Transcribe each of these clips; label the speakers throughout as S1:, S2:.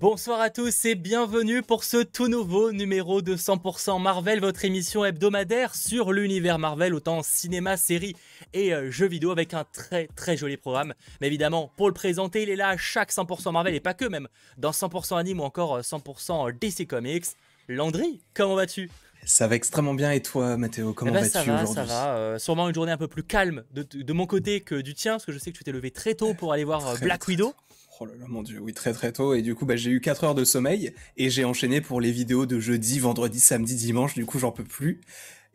S1: Bonsoir à tous et bienvenue pour ce tout nouveau numéro de 100% Marvel, votre émission hebdomadaire sur l'univers Marvel, autant cinéma, séries et euh, jeux vidéo avec un très très joli programme. Mais évidemment, pour le présenter, il est là à chaque 100% Marvel et pas que même, dans 100% anime ou encore 100% euh, DC Comics. Landry, comment vas-tu?
S2: Ça va extrêmement bien et toi Mathéo, comment
S1: eh ben,
S2: vas-tu aujourd'hui
S1: Ça va, ça va. sûrement une journée un peu plus calme de, mon côté que du tien, parce que je sais que tu t'es levé très tôt pour aller voir euh, Black Widow.
S2: Oh là là, mon dieu, oui, très très tôt. Et du coup, bah, j'ai eu 4 heures de sommeil et j'ai enchaîné pour les vidéos de jeudi, vendredi, samedi, dimanche. Du coup, j'en peux plus.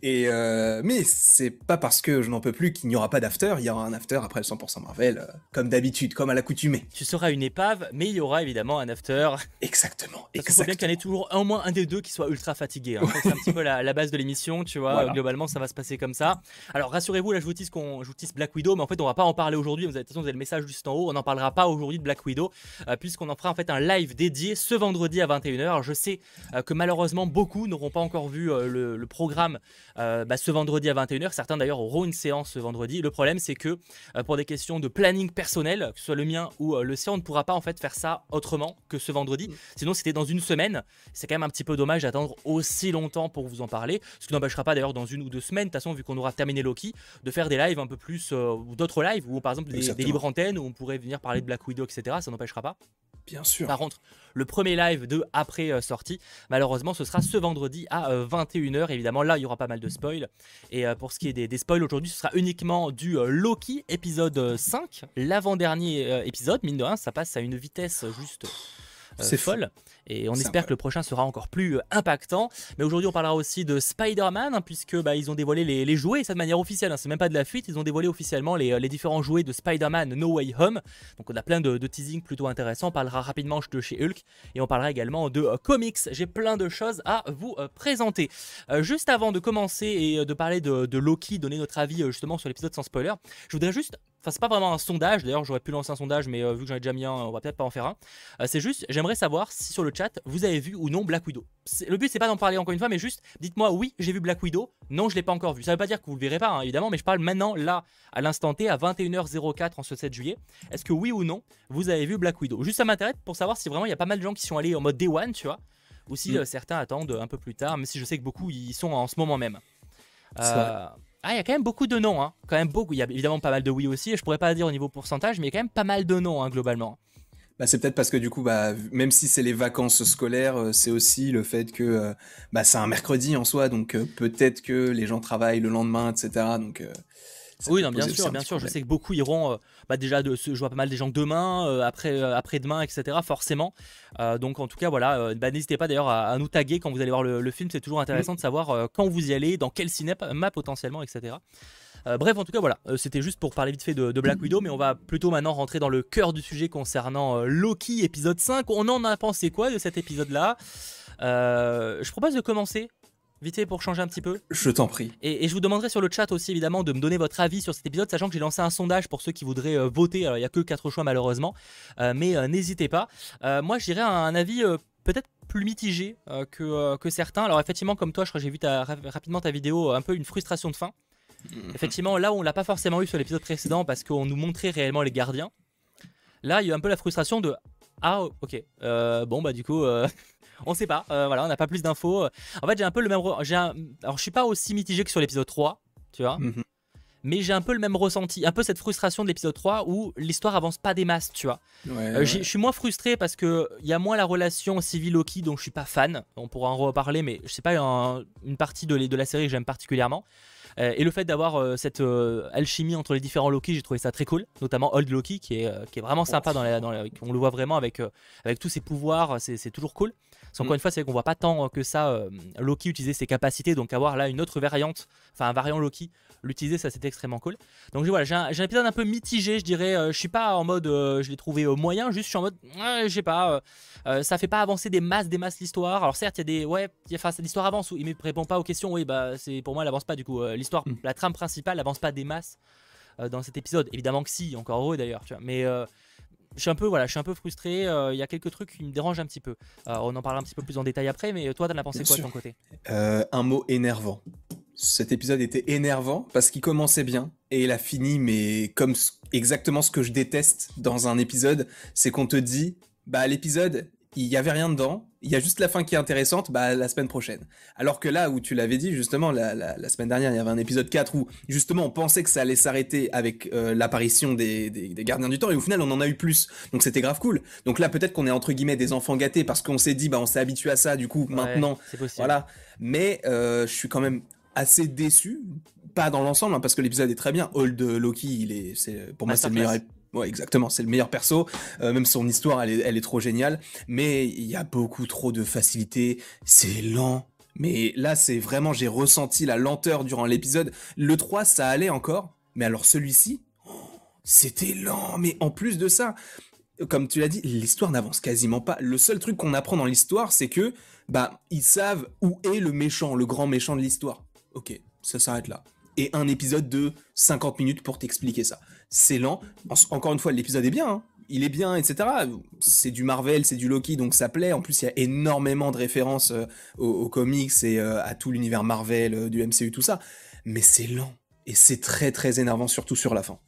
S2: Et euh, mais c'est pas parce que je n'en peux plus qu'il n'y aura pas d'after. Il y aura un after après le 100% Marvel, euh, comme d'habitude, comme à l'accoutumée.
S1: Tu seras une épave, mais il y aura évidemment un after.
S2: Exactement.
S1: Il faut bien qu'il y en ait toujours au moins un des deux qui soit ultra fatigué. Hein. C'est un petit peu la, base de l'émission, tu vois. Globalement, ça va se passer comme ça. Alors rassurez-vous, là je vous dis qu'on joue Black Widow, mais en fait on va pas en parler aujourd'hui. Vous avez, vous avez le message juste en haut. On n'en parlera pas aujourd'hui de Black Widow, euh, puisqu'on en fera en fait un live dédié ce vendredi à 21h. Alors, je sais que malheureusement beaucoup n'auront pas encore vu le, programme bah, ce vendredi à 21h. Certains d'ailleurs auront une séance ce vendredi. Le problème, c'est que euh, pour des questions de planning personnel, que ce soit le mien ou euh, le sien, on ne pourra pas en fait faire ça autrement que ce vendredi. Mm. Sinon, c'était dans une semaine. C'est quand même un petit peu dommage d'attendre aussi longtemps pour vous en parler. Ce qui n'empêchera pas d'ailleurs dans une ou deux semaines, de toute façon, vu qu'on aura terminé Loki, de faire des lives un peu plus, euh, ou d'autres lives, ou par exemple des, des libres antennes où on pourrait venir parler de Black Widow, etc. Ça n'empêchera pas.
S2: Bien sûr.
S1: Par contre, le premier live de après euh, sortie, malheureusement, ce sera ce vendredi à 21h. Euh, Évidemment, là, il y aura pas mal de spoils. Et euh, pour ce qui est des, spoils aujourd'hui, ce sera uniquement du Loki épisode 5, l'avant-dernier épisode. Mine de rien, ça passe à une vitesse juste. c'est folle. Et on espère que le prochain sera encore plus euh, impactant. Mais aujourd'hui, on parlera aussi de Spider-Man, hein, puisque bah, ils ont dévoilé les, jouets, et ça de manière officielle, hein, c'est même pas de la fuite, ils ont dévoilé officiellement les, euh, les différents jouets de Spider-Man No Way Home. Donc on a plein de, teasing plutôt intéressants. On parlera rapidement de chez Hulk, et on parlera également de euh, comics. J'ai plein de choses à vous présenter. juste avant de commencer et de parler de, de Loki, donner notre avis justement sur l'épisode sans spoiler, je voudrais juste Enfin, c'est pas vraiment un sondage. D'ailleurs, j'aurais pu lancer un sondage, mais vu que j'en ai déjà mis un, on va peut-être pas en faire un. c'est juste, j'aimerais savoir si sur le chat, vous avez vu ou non Black Widow. Le but, c'est pas d'en parler encore une fois, mais juste dites-moi oui, j'ai vu Black Widow. Non, je l'ai pas encore vu. Ça veut pas dire que vous le verrez pas, hein, évidemment, mais je parle maintenant, là, à l'instant T, à 21h04 en ce 7 juillet. Est-ce que oui ou non, vous avez vu Black Widow? Juste ça m'intéresse pour savoir si vraiment il y a pas mal de gens qui sont allés en mode Day One, tu vois, ou si mm. euh, certains attendent un peu plus tard, même si je sais que beaucoup y sont en ce moment même. Euh, ah, il y a quand même beaucoup de noms, hein. Quand même beaucoup. Il y a évidemment pas mal de oui aussi. Je pourrais pas dire au niveau pourcentage, mais il y a quand même pas mal de noms, hein, globalement.
S2: Bah, c'est peut-être parce que du coup, bah, même si c'est les vacances scolaires, euh, c'est aussi le fait que euh, bah, c'est un mercredi en soi, donc euh, peut-être que les gens travaillent le lendemain, etc. Donc,
S1: oui, non, bien sûr, bien sûr. Je sais que beaucoup iront bah, déjà, de, je vois pas mal des gens demain, après, après-demain, etc. Forcément. donc en tout cas, voilà, bah, n'hésitez pas d'ailleurs à, nous taguer quand vous allez voir le, film. C'est toujours intéressant de savoir quand vous y allez, dans quel cinéma potentiellement, etc. Euh, bref, en tout cas, voilà, euh, c'était juste pour parler vite fait de, Black Widow, mais on va plutôt maintenant rentrer dans le cœur du sujet concernant euh, Loki épisode 5. On en a pensé quoi de cet épisode-là? Je propose de commencer vite fait pour changer un petit peu.
S2: Je t'en prie.
S1: Et, je vous demanderai sur le chat aussi évidemment de me donner votre avis sur cet épisode, sachant que j'ai lancé un sondage pour ceux qui voudraient voter. Alors il n'y a que 4 choix malheureusement, mais n'hésitez pas. moi je dirais un, avis peut-être plus mitigé que, que, certains. Alors effectivement comme toi je crois que j'ai vu rapidement ta vidéo, un peu une frustration de fin. Effectivement, là, on l'a pas forcément eu sur l'épisode précédent parce qu'on nous montrait réellement les gardiens. Là, il y a eu un peu la frustration de ah ok euh, bon bah du coup euh, on sait pas euh, voilà on n'a pas plus d'infos en fait j'ai un peu le même alors je suis pas aussi mitigé que sur l'épisode 3 tu vois mhm. Mais j'ai un peu le même ressenti un peu cette frustration de l'épisode 3 où l'histoire avance pas des masses tu vois. Je suis moins frustré parce que il y a moins la relation civil Loki dont je suis pas fan. On pourra en reparler mais je sais pas une partie de, de la série que j'aime particulièrement. Euh, et le fait d'avoir euh, cette euh, alchimie entre les différents Loki, j'ai trouvé ça très cool, notamment Old Loki qui est, qui est vraiment sympa dans, la, dans on le voit vraiment avec, avec tous ses pouvoirs, c'est toujours cool. Encore mm. une fois, c'est qu'on voit pas tant que ça Loki utiliser ses capacités, donc avoir là une autre variante, enfin un variant Loki, l'utiliser, ça c'était extrêmement cool. Donc voilà, j'ai un, un, épisode un peu mitigé, je dirais. je suis pas en mode, je l'ai trouvé moyen, juste je suis en mode, je sais pas, ça fait pas avancer des masses, des masses l'histoire. Alors certes, il y a des, ouais, l'histoire avance il me répond pas aux questions, oui, bah c'est pour moi elle avance pas du coup l'histoire, mm. la trame principale n'avance pas des masses euh, dans cet épisode. Évidemment que si, encore heureux d'ailleurs, tu vois. Mais euh, je suis un peu voilà, je suis un peu frustré. Euh, il y a quelques trucs qui me dérangent un petit peu. on en parlera un petit peu plus en détail après. Mais toi, t'en as pensé quoi de ton côté?
S2: Un mot énervant. Cet épisode était énervant parce qu'il commençait bien et il a fini, mais comme exactement ce que je déteste dans un épisode, c'est qu'on te dit, bah l'épisode, il y avait rien dedans, il y a juste la fin qui est intéressante, bah la semaine prochaine. Alors que là où tu l'avais dit justement la, la, semaine dernière, il y avait un épisode 4 où justement on pensait que ça allait s'arrêter avec euh, l'apparition des, des, des, gardiens du temps et au final on en a eu plus. Donc c'était grave cool. Donc là peut-être qu'on est entre guillemets des enfants gâtés parce qu'on s'est dit bah on s'est habitué à ça du coup maintenant voilà. Mais euh, je suis quand même assez déçu, pas dans l'ensemble hein, parce que l'épisode est très bien. Old Loki, il est c'est pour moi c'est le meilleur Ouais, exactement, c'est le meilleur perso. Euh, même son histoire, elle est, trop géniale. Mais il y a beaucoup trop de facilité. C'est lent. Mais là, c'est vraiment, j'ai ressenti la lenteur durant l'épisode. Le 3, ça allait encore. Mais alors celui-ci, oh, c'était lent. Mais en plus de ça, comme tu l'as dit, l'histoire n'avance quasiment pas. Le seul truc qu'on apprend dans l'histoire, c'est que, bah, ils savent où est le méchant, le grand méchant de l'histoire. Ok, ça s'arrête là. Et un épisode de 50 minutes pour t'expliquer ça c'est lent. encore une fois, l'épisode est bien, hein. il est bien, etc. C'est du Marvel, c'est du Loki, donc ça plaît. En plus, il y a énormément de références euh, aux, comics et euh, à tout l'univers Marvel, euh, du MCU, tout ça. Mais c'est lent. Et c'est très très énervant, surtout sur la fin.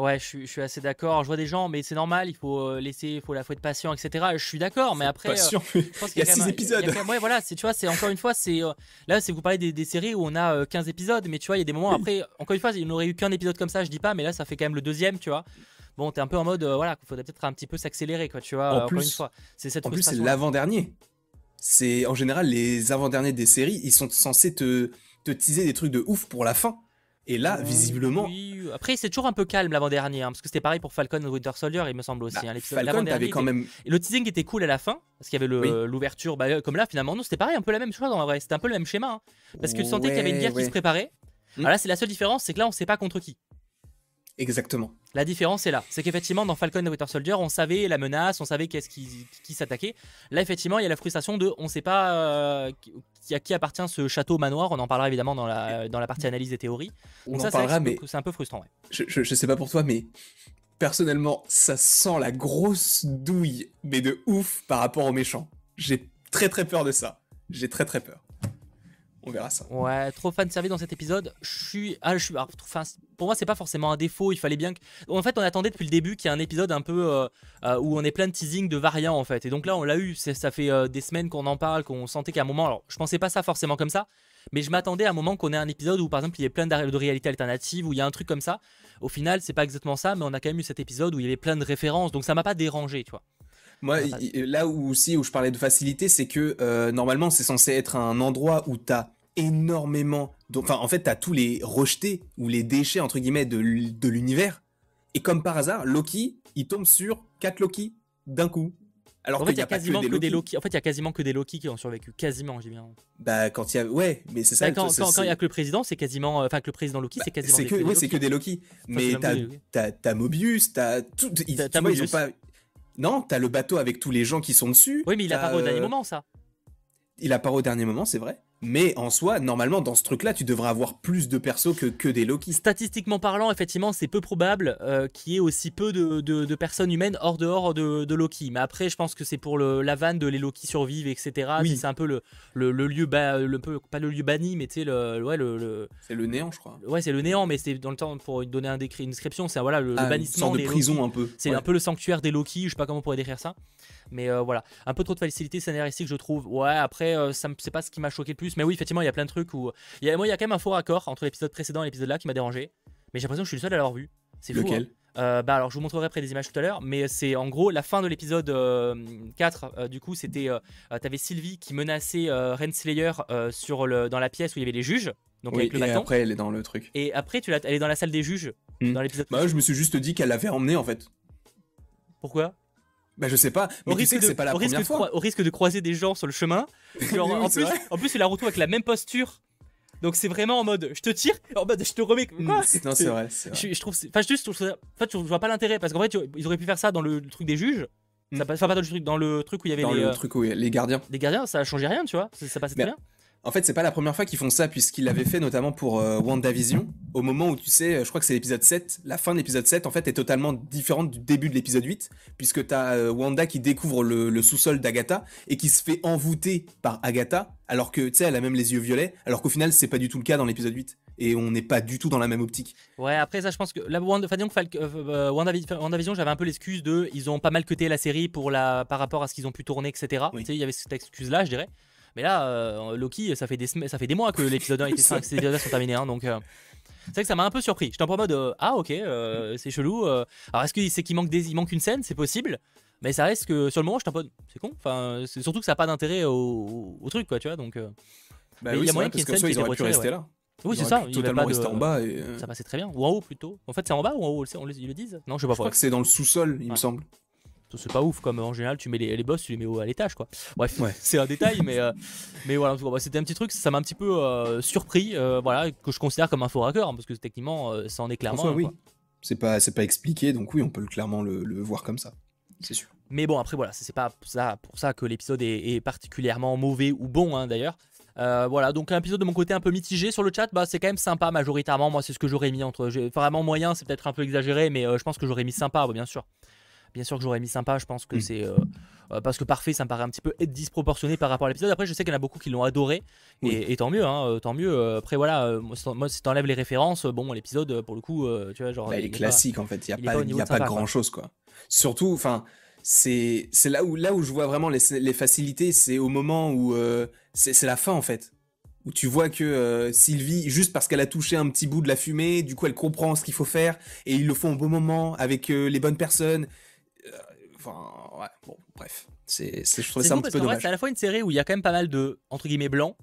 S1: Ouais, je suis, assez d'accord. Je vois des gens, mais c'est normal, il faut laisser, il faut la faut être patient, etc. Je suis d'accord, mais après.
S2: Patient, il y a 6 épisodes.
S1: ouais, voilà, tu vois, c'est encore une fois, c'est là, c'est vous parlez des, séries où on a 15 épisodes, mais tu vois, il y a des moments après, encore une fois, il n'aurait eu qu'un épisode comme ça, je dis pas, mais là, ça fait quand même le deuxième, tu vois. Bon, t'es un peu en mode, voilà, il faudrait peut-être un petit peu s'accélérer, quoi, tu vois.
S2: En plus, une fois, c'est cette. En plus, c'est l'avant-dernier. C'est en général les avant-derniers des séries, ils sont censés te, te teaser des trucs de ouf pour la fin. Et là, visiblement.
S1: Oui. Après, c'est toujours un peu calme l'avant-dernier, hein, parce que c'était pareil pour Falcon et Winter Soldier, il me semble aussi. Bah,
S2: hein, Falcon, quand même.
S1: Et le teasing était cool à la fin, parce qu'il y avait l'ouverture. Bah, comme là, finalement, nous, c'était pareil, un peu la même chose en vrai. C'était un peu le même schéma. Hein, parce que tu sentais qu'il y avait une guerre qui se préparait. Alors là, c'est la seule différence, c'est que là, on sait pas contre qui.
S2: Exactement.
S1: La différence est là. C'est qu'effectivement, dans Falcon et Winter Soldier, on savait la menace, on savait qu'est-ce qui, qui s'attaquait. Là, effectivement, il y a la frustration de on ne sait pas euh, qui, à qui appartient ce château manoir. On en parlera évidemment dans la, dans la partie analyse des théories.
S2: On en parlera, mais.
S1: C'est un peu frustrant,
S2: Je, je, sais pas pour toi, mais personnellement, ça sent la grosse douille, mais de ouf par rapport aux méchants. J'ai très très peur de ça. J'ai très très peur. On verra ça.
S1: Ouais, trop fan servi dans cet épisode. Je suis. Ah, je suis. pour moi, c'est pas forcément un défaut. Il fallait bien que. En fait, on attendait depuis le début qu'il y ait un épisode un peu euh, euh, où on est plein de teasing de variants en fait. Et donc là, on l'a eu. Ça fait euh, des semaines qu'on en parle, qu'on sentait qu'à un moment. Alors, je pensais pas ça forcément comme ça, mais je m'attendais à un moment qu'on ait un épisode où par exemple il y ait plein de réalités alternatives, où il y a un truc comme ça. Au final, c'est pas exactement ça, mais on a quand même eu cet épisode où il y avait plein de références. Donc ça m'a pas dérangé, tu vois.
S2: Moi, là où aussi où je parlais de facilité, c'est que euh, normalement c'est censé être un endroit où tu as énormément, enfin en fait tu as tous les rejetés ou les déchets entre guillemets de, l'univers. Et comme par hasard, Loki, il tombe sur 4 Loki d'un coup.
S1: Alors en fait, il y a, quasiment que, des Loki. En fait, il y a quasiment que des Loki qui ont survécu, quasiment, j'ai bien.
S2: Bah quand il y a, ouais, mais c'est ça.
S1: Bah, quand, il y a que le président, c'est quasiment, enfin que le président Loki, c'est bah, quasiment.
S2: C'est que, ouais, c'est que des Loki. mais t'as, t'as, Mobius, t'as tout. T'as Mobius. Pas... Non, t'as le bateau avec tous les gens qui sont dessus.
S1: Oui, mais il a pas au dernier moment, ça.
S2: Il a pas au dernier moment, c'est vrai. Mais en soi, normalement, dans ce truc-là, tu devrais avoir plus de persos que, que des Loki.
S1: Statistiquement parlant, effectivement, c'est peu probable euh, qu'il y ait aussi peu de, de, personnes humaines hors dehors de, de Loki. Mais après, je pense que c'est pour le, la vanne de les Loki survivent, etc. Oui. C'est un peu le, le, le lieu, le pas le lieu banni, mais tu sais, le, ouais, le,
S2: C'est le néant, je crois.
S1: Ouais, c'est le néant, mais c'est dans le temps, pour donner un décrit, une description, c'est voilà, le,
S2: ah,
S1: bannissement.
S2: Une sorte de prison un peu.
S1: C'est un peu le sanctuaire des Loki, je sais pas comment on pourrait décrire ça. Mais euh, voilà, un peu trop de facilité scénaristique, je trouve. Ouais, après, euh, ça c'est pas ce qui m'a choqué le plus. Mais oui, effectivement, il y a plein de trucs où. Il y a, moi, il y a quand même un faux raccord entre l'épisode précédent et l'épisode là qui m'a dérangé. Mais j'ai l'impression que je suis le seul à l'avoir vu. C'est fou.
S2: Lequel?
S1: hein. euh, bah alors je vous montrerai après des images tout à l'heure, mais c'est en gros la fin de l'épisode 4. du coup, c'était t'avais Sylvie qui menaçait Renslayer sur le dans la pièce où il y avait les juges. Donc avec le
S2: et après elle est dans le truc.
S1: Et après tu elle est dans la salle des juges
S2: hmm.
S1: dans l'épisode.
S2: Bah je me suis juste dit qu'elle l'avait emmené en fait.
S1: Pourquoi?
S2: Bah je sais pas, mais au risque de, c'est pas la première fois.
S1: au risque de croiser des gens sur le chemin. en, plus, en plus, il la retrouve avec la même posture. Donc c'est vraiment en mode je te tire, en mode je te remets. Quoi
S2: non, c'est vrai,
S1: Je, trouve, enfin juste, en fait, je vois pas l'intérêt parce qu'en fait, ils auraient pu faire ça dans le, truc des juges. Ça hmm. passe pas dans le truc, dans le truc où il y avait
S2: dans
S1: les.
S2: le
S1: euh,
S2: truc où les gardiens.
S1: Les gardiens, ça a changé rien, tu vois. Ça, passait très bien.
S2: En fait, c'est pas la première fois qu'ils font ça, puisqu'ils l'avaient fait notamment pour euh, WandaVision, au moment où tu sais, je crois que c'est l'épisode 7, la fin de l'épisode 7 en fait est totalement différente du début de l'épisode 8, puisque t'as euh, Wanda qui découvre le, sous-sol d'Agatha et qui se fait envoûter par Agatha, alors que tu sais, elle a même les yeux violets, alors qu'au final, c'est pas du tout le cas dans l'épisode 8 et on n'est pas du tout dans la même optique.
S1: Ouais, après ça, je pense que la Wanda, euh, WandaVision, j'avais un peu l'excuse de ils ont pas mal cuté la série pour la, par rapport à ce qu'ils ont pu tourner, etc. Tu sais, il y avait cette excuse-là, je dirais. Mais là, euh, Loki, ça fait, des, ça fait des mois que l'épisode 1 et l'épisode 5 sont terminés. Hein, donc, euh, c'est vrai que ça m'a un peu surpris. J'étais en mode euh, Ah, ok, c'est chelou. alors, est-ce que c'est qu'il manque, des, il manque une scène? C'est possible. Mais ça reste que sur le moment, j'étais en mode C'est con. Enfin, c'est surtout que ça n'a pas d'intérêt au, truc, quoi, tu vois. Donc,
S2: bah il y a moyen qu'il y ait une scène qui est pu rester là.
S1: Oui, c'est ça.
S2: Il totalement rester en bas. Et...
S1: Ça passait très bien. Ou en haut plutôt. En fait, c'est en bas ou en haut on Ils le disent Non, je sais pas.
S2: Je crois que c'est dans le sous-sol, il me semble
S1: c'est pas ouf comme en général tu mets les, les boss tu les mets à l'étage quoi bref c'est un détail mais euh, mais voilà c'était un petit truc ça m'a un petit peu euh, surpris euh, voilà que je considère comme un faux hacker hein, parce que techniquement ça en est clairement
S2: oui c'est pas c'est pas expliqué donc oui on peut clairement le, voir comme ça c'est sûr
S1: mais bon après voilà c'est pas ça pour ça que l'épisode est, particulièrement mauvais ou bon hein, d'ailleurs voilà, donc un épisode de mon côté un peu mitigé sur le chat, bah c'est quand même sympa majoritairement. Moi, c'est ce que j'aurais mis entre. Vraiment moyen, c'est peut-être un peu exagéré, mais je pense que j'aurais mis sympa, bien sûr. Bien sûr que j'aurais mis sympa, je pense que mm. c'est. Euh, euh, parce que parfait, ça me paraît un petit peu être disproportionné par rapport à l'épisode. Après, je sais qu'il y en a beaucoup qui l'ont adoré, et, tant mieux, hein, euh, tant mieux. Après, voilà, moi, si t'enlèves les références, bon, l'épisode, pour le coup, tu vois, genre.
S2: Bah, il est classique, en fait, il n'y a, pas, y a pas grand chose, quoi. Surtout, enfin, c'est là où, là où je vois vraiment les, les facilités, c'est au moment où. c'est la fin, en fait où tu vois que Sylvie, juste parce qu'elle a touché un petit bout de la fumée, du coup elle comprend ce qu'il faut faire, et ils le font au bon moment, avec les bonnes personnes. Enfin, ouais, bon, bref. C'est, je trouvais ça un petit peu dommage.
S1: C'est à la fois une série où il y a quand même pas mal de, entre guillemets, blancs,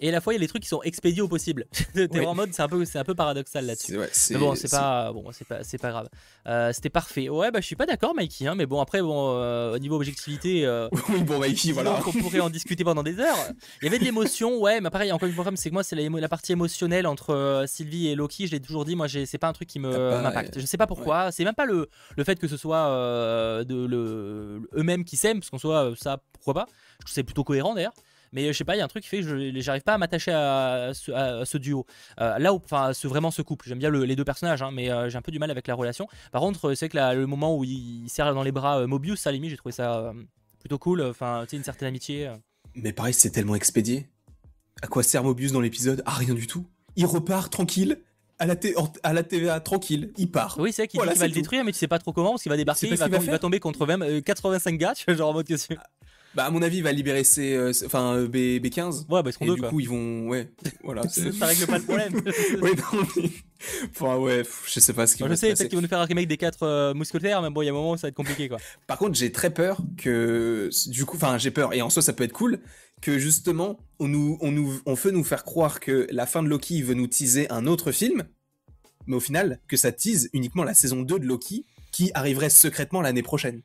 S1: et à la fois, il y a des trucs qui sont expédiés au possible. T'es en mode, c'est un peu, c'est un peu paradoxal là-dessus. mais bon, c'est pas, bon, c'est pas, c'est pas grave. Euh, c'était parfait. Ouais, bah je suis pas d'accord, Mikey. Hein, mais bon, après, bon, euh, au niveau objectivité, euh,
S2: oui, bon, Mikey, voilà.
S1: On pourrait en discuter pendant des heures. Il y avait de l'émotion, ouais, mais pareil, encore une fois, c'est que moi, c'est la, la, partie émotionnelle entre Sylvie et Loki. Je l'ai toujours dit, moi, c'est pas un truc qui me m'impacte. Je sais pas pourquoi. C'est même pas le, le fait que ce soit de le, eux-mêmes qui s'aiment, parce qu'on soit ça, pourquoi pas. Je trouve c'est plutôt cohérent d'ailleurs. Mais euh, je sais pas, il y a un truc qui fait que j'arrive pas à m'attacher à, ce duo. Euh, là où, enfin, ce, vraiment ce couple. J'aime bien les deux personnages, hein, mais euh, j'ai un peu du mal avec la relation. Par contre, c'est que le moment où il, serre dans les bras Mobius, à la limite, j'ai trouvé ça plutôt cool. Enfin, tu sais, une certaine amitié.
S2: Mais pareil, c'est tellement expédié. À quoi sert Mobius dans l'épisode? Ah, rien du tout. Il repart tranquille à la, à la TVA tranquille, il part.
S1: Oui, c'est vrai qu'il va le détruire, mais tu sais pas trop comment, parce qu'il va débarquer, il va, tomber contre 85 gars, tu vois, genre en mode question.
S2: Bah, à mon avis, il va libérer ses. Euh, enfin, euh, B, B15.
S1: Ouais, bah, ils seront deux,
S2: du coup, ils vont. Ouais, voilà.
S1: ça règle pas le problème.
S2: oui, non, mais... Enfin, ouais, je sais pas ce qu'ils vont
S1: Je sais, peut-être qu'ils vont nous faire un remake des 4 euh, mousquetaires, mais bon, il y a un moment où ça va être compliqué, quoi.
S2: Par contre, j'ai très peur que. Du coup, enfin, j'ai peur, et en soi, ça peut être cool, que justement, on, nous, on, nous, on veut nous faire croire que la fin de Loki veut nous teaser un autre film, mais au final, que ça tease uniquement la saison 2 de Loki, qui arriverait secrètement l'année prochaine.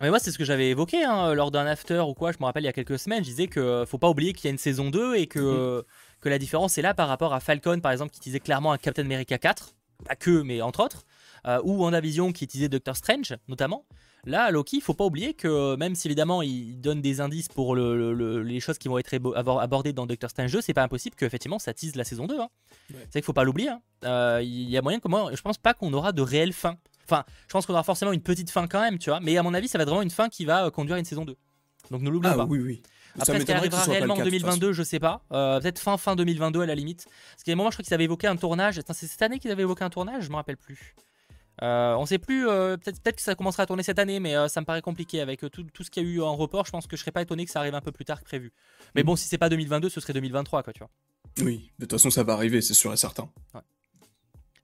S1: Mais moi, c'est ce que j'avais évoqué hein, lors d'un after ou quoi, je me rappelle il y a quelques semaines. Je disais que euh, faut pas oublier qu'il y a une saison 2 et que, mm. que la différence est là par rapport à Falcon, par exemple, qui disait clairement un Captain America 4, pas que, mais entre autres, euh, ou WandaVision qui disait Doctor Strange, notamment. Là, Loki, il faut pas oublier que même si évidemment il donne des indices pour les choses qui vont être abordées dans Doctor Strange 2, c'est pas impossible que effectivement ça tease la saison 2. Hein. C'est qu'il faut pas l'oublier. Hein. Euh, il y a moyen que moi, je pense pas qu'on aura de réelle fin. Enfin, je pense qu'on aura forcément une petite fin quand même, tu vois. Mais à mon avis, ça va être vraiment une fin qui va euh, conduire à une saison 2. Donc ne l'oublions ah, pas.
S2: Oui, oui.
S1: Après, est-ce qu'elle arrivera réellement en 2022 Je sais pas. Euh, peut-être fin fin 2022 à la limite. Parce qu'il y a un moment, je crois qu'ils avaient évoqué un tournage. C'est cette année qu'ils avaient évoqué un tournage? Je me rappelle plus. Euh, on sait plus, peut-être peut que ça commencera à tourner cette année, mais ça me paraît compliqué avec tout, tout ce qu'il y a eu en report. Je pense que je serais pas étonné que ça arrive un peu plus tard que prévu. Mais mm. bon, si c'est pas 2022, ce serait 2023, quoi, tu vois.
S2: Oui, de toute façon, ça va arriver, c'est sûr et certain. Ouais.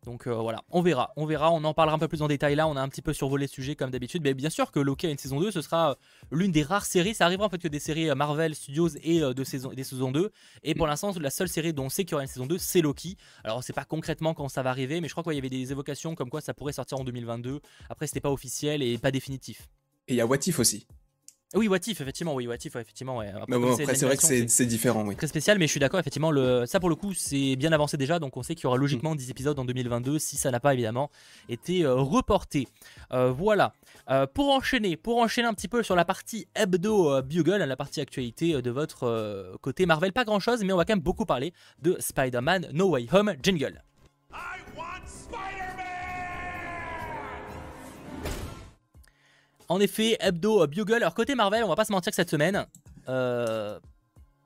S1: Donc euh, voilà, on verra, on verra, on en parlera un peu plus en détail là, on a un petit peu survolé le sujet comme d'habitude, mais bien sûr que Loki a une saison 2, ce sera euh, l'une des rares séries, ça arrivera en fait que des séries euh, Marvel Studios et de saison, des saisons 2, et pour l'instant la seule série dont on sait qu'il y aura une saison 2, c'est Loki. Alors on sait pas concrètement quand ça va arriver, mais je crois qu'il y avait des évocations comme quoi ça pourrait sortir en 2022, après c'était pas officiel et pas définitif.
S2: Et il y a What If aussi.
S1: Oui, What If, effectivement, oui, What If, effectivement, ouais.
S2: bon, après, c'est vrai que c'est différent, oui.
S1: Très spécial, mais je suis d'accord, effectivement, le... ça pour le coup, c'est bien avancé déjà, donc on sait qu'il y aura logiquement 10 épisodes en 2022, si ça n'a pas évidemment été euh, reporté. Euh, voilà. Euh, pour enchaîner, pour enchaîner un petit peu sur la partie hebdo Bugle, la partie actualité de votre côté Marvel, pas grand chose, mais on va quand même beaucoup parler de Spider-Man No Way Home Jingle. En effet, Hebdo euh, Bugle. Alors, côté Marvel, on va pas se mentir que cette semaine, euh,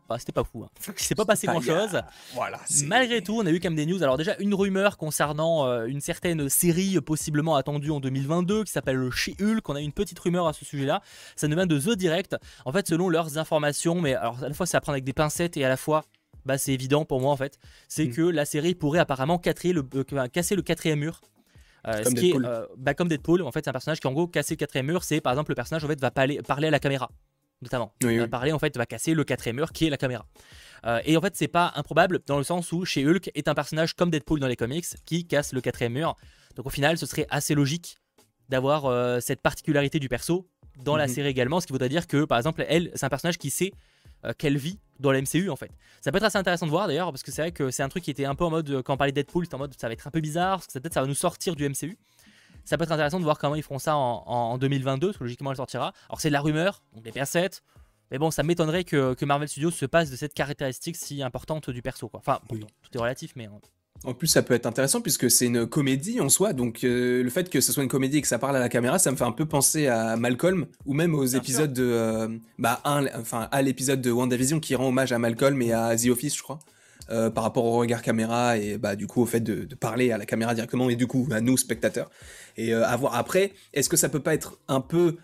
S1: bah, c'était pas fou. Hein. Il s'est pas passé grand chose.
S2: Voilà,
S1: Malgré tout, on a eu quand même des news. Alors, déjà, une rumeur concernant euh, une certaine série possiblement attendue en 2022 qui s'appelle She-Hulk. On a eu une petite rumeur à ce sujet-là. Ça nous vient de The Direct. En fait, selon leurs informations, mais alors à la fois c'est à prendre avec des pincettes et à la fois bah, c'est évident pour moi en fait, c'est mm. que la série pourrait apparemment le, casser le quatrième mur
S2: euh, comme, Deadpool.
S1: Euh, bah, comme Deadpool, en fait, c'est un personnage qui en gros casser le quatrième mur. C'est par exemple le personnage en fait va parler, parler à la caméra, notamment. va parler en fait va casser le quatrième mur qui est la caméra. Euh, et en fait, c'est pas improbable dans le sens où chez Hulk est un personnage comme Deadpool dans les comics qui casse le quatrième mur. Donc au final, ce serait assez logique d'avoir cette particularité du perso dans la mhm. série également, ce qui voudrait dire que par exemple, elle, c'est un personnage qui sait qu'elle vit dans la MCU en fait. Ça peut être assez intéressant de voir d'ailleurs parce que c'est vrai que c'est un truc qui était un peu en mode quand on parlait de Deadpool, c'était en mode ça va être un peu bizarre, parce que peut-être ça va nous sortir du MCU. Ça peut être intéressant de voir comment ils feront ça en, 2022, parce que logiquement elle sortira. Alors c'est de la rumeur, donc des PA7, mais bon, ça m'étonnerait que, Marvel Studios se passe de cette caractéristique si importante du perso. Quoi. Enfin, tout est relatif, mais
S2: en plus, ça peut être intéressant puisque c'est une comédie en soi. Donc, euh, le fait que ce soit une comédie et que ça parle à la caméra, ça me fait un peu penser à Malcolm ou même aux épisodes de. Euh, bah, un, enfin, à l'épisode de WandaVision qui rend hommage à Malcolm et à The Office, je crois. Euh, par rapport au regard caméra et bah du coup au fait de, parler à la caméra directement et du coup à nous spectateurs et à voir après est-ce que ça peut pas être un peu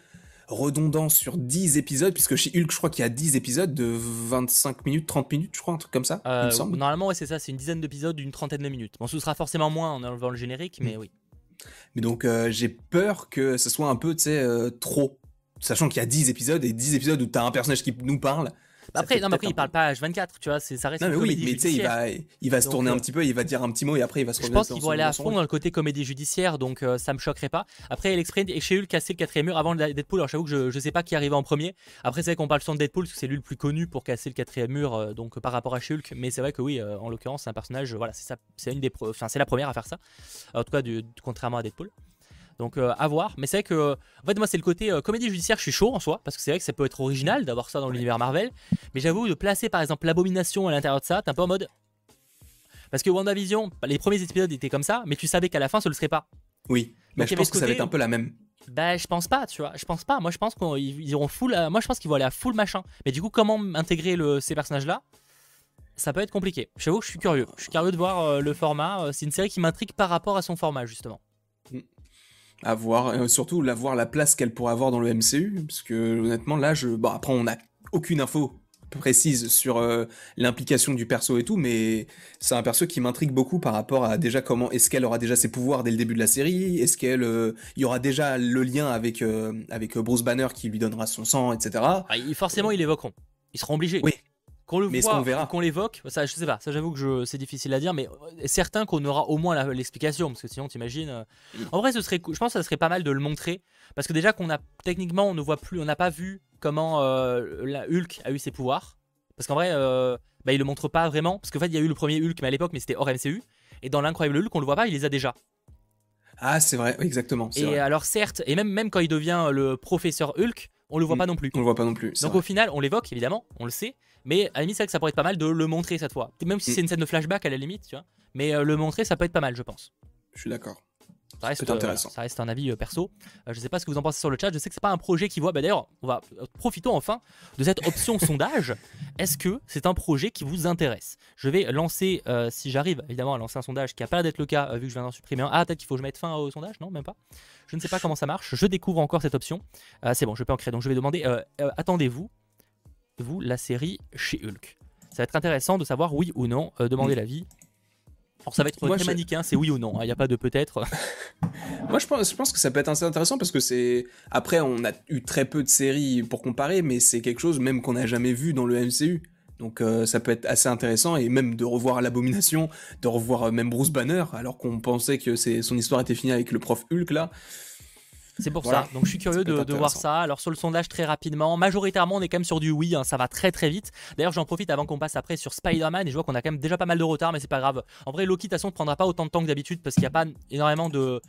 S2: redondant sur 10 épisodes, puisque chez Hulk, je crois qu'il y a 10 épisodes de 25 minutes, 30 minutes, je crois, un truc comme ça.
S1: Euh, normalement, ouais, c'est ça, c'est une dizaine d'épisodes d'une trentaine de minutes. Bon, ce sera forcément moins en enlevant le générique, mais mm. oui.
S2: Mais donc, euh, j'ai peur que ce soit un peu, tu sais, euh, trop. Sachant qu'il y a 10 épisodes et 10 épisodes où tu as un personnage qui nous parle
S1: après, non, mais après, il parle pas H24, tu vois, ça reste non, mais oui, mais tu sais,
S2: il va, il va se tourner un euh, petit peu, il va dire un petit mot et après il va se
S1: Je pense qu'ils vont aller à fond dans le côté comédie judiciaire, donc euh, ça me choquerait pas. Après, il exprime et chez Hulk casser le quatrième mur avant Deadpool. Alors, j'avoue que je, je sais pas qui arrive en premier. Après, c'est vrai qu'on parle souvent de Deadpool parce que c'est lui le plus connu pour casser le quatrième mur, euh, donc par rapport à Hulk. Mais c'est vrai que oui, en l'occurrence, c'est un personnage, voilà, c'est une des, enfin, c'est la première à faire ça. En tout cas, du, contrairement à Deadpool. Donc euh, à voir. Mais c'est vrai que, en fait, moi, c'est le côté euh, comédie judiciaire, je suis chaud en soi, parce que c'est vrai que ça peut être original d'avoir ça dans l'univers Marvel. Mais j'avoue, de placer par exemple l'abomination à l'intérieur de ça, t'es un peu en mode. Parce que WandaVision, les premiers épisodes étaient comme ça, mais tu savais qu'à la fin, ce ne le serait pas.
S2: Oui, mais je pense que ça va être un peu la même.
S1: Bah, je pense pas, tu vois. Je pense pas. Moi, je pense qu'ils iront full. Moi, je pense qu'ils vont aller à full machin. Mais du coup, comment intégrer le... ces personnages-là? Ça peut être compliqué. J'avoue que je suis curieux. Je suis curieux de voir euh, le format. C'est une série qui m'intrigue par rapport à son format, justement
S2: à voir, euh, surtout la voir la place qu'elle pourrait avoir dans le MCU, parce que honnêtement là, je, bon après on n'a aucune info précise sur euh, l'implication du perso et tout, mais c'est un perso qui m'intrigue beaucoup par rapport à déjà comment est-ce qu'elle aura déjà ses pouvoirs dès le début de la série, est-ce qu'elle euh, y aura déjà le lien avec avec Bruce Banner qui lui donnera son sang, etc.
S1: Ah, forcément ils l'évoqueront, ils seront obligés.
S2: Oui.
S1: Qu'on le voit, qu'on l'évoque, ça je sais pas, ça j'avoue que c'est difficile à dire, mais euh, certain qu'on aura au moins l'explication, parce que sinon t'imagines. Euh. En vrai, ce serait, je pense que ça serait pas mal de le montrer, parce que déjà qu'on a techniquement, on ne voit plus, on n'a pas vu comment euh, la Hulk a eu ses pouvoirs, parce qu'en vrai, bah, il le montre pas vraiment, parce qu'en fait il y a eu le premier Hulk, mais à l'époque, mais c'était hors MCU, et dans l'incroyable Hulk, on le voit pas, il les a déjà.
S2: Ah, c'est vrai, exactement.
S1: Et alors certes, et même même quand il devient le professeur Hulk, on le voit mm. pas non plus.
S2: On le voit pas non plus.
S1: Donc au final, on l'évoque évidemment, on le sait, mais à la limite, c'est vrai que ça pourrait être pas mal de le montrer cette fois. Même si mm. c'est une scène de flashback à la limite, tu vois. Mais euh, le montrer, ça peut être pas mal, je pense.
S2: Je suis d'accord.
S1: Ça reste, intéressant. ça reste un avis euh, perso. Euh, je sais pas ce que vous en pensez sur le chat. Je sais que c'est pas un projet qui voit. Bah, D'ailleurs, on va profitons enfin de cette option sondage. Est-ce que c'est un projet qui vous intéresse? Je vais lancer, si j'arrive évidemment à lancer un sondage qui a pas l'air d'être le cas vu que je viens d'en supprimer un. Ah, peut-être qu'il faut que je mette fin au sondage Non, même pas? Je ne sais pas comment ça marche. Je découvre encore cette option. c'est bon, je peux en créer. Donc je vais demander. attendez-vous, vous la série chez Hulk? Ça va être intéressant de savoir oui ou non, euh, demander mm. l'avis. Alors ça va être très je... c'est oui ou non, hein, il n'y a pas de peut-être.
S2: Moi je pense, je pense que ça peut être assez intéressant parce que c'est... Après on a eu très peu de séries pour comparer, mais c'est quelque chose même qu'on n'a jamais vu dans le MCU. Donc euh, ça peut être assez intéressant et même de revoir l'abomination, de revoir euh, même Bruce Banner alors qu'on pensait que son histoire était finie avec le prof Hulk là.
S1: C'est pour
S2: Voilà.
S1: ça. Donc je suis curieux de, voir ça. Alors sur le sondage très rapidement, majoritairement on est quand même sur du oui, hein, ça va très très vite. D'ailleurs j'en profite avant qu'on passe après sur Spider-Man et je vois qu'on a quand même déjà pas mal de retard mais c'est pas grave. En vrai Loki de toute façon ne prendra pas autant de temps que d'habitude parce qu'il n'y a pas énormément de...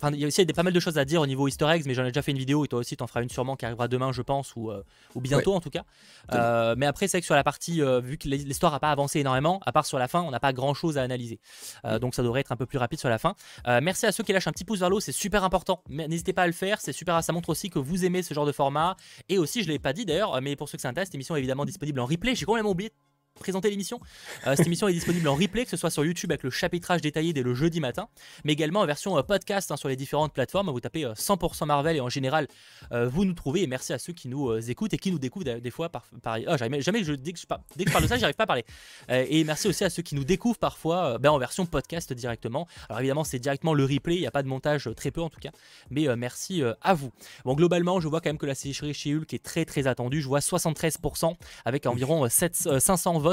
S1: Enfin, il y a aussi des, pas mal de choses à dire au niveau easter eggs, mais j'en ai déjà fait une vidéo et toi aussi t'en feras une sûrement qui arrivera demain, je pense, ou, euh, ou bientôt en tout cas. Euh, mais après, c'est vrai que sur la partie, euh, vu que l'histoire n'a pas avancé énormément, à part sur la fin, on n'a pas grand chose à analyser. Euh, donc ça devrait être un peu plus rapide sur la fin. Merci à ceux qui lâchent un petit pouce vers le haut, c'est super important. N'hésitez pas à le faire, c'est super. Ça montre aussi que vous aimez ce genre de format. Et aussi, je l'ai pas dit d'ailleurs, mais pour ceux que ça intéresse, cette émission est évidemment disponible en replay. J'ai complètement oublié présenter l'émission. Euh, cette émission est disponible en replay, que ce soit sur YouTube avec le chapitrage détaillé dès le jeudi matin, mais également en version euh, podcast hein, sur les différentes plateformes. Vous tapez euh, 100% Marvel et en général, vous nous trouvez. Et merci à ceux qui nous écoutent et qui nous découvrent des fois. Par, par... Oh, jamais, je, dès, que je, dès que je parle de ça, j'arrive pas à parler. et merci aussi à ceux qui nous découvrent parfois ben, en version podcast directement. Alors évidemment, c'est directement le replay, il n'y a pas de montage, très peu en tout cas. Mais merci à vous. Bon, globalement, je vois quand même que la série chez Hulk est très très attendue. Je vois 73% avec environ 7, 520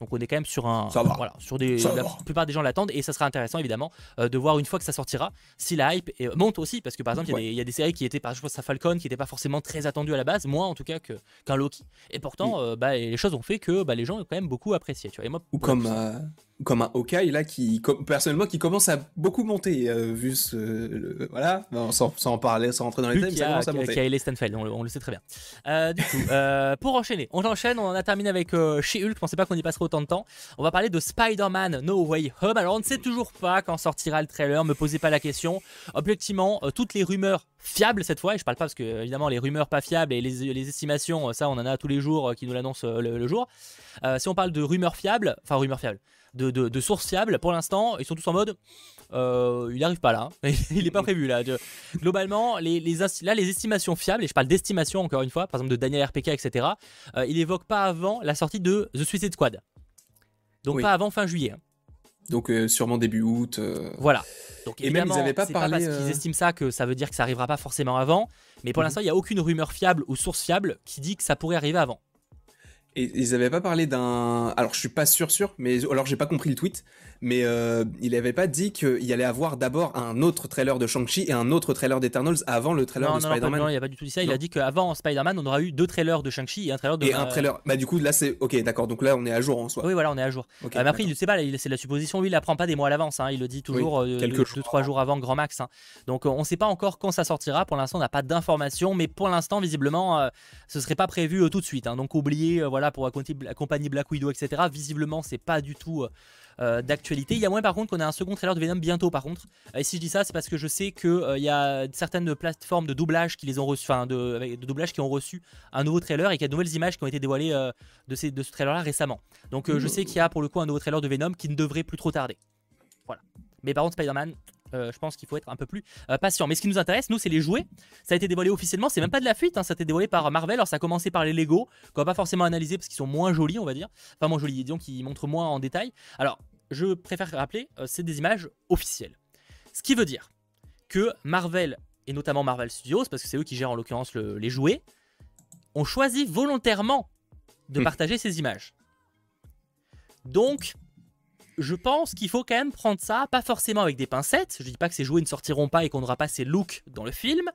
S1: donc on est quand même sur un
S2: ça va.
S1: voilà, sur des la plupart des gens l'attendent et ça sera intéressant évidemment euh, de voir une fois que ça sortira si la hype monte aussi parce que par exemple il y, a des séries qui étaient par exemple ça Falcon qui n'étaient pas forcément très attendues à la base moins en tout cas qu'un Loki. Et pourtant euh, bah, les choses ont fait que bah, les gens ont quand même beaucoup apprécié tu vois.
S2: Ou comme comme un Hawkeye, là, qui, personnellement, qui commence à beaucoup monter, euh, vu ce. le- voilà, sans, sans en parler, sans rentrer dans les
S1: qui
S2: ça commence à monter.
S1: qui a Ellie Stanfield, on le, on le sait très bien. Euh, du coup, euh, pour enchaîner, on enchaîne, on en a terminé avec chez Hulk, je pensais pas qu'on y passerait autant de temps. On va parler de Spider-Man No Way Home. Alors on ne sait toujours pas quand sortira le trailer, me posez pas la question. Objectivement, toutes les rumeurs fiables cette fois, et je parle pas parce que évidemment les rumeurs pas fiables et les, les estimations, ça on en a tous les jours qui nous l'annoncent le, le jour. Si on parle de rumeurs fiables, enfin rumeurs fiables, de, de, de sources fiables, pour l'instant, ils sont tous en mode euh, il n'arrive pas là. hein. il n'est pas prévu là. Globalement, les, là, les estimations fiables, et je parle d'estimation encore une fois, par exemple de Daniel RPK, etc., euh, il évoque pas avant la sortie de The Suicide Squad. Donc
S2: Oui.
S1: pas avant fin juillet.
S2: Donc, euh, sûrement début août.
S1: Voilà. Donc
S2: Et même, ils
S1: évidemment,
S2: avaient pas parlé,
S1: pas parce qu'ils estiment ça que ça veut dire que ça arrivera pas forcément avant. Mais pour
S2: Mhm.
S1: l'instant, il n'y a aucune rumeur fiable ou source fiable qui dit que ça pourrait arriver avant.
S2: Et ils avaient pas parlé d'un. Alors, je suis pas sûr, sûr, mais alors j'ai pas compris le tweet. Mais euh, il avait pas dit qu'il allait avoir d'abord un autre trailer de Shang-Chi et un autre trailer d'Eternals avant le trailer
S1: Non,
S2: de
S1: non, non,
S2: Spider-Man.
S1: non, il a pas du tout dit ça. Il
S2: Non.
S1: a dit qu'avant Spider-Man, on aura eu deux trailers de Shang-Chi et un trailer de.
S2: Et un trailer. Bah, du coup, là, c'est. Ok, d'accord. Donc là, on est à jour en soi.
S1: Oui, voilà, on est à jour. Euh, mais après, il ne sait pas, c'est la supposition. Lui, il apprend pas des mois à l'avance. hein, Il le dit toujours
S2: Oui,
S1: euh,
S2: quelques
S1: deux,
S2: jours
S1: trois jours avant, grand max. hein. Donc, on ne sait pas encore quand ça sortira. Pour l'instant, on n'a pas d'informations. Mais pour l'instant, visiblement, euh, ce serait pas prévu tout de suite. hein. Donc, oubliez, euh, voilà, pour compagnie Black Widow, etc. Visiblement, c'est pas du tout. euh, euh, d'actualité. Il y a moins par contre qu'on a un second trailer de Venom bientôt par contre. Et si je dis ça, c'est parce que je sais que euh, y a certaines plateformes de doublage qui les ont reçu, enfin de, doublage qui ont reçu un nouveau trailer et qu'il y a de nouvelles images qui ont été dévoilées euh, de, ces, de ce trailer-là récemment. Donc je sais qu'il y a pour le coup un nouveau trailer de Venom qui ne devrait plus trop tarder. Voilà. Mais par contre Spider-Man, euh, je pense qu'il faut être un peu plus euh, patient. Mais ce qui nous intéresse, nous, c'est les jouets. Ça a été dévoilé officiellement, c'est même pas de la fuite, hein, ça a été dévoilé par Marvel. Alors ça a commencé par les Lego, qu'on va pas forcément analyser parce qu'ils sont moins jolis, on va dire. Enfin, moins jolis, disons qu'ils montrent moins en détail. Alors, je préfère rappeler, euh, c'est des images officielles. Ce qui veut dire que Marvel, et notamment Marvel Studios, parce que c'est eux qui gèrent en l'occurrence le- les jouets, ont choisi volontairement de
S2: Hmm.
S1: partager ces images. Donc, je pense qu'il faut quand même prendre ça, pas forcément avec des pincettes. Je dis pas que ces jouets ne sortiront pas et qu'on n'aura pas ces looks dans le film,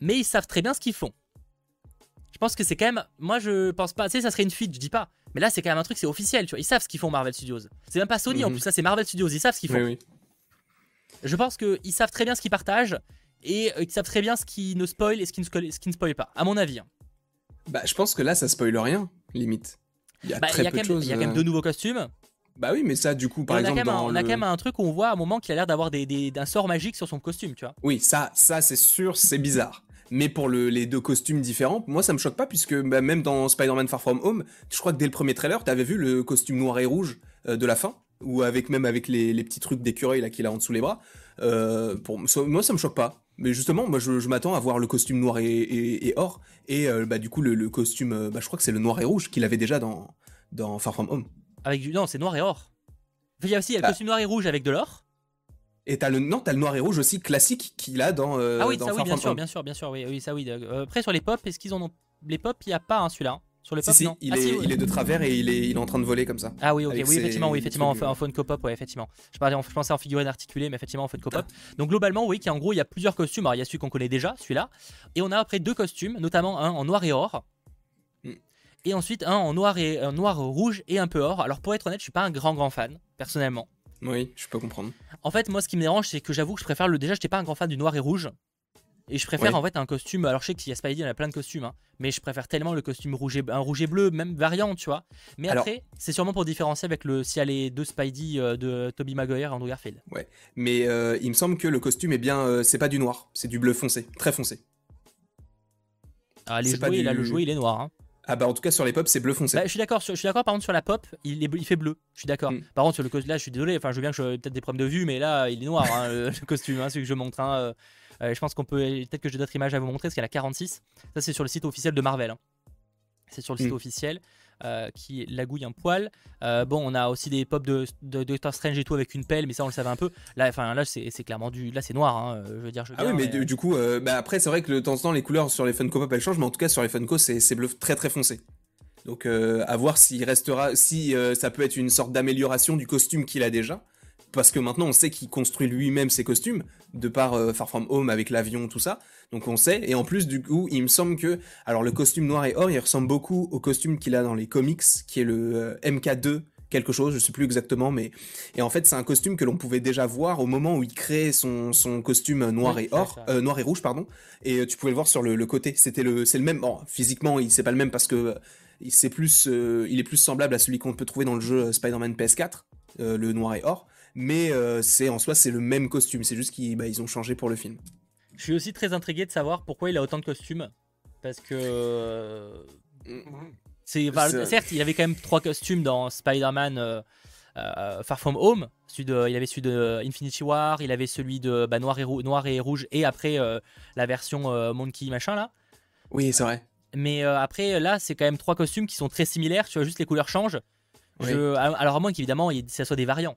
S1: mais ils savent très bien ce qu'ils font. Je pense que c'est quand même. Moi, je pense pas. Tu sais, ça serait une fuite, je dis pas. Mais là, c'est quand même un truc, c'est officiel, tu vois. Ils savent ce qu'ils font, Marvel Studios. C'est même pas Sony en
S2: Mhm.
S1: plus, ça, c'est Marvel Studios. Ils savent ce qu'ils font.
S2: Oui, oui.
S1: Je pense qu'ils savent très bien ce qu'ils partagent et euh, ils savent très bien ce qui ne spoil et ce qui ne, ce qui ne spoil pas, à mon avis. hein.
S2: Bah, je pense que là, ça spoil rien, limite. Il y a
S1: Bah,
S2: très
S1: y a
S2: peu
S1: quand
S2: de
S1: même, y a quand même
S2: euh,
S1: deux nouveaux costumes.
S2: Bah oui, mais ça, du coup, par
S1: on a
S2: exemple,
S1: un,
S2: dans
S1: on a quand même un truc où on voit à un moment qu'il a l'air d'avoir des, des- un sort magique sur son costume, tu vois.
S2: Oui, ça, ça c'est sûr, c'est bizarre. Mais pour le- les deux costumes différents, moi ça me choque pas puisque bah, même dans Spider-Man Far From Home, je crois que dès le premier trailer, t'avais vu le costume noir et rouge euh, de la fin, ou avec même avec les, les petits trucs d'écureuil là qu'il a en dessous les bras. Euh, pour ça- moi ça me choque pas. Mais justement, moi je, je m'attends à voir le costume noir et, et- et or, et euh, bah du coup le, le costume, bah, je crois que c'est le noir et rouge qu'il avait déjà dans dans Far From Home.
S1: Avec du. Non, c'est noir et or. Il y a aussi y a le
S2: Ah.
S1: costume noir et rouge avec de l'or.
S2: Et t'as le non, t'as le noir et rouge aussi classique qu'il a dans euh,
S1: ah oui,
S2: dans
S1: ça oui, bien sûr, bien sûr, bien sûr. Oui, oui ça oui. Euh, après, sur les pop, est-ce qu'ils en ont. Les pop, il n'y a pas hein, celui-là. Sur les pop,
S2: si,
S1: non
S2: il,
S1: Ah,
S2: est,
S1: si, ouais.
S2: il est de travers et il est, il est en train de voler comme ça.
S1: Ah oui, ok, oui,
S2: ses
S1: effectivement, oui, effectivement, en, en phone cop-up, ouais, effectivement. Je, parlais, je pensais en figurine articulée, mais effectivement, en phone cop-up. Donc globalement, oui, qu'en gros, il y a plusieurs costumes. Alors, il y a celui qu'on connaît déjà, celui-là. Et on a après deux costumes, notamment un en noir et or. Et ensuite un en noir et un noir rouge et un peu or. Alors pour être honnête, je suis pas un grand grand fan personnellement.
S2: Oui, je peux comprendre.
S1: En fait, moi, ce qui me dérange, c'est que j'avoue que je préfère le. Déjà, j'étais pas un grand fan du noir et rouge. Et je préfère
S2: Ouais.
S1: en fait un costume. Alors, je sais qu'il y a Spidey, il y en a plein de costumes, hein, mais je préfère tellement le costume rouge et, un rouge et bleu, même variant, tu vois. Mais
S2: Alors-
S1: après, c'est sûrement pour différencier avec le. S'il y a les deux Spidey euh, de Tobey Maguire et Andrew Garfield.
S2: Mais euh, il me semble que le costume est bien. euh, c'est pas du noir, c'est du bleu foncé, très foncé.
S1: Ah, les jouets, là,
S2: du-
S1: le jouet, il est noir. hein.
S2: Ah bah en tout cas sur les pop c'est bleu foncé.
S1: Bah, je suis d'accord. Je suis d'accord. Par contre, sur la pop, il, est, il fait bleu. Je suis d'accord.
S2: Mm.
S1: Par contre, sur le costume, là, je suis désolé. Enfin, je veux bien que je peut-être des problèmes de vue, mais là, il est noir hein, le, le costume, hein, celui que je montre. hein, euh, euh, je pense qu'on peut. Peut-être que j'ai d'autres images à vous montrer parce qu'elle a 46. Ça, c'est sur le site officiel de Marvel. hein. C'est sur le site
S2: Mm.
S1: officiel euh, qui lagouille un poil. Euh, bon, on a aussi des pop de, de Doctor Strange et tout avec une pelle, mais ça, on le savait un peu. Là, enfin, là, c'est clairement du. Là, c'est noir. hein, Je veux dire. Je veux
S2: Ah oui mais du, du coup euh, bah après c'est vrai que de temps en temps les couleurs sur les Funko Pop elles changent mais en tout cas sur les Funko c'est bleu très très foncé. Donc euh, à voir s'il restera si euh, ça peut être une sorte d'amélioration du costume qu'il a déjà parce que maintenant on sait qu'il construit lui-même ses costumes de par euh, Far From Home avec l'avion tout ça. Donc on sait. Et en plus du coup il me semble que alors le costume noir et or il ressemble beaucoup au costume qu'il a dans les comics qui est le euh, MK2 quelque chose je sais plus exactement mais et en fait c'est un costume que l'on pouvait déjà voir au moment où il créait son, son costume noir
S1: Oui,
S2: et or euh, noir et rouge pardon. Et euh, tu pouvais le voir sur le, le côté. C'était le c'est le même bon, physiquement il c'est pas le même parce que euh, il c'est plus euh, il est plus semblable à celui qu'on peut trouver dans le jeu Spider-Man PS4 euh, le noir et or mais euh, c'est en soi c'est le même costume c'est juste qu'ils bah, ils ont changé pour le film
S1: Je suis aussi très intrigué de savoir pourquoi il a autant de costumes. Parce que. euh, c'est, certes, il avait quand même trois costumes dans Spider-Man euh, Far From Home. Celui de, il avait celui de Infinity War, il avait celui de bah, noir, et rou- noir et rouge, et après euh, la version euh, Monkey machin là.
S2: oui c'est vrai
S1: Mais après, là, c'est quand même trois costumes qui sont très similaires. Tu vois, juste les couleurs changent.
S2: Oui.
S1: Je- alors, à moins qu'évidemment, ça soit des variants.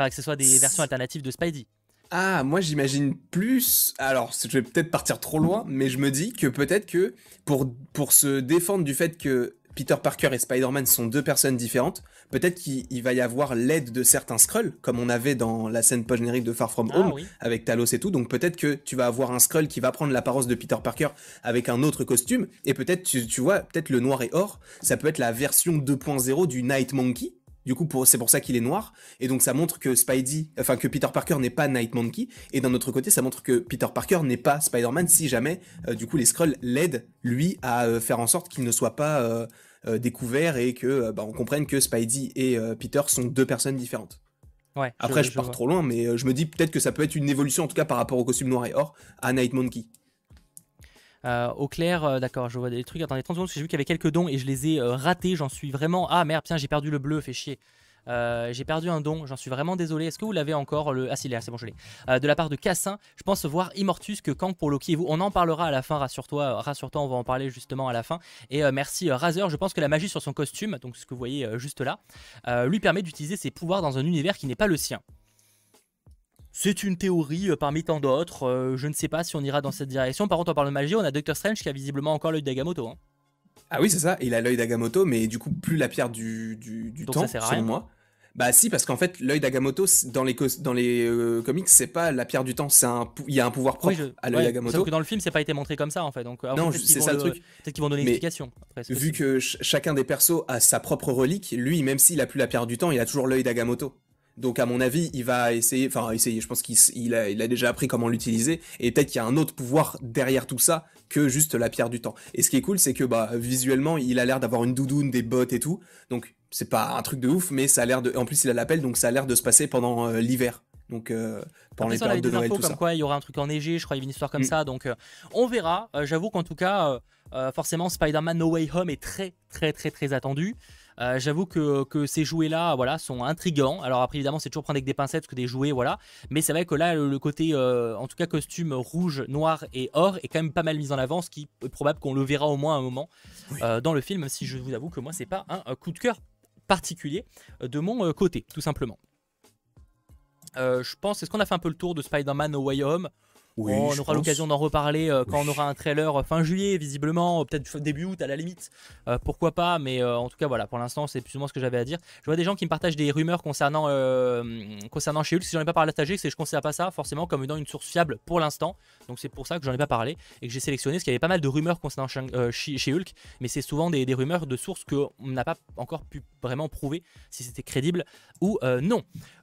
S1: Enfin, que ce soit des versions alternatives de Spidey.
S2: Ah, moi j'imagine plus. Alors, je vais peut-être partir trop loin, mais je me dis que peut-être que pour, pour se défendre du fait que Peter Parker et Spider-Man sont deux personnes différentes, peut-être qu'il il va y avoir l'aide de certains Skrulls, comme on avait dans la scène post-générique de Far From
S1: Ah
S2: Home,
S1: oui.
S2: avec Talos et tout. Donc peut-être que tu vas avoir un Skrull qui va prendre l'apparence de Peter Parker avec un autre costume, et peut-être, tu, tu vois, peut-être le noir et or, ça peut être la version 2.0 du Night Monkey. Du coup, c'est pour ça qu'il est noir. Et donc, ça montre que Spidey, enfin, que Peter Parker n'est pas Night Monkey. Et d'un autre côté, ça montre que Peter Parker n'est pas Spider-Man si jamais, euh, du coup, les Skrulls l'aident, lui, à euh, faire en sorte qu'il ne soit pas euh, découvert et que, bah, on comprenne que Spidey et Peter sont deux personnes différentes.
S1: Ouais,
S2: Après, je, pars trop loin, mais je me dis peut-être que ça peut être une évolution, en tout cas, par rapport au costume noir et or, à Night Monkey.
S1: Euh, au clair, euh, d'accord, je vois des trucs. Attendez 30 secondes, j'ai vu qu'il y avait quelques dons et je les ai euh, ratés. J'en suis vraiment. Ah merde, tiens, j'ai perdu le bleu, fait chier. J'ai perdu un don, j'en suis vraiment désolé. Est-ce que vous l'avez encore le... Ah, si, là, c'est bon, je l'ai. De la part de Cassin, je pense voir Immortus que Kang pour Loki et vous. On en parlera à la fin, rassure-toi, rassure-toi, on va en parler justement à la fin. Et merci Razer, je pense que la magie sur son costume, donc ce que vous voyez juste là, lui permet d'utiliser ses pouvoirs dans un univers qui n'est pas le sien. C'est une théorie euh, parmi tant d'autres. euh, je ne sais pas si on ira dans cette direction. Par contre, on parle de magie. On a Doctor Strange qui a visiblement encore l'œil d'Agamotto. hein.
S2: Ah oui, c'est ça, il a l'œil d'Agamotto, mais du coup, plus la pierre du, du, du
S1: Donc
S2: temps,
S1: ça sert à
S2: selon
S1: rien.
S2: moi. Bah si, parce qu'en fait, l'œil d'Agamotto, c'est- dans les, dans les euh, comics, c'est pas la pierre du temps, c'est un, il y a un pouvoir propre
S1: Oui, je-
S2: à l'œil
S1: ouais,
S2: d'Agamotto.
S1: Sauf que dans le film, c'est pas été montré comme ça en fait. Donc,
S2: Non, c'est ça le truc.
S1: Peut-être qu'ils vont donner une explication. Après,
S2: Vu que ch- chacun des persos a sa propre relique, lui, même s'il a plus la pierre du temps, il a toujours l'œil d'Agamotto. Donc à mon avis, il va essayer, enfin essayer, je pense qu'il il a, il a déjà appris comment l'utiliser, et peut-être qu'il y a un autre pouvoir derrière tout ça que juste la pierre du temps. Et ce qui est cool, c'est que bah visuellement, il a l'air d'avoir une doudoune, des bottes et tout, donc c'est pas un truc de ouf, mais ça a l'air de, en plus il a l'appel, donc ça a l'air de se passer pendant euh, l'hiver, donc euh, pendant
S1: Après,
S2: les
S1: ça,
S2: périodes de Noël,
S1: infos
S2: tout
S1: comme
S2: ça.
S1: quoi il y aura un truc enneigé, je crois, il y avait une histoire comme
S2: Mm.
S1: ça. Donc, euh, on verra. Euh, J'avoue qu'en tout cas, forcément, Spider-Man No Way Home est très, très, très, très attendu. Euh, J'avoue que, que ces jouets-là, voilà, sont intrigants. Alors après, évidemment, c'est toujours prendre avec des pincettes parce que des jouets, voilà. Mais c'est vrai que là, le, côté, euh, en tout cas, costume rouge, noir et or est quand même pas mal mis en avant, ce qui est probable qu'on le verra au moins à un moment
S2: Oui.
S1: euh, dans le film. même Si je vous avoue que moi, c'est pas un, coup de cœur particulier de mon côté, tout simplement. Je pense, est-ce qu'on a fait un peu le tour de Spider-Man No Way Home? On aura l'occasion d'en reparler euh, quand on aura un trailer euh, fin juillet, visiblement, peut-être début août à la limite. Euh, pourquoi pas, mais en tout cas, voilà, pour l'instant, c'est plus ou moins ce que j'avais à dire. Je vois des gens qui me partagent des rumeurs concernant, concernant chez Hulk. Si j'en ai pas parlé à c'est que je considère pas ça forcément comme étant une source fiable pour l'instant. Donc c'est pour ça que j'en ai pas parlé et que j'ai sélectionné, parce qu'il y avait pas mal de rumeurs concernant chez Hulk, mais c'est souvent des, des, rumeurs de sources qu'on n'a pas encore pu vraiment prouver si c'était crédible ou non.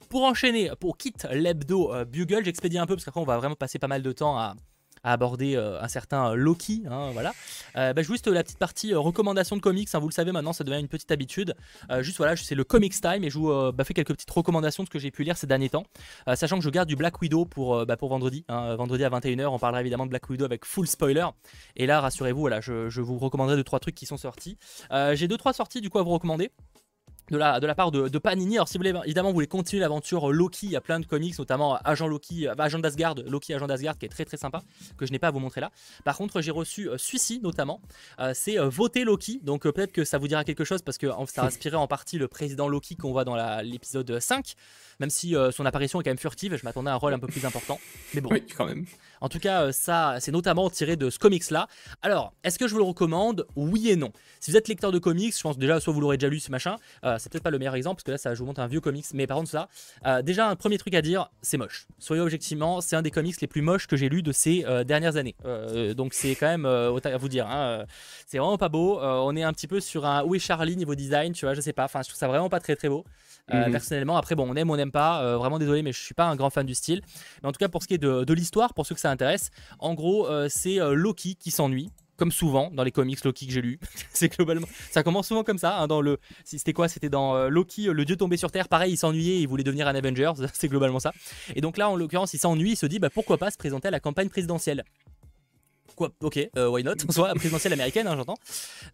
S1: Pour enchaîner, pour quitte l'hebdo euh, Bugle, j'expédie un peu parce qu'après on va vraiment passer pas mal de temps à, aborder euh, un certain Loki. Hein, voilà. Euh, bah, juste la petite partie recommandation de comics. Hein, vous le savez maintenant, ça devient une petite habitude. juste voilà, c'est le Comics Time et je vous bah, fais quelques petites recommandations de ce que j'ai pu lire ces derniers temps. sachant que je garde du Black Widow pour, bah, vendredi. Hein, vendredi à 21h, on parlera évidemment de Black Widow avec full spoiler. Et là, rassurez-vous, voilà, je, vous recommanderai 2 trois trucs qui sont sortis. j'ai 2 trois sorties du coup à vous recommander de la, de la part de, Panini. Alors si vous voulez évidemment vous voulez continuer l'aventure Loki, il y a plein de comics, notamment Agent Loki, euh, Agent d'Asgard, Loki Agent d'Asgard qui est très très sympa, que je n'ai pas à vous montrer là. Par contre j'ai reçu euh, celui-ci notamment, euh, c'est Voter Loki, donc peut-être que ça vous dira quelque chose parce que ça a inspiré en partie le président Loki qu'on voit dans l'épisode 5 même si euh, son apparition est quand même furtive, je m'attendais à un rôle un peu plus important. Mais bon.
S2: Oui, quand même.
S1: En tout cas, euh, ça, c'est notamment tiré de ce comics-là. Alors, est-ce que je vous le recommande? Oui et non. Si vous êtes lecteur de comics, je pense déjà, soit vous l'aurez déjà lu, ce machin. Euh, c'est peut-être pas le meilleur exemple, parce que là, ça, je vous montre un vieux comics. Mais par contre, ça, déjà, un premier truc à dire, c'est moche. Soyez objectivement, c'est un des comics les plus moches que j'ai lu de ces dernières années. donc, c'est quand même, à vous dire, hein, c'est vraiment pas beau. on est un petit peu sur un où est Charlie niveau design, tu vois, je sais pas. Enfin, je trouve ça vraiment pas très très beau. Mhm. Personnellement, après, bon, on aime, on n'aime pas. Euh, vraiment désolé, mais je suis pas un grand fan du style. Mais en tout cas, pour ce qui est de, l'histoire, pour ceux que ça intéresse, en gros, euh, c'est euh, Loki qui s'ennuie comme souvent dans les comics Loki que j'ai lu. c'est globalement, ça commence souvent comme ça. Hein, dans le, c'était quoi C'était dans Loki, le dieu tombé sur terre. Pareil, il s'ennuyait, il voulait devenir un Avengers. c'est globalement ça. Et donc là, en l'occurrence, il s'ennuie, il se dit, bah pourquoi pas se présenter à la campagne présidentielle ok, euh, why not Soit présidentielle américaine, hein, j'entends.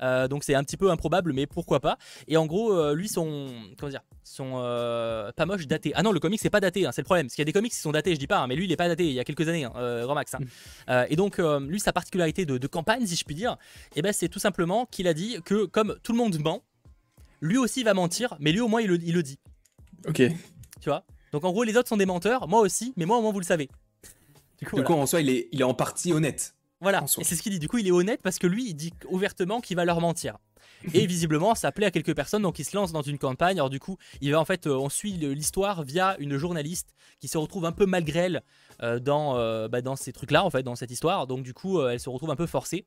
S1: Euh, donc c'est un petit peu improbable, mais pourquoi pas. Et en gros, euh, lui, son. Comment dire Son. pas moche, daté. Ah non, le comic, c'est pas daté, hein, c'est le problème. Parce qu'il y a des comics qui sont datés, je dis pas, hein, mais lui, il est pas daté, il y a quelques années, grand max. Mm. et donc, lui, sa particularité de, campagne, si je puis dire, et eh ben, c'est tout simplement qu'il a dit que, comme tout le monde ment, lui aussi va mentir, mais lui, au moins, il le, il le dit.
S2: Ok.
S1: Tu vois? Donc, en gros, les autres sont des menteurs, moi aussi, mais moi, au moins, vous le savez.
S2: Du coup, en soi, il est, il est en partie honnête.
S1: Voilà, et c'est ce qu'il dit. Du coup, il est honnête parce que lui, il dit ouvertement qu'il va leur mentir. Et visiblement, ça plaît à quelques personnes, donc il se lance dans une campagne. Alors du coup, il va en fait, euh, on suit l'histoire via une journaliste qui se retrouve un peu malgré elle euh, dans, euh, bah, dans ces trucs-là, en fait, dans cette histoire. Donc du coup, elle se retrouve un peu forcée.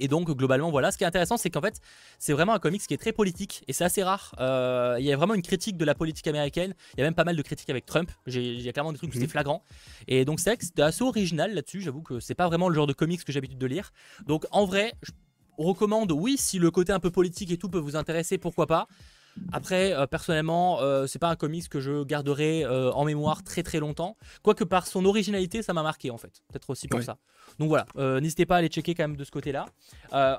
S1: Et donc globalement voilà, ce qui est intéressant c'est qu'en fait c'est vraiment un comics qui est très politique et c'est assez rare. Euh, il y a vraiment une critique de la politique américaine, il y a même pas mal de critiques avec Trump, il y a clairement des trucs où c'était mhm. flagrant. Et donc c'est assez original là-dessus, j'avoue que c'est pas vraiment le genre de comics que j'ai l'habitude de lire. Donc en vrai, je recommande oui si le côté un peu politique et tout peut vous intéresser, pourquoi pas. Après, euh, personnellement, euh, c'est pas un comics que je garderai euh, en mémoire très très longtemps. Quoique par son originalité, ça m'a marqué en fait. Peut-être aussi pour ça. Donc voilà, n'hésitez pas à aller checker quand même de ce côté-là.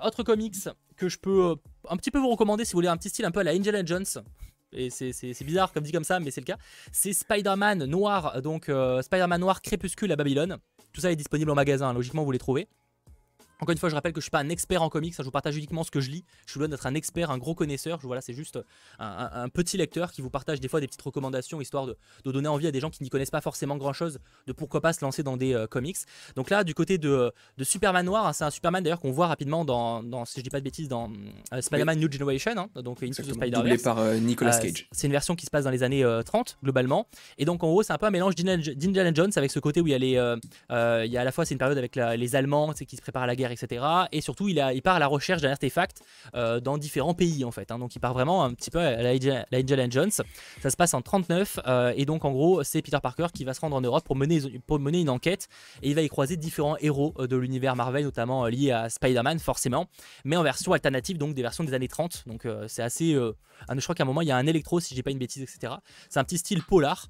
S1: autre comics que je peux un petit peu vous recommander si vous voulez un petit style un peu à la Angel Jones. Et c'est bizarre comme dit comme ça, mais c'est le cas. C'est Spider-Man noir, donc Spider-Man noir crépuscule à Babylone. Tout ça est disponible en magasin, logiquement vous les trouvez. Encore une fois, je rappelle que je suis pas un expert en comics, je vous partage uniquement ce que je lis. Je suis loin d'être un expert, un gros connaisseur. Je, voilà, c'est juste un, petit lecteur qui vous partage des fois des petites recommandations histoire de, donner envie à des gens qui n'y connaissent pas forcément grand chose de pourquoi pas se lancer dans des euh, comics. Donc là, du côté de, Superman Noir, hein, c'est un Superman d'ailleurs qu'on voit rapidement dans, si je dis pas de bêtises, dans euh, Spider-Man New Generation, hein, donc Into the
S2: Spider-Verse. par euh, Nicolas Cage.
S1: c'est une version qui se passe dans les années 30 globalement. Et donc en gros, c'est un peu un mélange d'Indiana Jones avec ce côté où il y a les, il y a à la fois c'est une période avec les Allemands, qui se préparent à la guerre, etc. Et surtout, il, a, part à la recherche d'un artefact euh, dans différents pays en fait. Hein. Donc il part vraiment un petit peu à la, Angel Jones. Ça se passe en 39 euh, et donc en gros, c'est Peter Parker qui va se rendre en Europe pour mener, une enquête et il va y croiser différents héros euh, de l'univers Marvel, notamment liés à Spider-Man forcément, mais en version alternative, donc des versions des années 30. Donc c'est assez. je crois qu'à un moment, il y a un électro, si j'ai pas une bêtise, etc. C'est un petit style polar.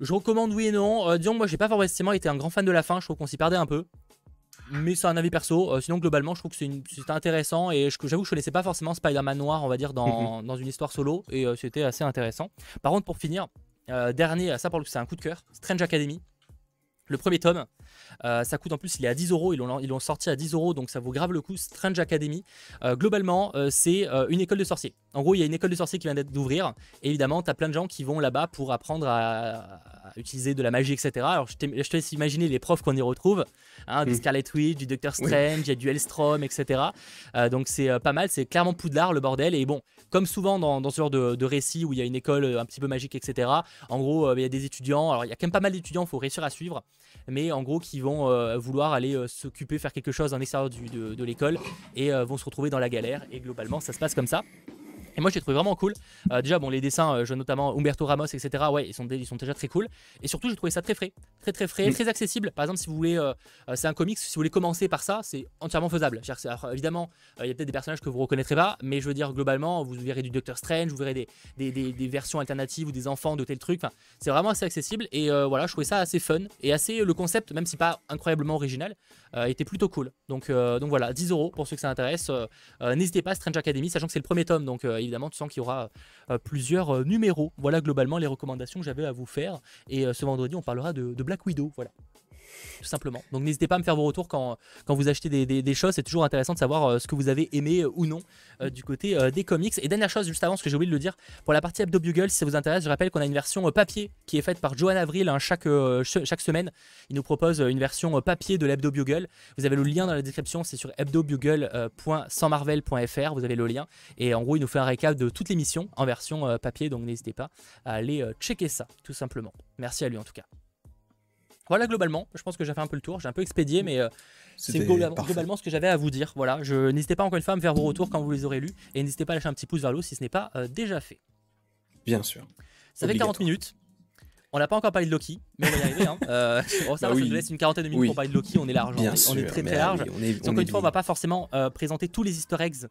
S1: Je recommande oui et non. disons moi j'ai pas forcément été un grand fan de la fin, je trouve qu'on s'y perdait un peu mais c'est un avis perso. Euh, sinon, globalement, je trouve que c'est intéressant et j'avoue que je connaissais pas forcément Spider-Man noir, on va dire, dans, mhm. une histoire solo et euh, c'était assez intéressant. Par contre, pour finir, euh, dernier, ça pour le c'est un coup de cœur Strange Academy. Le premier tome, ça coûte en plus, il est à 10 euros, ils l'ont sorti à 10 euros, donc ça vaut grave le coup. Strange Academy, globalement, c'est une école de sorciers. En gros, il y a une école de sorciers qui vient d'ouvrir, et évidemment, tu as plein de gens qui vont là-bas pour apprendre à, utiliser de la magie, etc. Alors je, te laisse imaginer les profs qu'on y retrouve, hein, du mm. Scarlet Witch, du Doctor Strange, il y a du Hellstrom, etc. donc c'est pas mal, c'est clairement Poudlard le bordel. Et bon, comme souvent dans, ce genre de, de, récit où il y a une école un petit peu magique, etc. En gros, il y a des étudiants, alors il y a quand même pas mal d'étudiants, il faut réussir à suivre, mais en gros qui vont vouloir aller s'occuper, faire quelque chose en extérieur de, de l'école et vont se retrouver dans la galère. Et globalement, ça se passe comme ça. Et moi, j'ai trouvé vraiment cool. Euh, déjà, bon, les dessins, euh, je, notamment Humberto Ramos, etc., ouais, ils sont, ils sont déjà très cool. Et surtout, j'ai trouvé ça très frais. Très, très frais, mm. très accessible. Par exemple, si vous voulez, euh, c'est un comics, si vous voulez commencer par ça, c'est entièrement faisable. évidemment, il y a peut-être des personnages que vous reconnaîtrez pas, mais je veux dire, globalement, vous verrez du Doctor Strange, vous verrez des, des, des, versions alternatives ou des enfants de tel truc. Enfin, c'est vraiment assez accessible. Et voilà, je trouvais ça assez fun. Et assez, le concept, même si pas incroyablement original, était plutôt cool. Donc, donc voilà, 10 euros pour ceux que ça intéresse. N'hésitez pas, Strange Academy, sachant que c'est le premier tome, donc évidemment, tu sens qu'il y aura euh, plusieurs euh, numéros. Voilà globalement les recommandations que j'avais à vous faire. Et euh, ce vendredi, on parlera de, de Black Widow. Voilà tout simplement. Donc n'hésitez pas à me faire vos retours quand, quand vous achetez des, choses, c'est toujours intéressant de savoir euh, ce que vous avez aimé euh, ou non euh, du côté des comics. Et dernière chose, juste avant, ce que j'ai oublié de le dire, pour la partie Hebdo Bugle, si ça vous intéresse, je rappelle qu'on a une version papier qui est faite par Johan Avril hein, chaque, chaque semaine. Il nous propose une version papier de l'Hebdo Bugle. Vous avez le lien dans la description, c'est sur hebdobugle.sansmarvel.fr, vous avez le lien. Et en gros, il nous fait un récap de toute l'émission en version papier, donc n'hésitez pas à aller checker ça, tout simplement. Merci à lui en tout cas. Voilà, globalement, je pense que j'ai fait un peu le tour. J'ai un peu expédié, mais euh, c'est globalement, ce que j'avais à vous dire. Voilà, je n'hésitez pas encore une fois à me faire vos retours quand vous les aurez lus. Et n'hésitez pas à lâcher un petit pouce vers le haut si ce n'est pas euh, déjà fait.
S2: Bien sûr.
S1: Ça fait 40 minutes. On n'a pas encore parlé de Loki, mais on va y arriver. Hein. Euh, ça, bah je laisse une quarantaine de minutes pour parler de Loki. On est large, on, est, très très large. encore une fois, on va pas forcément présenter tous les Easter eggs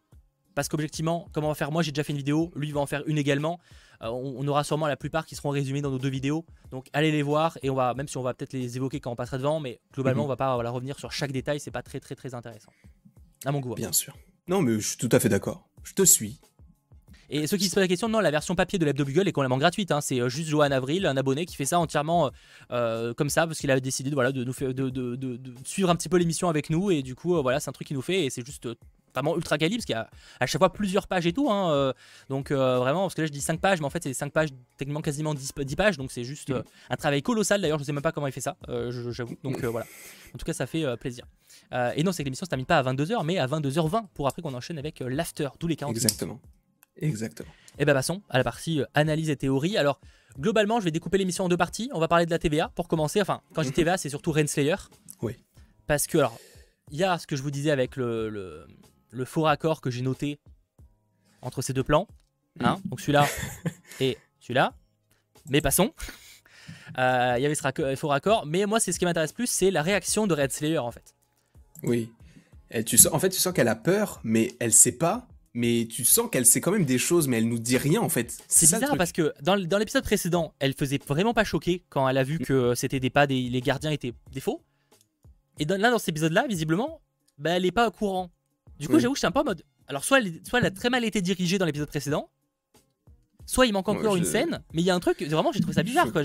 S1: parce qu'objectivement, comme on va faire moi, j'ai déjà fait une vidéo, lui il va en faire une également. Euh, on, aura sûrement la plupart qui seront résumés dans nos deux vidéos. Donc allez les voir et on va, même si on va peut-être les évoquer quand on passera devant, mais globalement, mhm. on va pas revenir sur chaque détail, c'est pas très très très intéressant. À mon goût.
S2: Bien sûr. Non, mais je suis tout à fait d'accord. Je te suis.
S1: Et ceux qui se posent la question, non, la version papier de l'Hebdo Bugle est complètement gratuite. Hein. C'est euh, juste Johan Avril, un abonné, qui fait ça entièrement euh, comme ça, parce qu'il a décidé de, voilà, de, nous faire, de, suivre un petit peu l'émission avec nous. Et du coup, voilà, c'est un truc qu'il nous fait. Et c'est juste vraiment ultra quali parce qu'il y a à chaque fois plusieurs pages et tout. Hein, euh, donc euh, vraiment, parce que là je dis 5 pages, mais en fait c'est 5 pages, techniquement quasiment 10, pages, donc c'est juste euh, un travail colossal. D'ailleurs, je sais même pas comment il fait ça, j'avoue. Donc voilà. En tout cas, ça fait plaisir. et non, c'est que l'émission se termine pas à 22h, mais à 22h20 pour après qu'on enchaîne avec l'after, tous les 40
S2: Exactement. Exactement.
S1: Et ben passons à la partie analyse et théorie. Alors globalement, je vais découper l'émission en deux parties. On va parler de la TVA pour commencer. Enfin, quand je dis mhm. TVA, c'est surtout Renslayer.
S2: Oui.
S1: Parce que alors, il y a ce que je vous disais avec le le faux raccord que j'ai noté entre ces deux plans. Hein Donc celui-là et celui-là. Mais passons. Euh, il y avait ce faux raccord. Mais moi, c'est ce qui m'intéresse plus, c'est la réaction de Red Slayer en fait.
S2: Oui. Et tu sens, en fait, tu sens qu'elle a peur, mais elle sait pas. Mais tu sens qu'elle sait quand même des choses, mais elle nous dit rien en fait.
S1: C'est bizarre parce que dans, l'épisode précédent, elle faisait vraiment pas choquer quand elle a vu que c'était des pas, des, les gardiens étaient des faux. Et là, dans cet épisode-là, visiblement, bah, elle est pas au courant. Du coup, j'avoue, je suis un peu en mode. Alors, soit elle, soit elle a très mal été dirigée dans l'épisode précédent, soit il manque encore une scène, mais il y a un truc, vraiment, j'ai trouvé ça bizarre, quoi.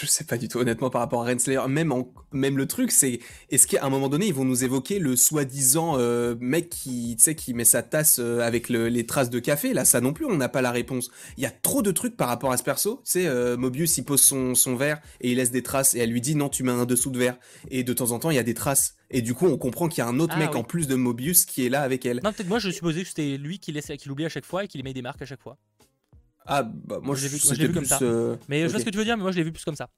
S2: Je sais pas du tout, honnêtement, par rapport à Renslayer. Même, même le truc, c'est est-ce qu'à un moment donné, ils vont nous évoquer le soi-disant euh, mec qui, qui met sa tasse euh, avec les traces de café? Là, ça non plus, on n'a pas la réponse. Il y a trop de trucs par rapport à ce perso. Tu sais, euh, Mobius, il pose son, son verre et il laisse des traces et elle lui dit non, tu mets un dessous de verre. Et de temps en temps, il y a des traces. Et du coup, on comprend qu'il y a un autre ah mec en plus de Mobius qui est là avec elle.
S1: Non, peut-être moi, je supposais que c'était lui qui l'oublie à chaque fois et qui lui met des marques à chaque fois.
S2: Ah, bah moi, je l'ai vu, comme ça.
S1: Mais je vois ce que tu veux dire, mais moi je l'ai vu plus comme ça.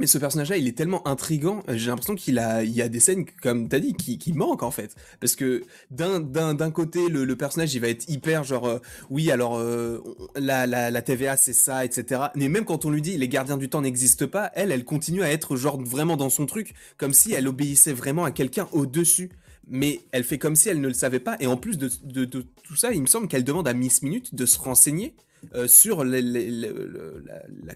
S2: Mais ce personnage-là, il est tellement intrigant. J'ai l'impression qu'il a, il y a des scènes, comme t'as dit, qui, qui manquent en fait. Parce que d'un, côté, le, le, personnage, il va être hyper genre, euh, oui, alors euh, la, la, la, TVA, c'est ça, etc. Mais même quand on lui dit les gardiens du temps n'existent pas, elle, elle continue à être genre vraiment dans son truc, comme si elle obéissait vraiment à quelqu'un au-dessus mais elle fait comme si elle ne le savait pas. Et en plus de, de, de tout ça, il me semble qu'elle demande à Miss Minute de se renseigner euh, sur la,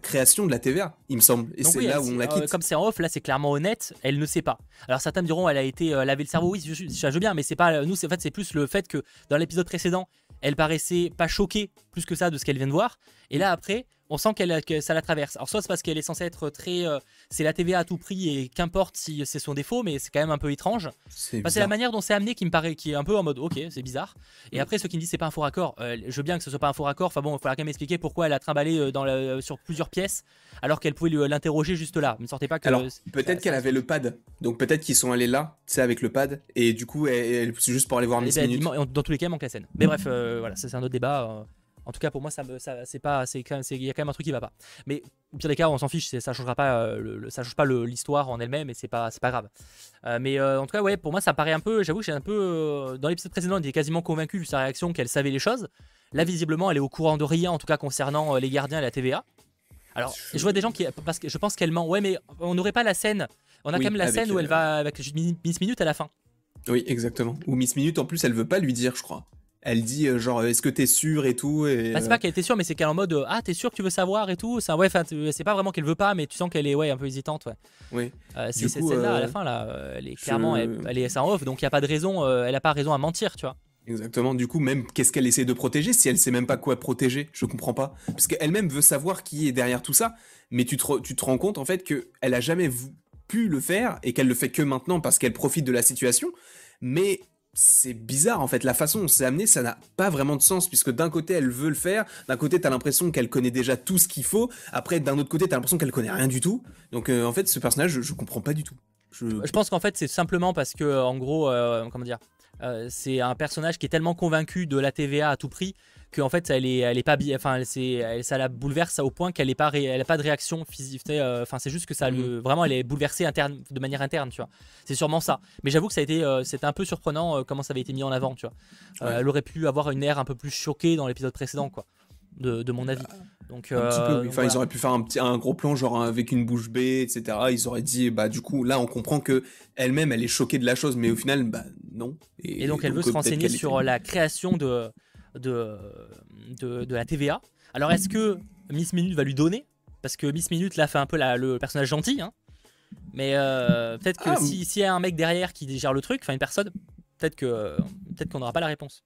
S2: création de la TVA, il me semble. Et c'est là où on la quitte.
S1: comme c'est en off, là c'est clairement honnête, elle ne sait pas. Alors certains me diront, elle a été euh, laver le cerveau, oui, je, je, veux bien, mais c'est pas nous, c'est en fait c'est plus le fait que dans l'épisode précédent, elle paraissait pas choquée plus que ça de ce qu'elle vient de voir, et là après, on sent qu'elle, que ça la traverse. Alors soit c'est parce qu'elle est censée être très, euh, c'est la TVA à tout prix et qu'importe si c'est son défaut, mais c'est quand même un peu étrange. C'est, la manière dont c'est amené qui me paraît, qui est un peu en mode, ok, c'est bizarre. Et mm. après ceux qui me disent c'est pas un faux raccord, euh, je veux bien que ce soit pas un faux raccord. Enfin bon, il faudra quand même expliquer pourquoi elle a trimballé euh, dans sur plusieurs pièces alors qu'elle pouvait l'interroger juste là. Ne sortez pas que.
S2: Alors peut-être qu'elle avait le pad, donc peut-être qu'ils sont allés là, c'est avec le pad, et du coup, elle, c'est juste pour aller voir Miss ben, Minute.
S1: Dans tous les cas, il manque la scène. Mais bref, voilà, c'est un autre débat. En tout cas, pour moi, ça, ça c'est pas, c'est quand il y a quand même un truc qui va pas. Mais au pire des cas, on s'en fiche, ça changera pas, euh, le, ça change pas l'histoire en elle-même, et c'est pas, c'est pas grave. Euh, mais euh, en tout cas, ouais, pour moi, ça paraît un peu. J'avoue, j'ai un peu dans l'épisode précédent, il est quasiment convaincu vu sa réaction qu'elle savait les choses. Là, visiblement, elle est au courant de rien, en tout cas concernant les gardiens et la TVA. Alors, je vois des gens qui, parce que je pense qu'elle ment. Ouais, mais on n'aurait pas la scène. On a quand même la scène où elle va avec Miss Minute à la fin.
S2: Oui, exactement. Ou Miss Minute, en plus, elle veut pas lui dire, je crois elle dit euh, genre est-ce que t'es sûr et tout et
S1: bah, c'est pas qu'elle était sûre mais c'est qu'elle est en mode euh, ah t'es sûr que tu veux savoir et tout? Ça ouais c'est pas vraiment qu'elle veut pas mais tu sens qu'elle est ouais un peu hésitante ouais
S2: oui
S1: euh, c'est cette scène là à la fin là elle est clairement elle, est en off donc il y a pas de raison elle a pas raison à mentir tu vois
S2: Exactement. Du coup, même qu'est-ce qu'elle essaie de protéger si elle sait même pas quoi protéger? Je comprends pas. Parce qu'elle-même veut savoir qui est derrière tout ça, mais tu te, tu te rends compte en fait que elle a jamais pu le faire et qu'elle le fait que maintenant parce qu'elle profite de la situation. Mais c'est bizarre en fait. La façon dont c'est amené ça n'a pas vraiment de sens puisque d'un côté elle veut le faire d'un côté t'as l'impression qu'elle connaît déjà tout ce qu'il faut après d'un autre côté t'as l'impression qu'elle connaît rien du tout. Donc euh, en fait ce personnage je, comprends pas du tout.
S1: Je, pense qu'en fait c'est simplement parce que en gros euh, comment dire euh, c'est un personnage qui est tellement convaincu de la TVA à tout prix qu'en fait elle est elle est pas enfin elle, ça la bouleverse au point qu'elle est pas elle a pas de réaction physique euh, enfin c'est juste que ça le mm. vraiment elle est bouleversée interne de manière interne tu vois c'est sûrement ça mais j'avoue que ça a été euh, c'était un peu surprenant comment ça avait été mis en avant tu vois elle aurait pu avoir une air un peu plus choquée dans l'épisode précédent quoi de, mon avis. Donc,
S2: enfin, ils auraient pu faire un petit, un gros plan genre avec une bouche bée, etc. Ils auraient dit, bah du coup, là, on comprend que elle-même, elle est choquée de la chose, mais au final, bah non.
S1: Et, donc, elle veut se renseigner sur la création de de, de, la TVA. Alors est-ce que Miss Minute va lui donner? Parce que Miss Minute là fait un peu le personnage gentil. Hein. Mais euh, peut-être que ah, s'il y a un mec derrière qui gère le truc, enfin une personne, peut-être que peut-être qu'on n'aura pas la réponse.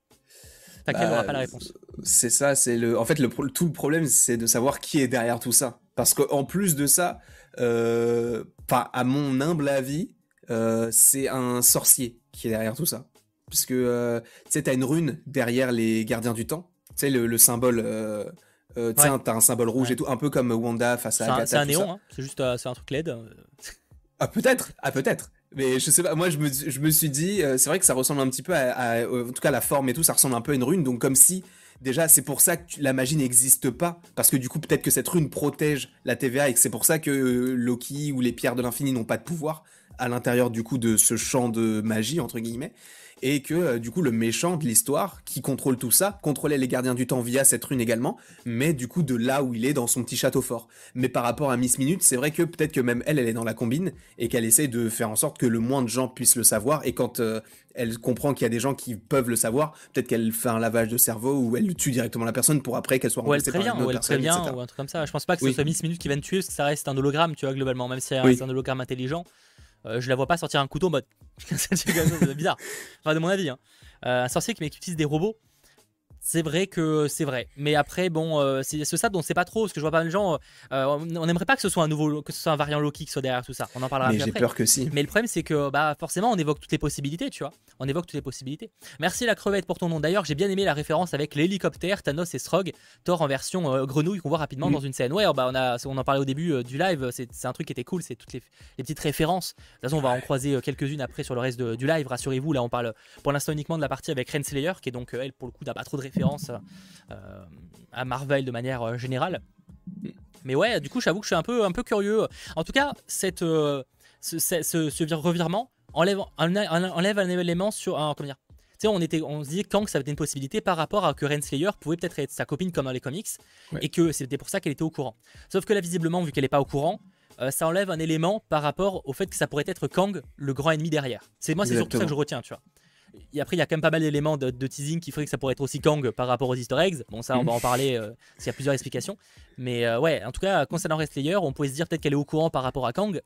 S1: Enfin, qu'elle n'aura pas la réponse.
S2: C'est ça, c'est le. En fait, le, tout le problème, c'est de savoir qui est derrière tout ça. Parce qu'en plus de ça, euh, à mon humble avis, euh, c'est un sorcier qui est derrière tout ça puisque euh, tu sais, t'as une rune derrière les gardiens du temps. Tu sais, le, symbole. Euh, euh, t'as un symbole rouge et tout, un peu comme Wanda face à Agatha.
S1: C'est un néon, hein. c'est juste c'est un truc LED.
S2: ah, peut-être, ah, peut-être. Mais je sais pas, moi je me, je me suis dit, c'est vrai que ça ressemble un petit peu à, En tout cas, la forme et tout, ça ressemble un peu à une rune, donc comme si. Déjà, c'est pour ça que la magie n'existe pas, parce que du coup, peut-être que cette rune protège la TVA et que c'est pour ça que Loki ou les pierres de l'infini n'ont pas de pouvoir à l'intérieur du coup de ce champ de magie entre guillemets et que euh, du coup le méchant de l'histoire qui contrôle tout ça contrôlait les gardiens du temps via cette rune également, mais du coup de là où il est dans son petit château fort. Mais par rapport à Miss Minute, c'est vrai que peut-être que même elle, elle est dans la combine et qu'elle essaie de faire en sorte que le moins de gens puissent le savoir et quand euh, elle comprend qu'il y a des gens qui peuvent le savoir, peut-être qu'elle fait un lavage de cerveau ou elle tue directement la personne pour après qu'elle soit
S1: remplacée par une autre ou elle personne, bien, ou un truc comme ça. Je pense pas que ce soit Miss Minute qui va me tuer parce que ça reste un hologramme, tu vois, globalement, même si c'est un hologramme intelligent. Euh, je la vois pas sortir un couteau en mode. c'est bizarre. Enfin, de mon avis. Hein. Euh, un sorcier qui utilise des robots, c'est vrai que c'est vrai. Mais après, bon, euh, c'est ce stade, on ne sait pas trop, parce que je vois pas de gens. Euh, on n'aimerait pas que ce soit un nouveau, que ce soit un variant Loki qui soit derrière tout ça. On en parlera
S2: Mais j'ai peur que si.
S1: Mais le problème, c'est que bah, forcément, on évoque toutes les possibilités, tu vois. On évoque toutes les possibilités. Merci la crevette pour ton nom. D'ailleurs, j'ai bien aimé la référence avec l'hélicoptère, Thanos et Strog, Thor en version euh, grenouille qu'on voit rapidement mm. dans une scène. Ouais, bah, on, a, on en parlait au début du live, c'est un truc qui était cool, c'est toutes les, petites références. De toute façon, on va en croiser quelques-unes après sur le reste du live, rassurez-vous. Là, on parle pour l'instant uniquement de la partie avec Renslayer, qui est donc, elle, pour le coup, n'a pas trop de références. Euh, à Marvel de manière euh, générale. Mais ouais, du coup, j'avoue que je suis un peu, un peu curieux. En tout cas, cette, euh, ce, ce, revirement enlève, enlève un élément sur. comment dire tu sais, on, était, on se disait que Kang, ça avait été une possibilité par rapport à que Renslayer pouvait peut-être être sa copine comme dans les comics, et que c'était pour ça qu'elle était au courant. Sauf que là, visiblement, vu qu'elle n'est pas au courant, ça enlève un élément par rapport au fait que ça pourrait être Kang, le grand ennemi derrière. C'est moi, c'est surtout ça que je retiens, tu vois. Et après, il y a quand même pas mal d'éléments de, teasing qui feraient que ça pourrait être aussi Kang par rapport aux Easter eggs. Bon, ça, on va en parler euh, s'il y a plusieurs explications. Mais euh, ouais, en tout cas, concernant Restlayer, on pourrait se dire peut-être qu'elle est au courant par rapport à Kang.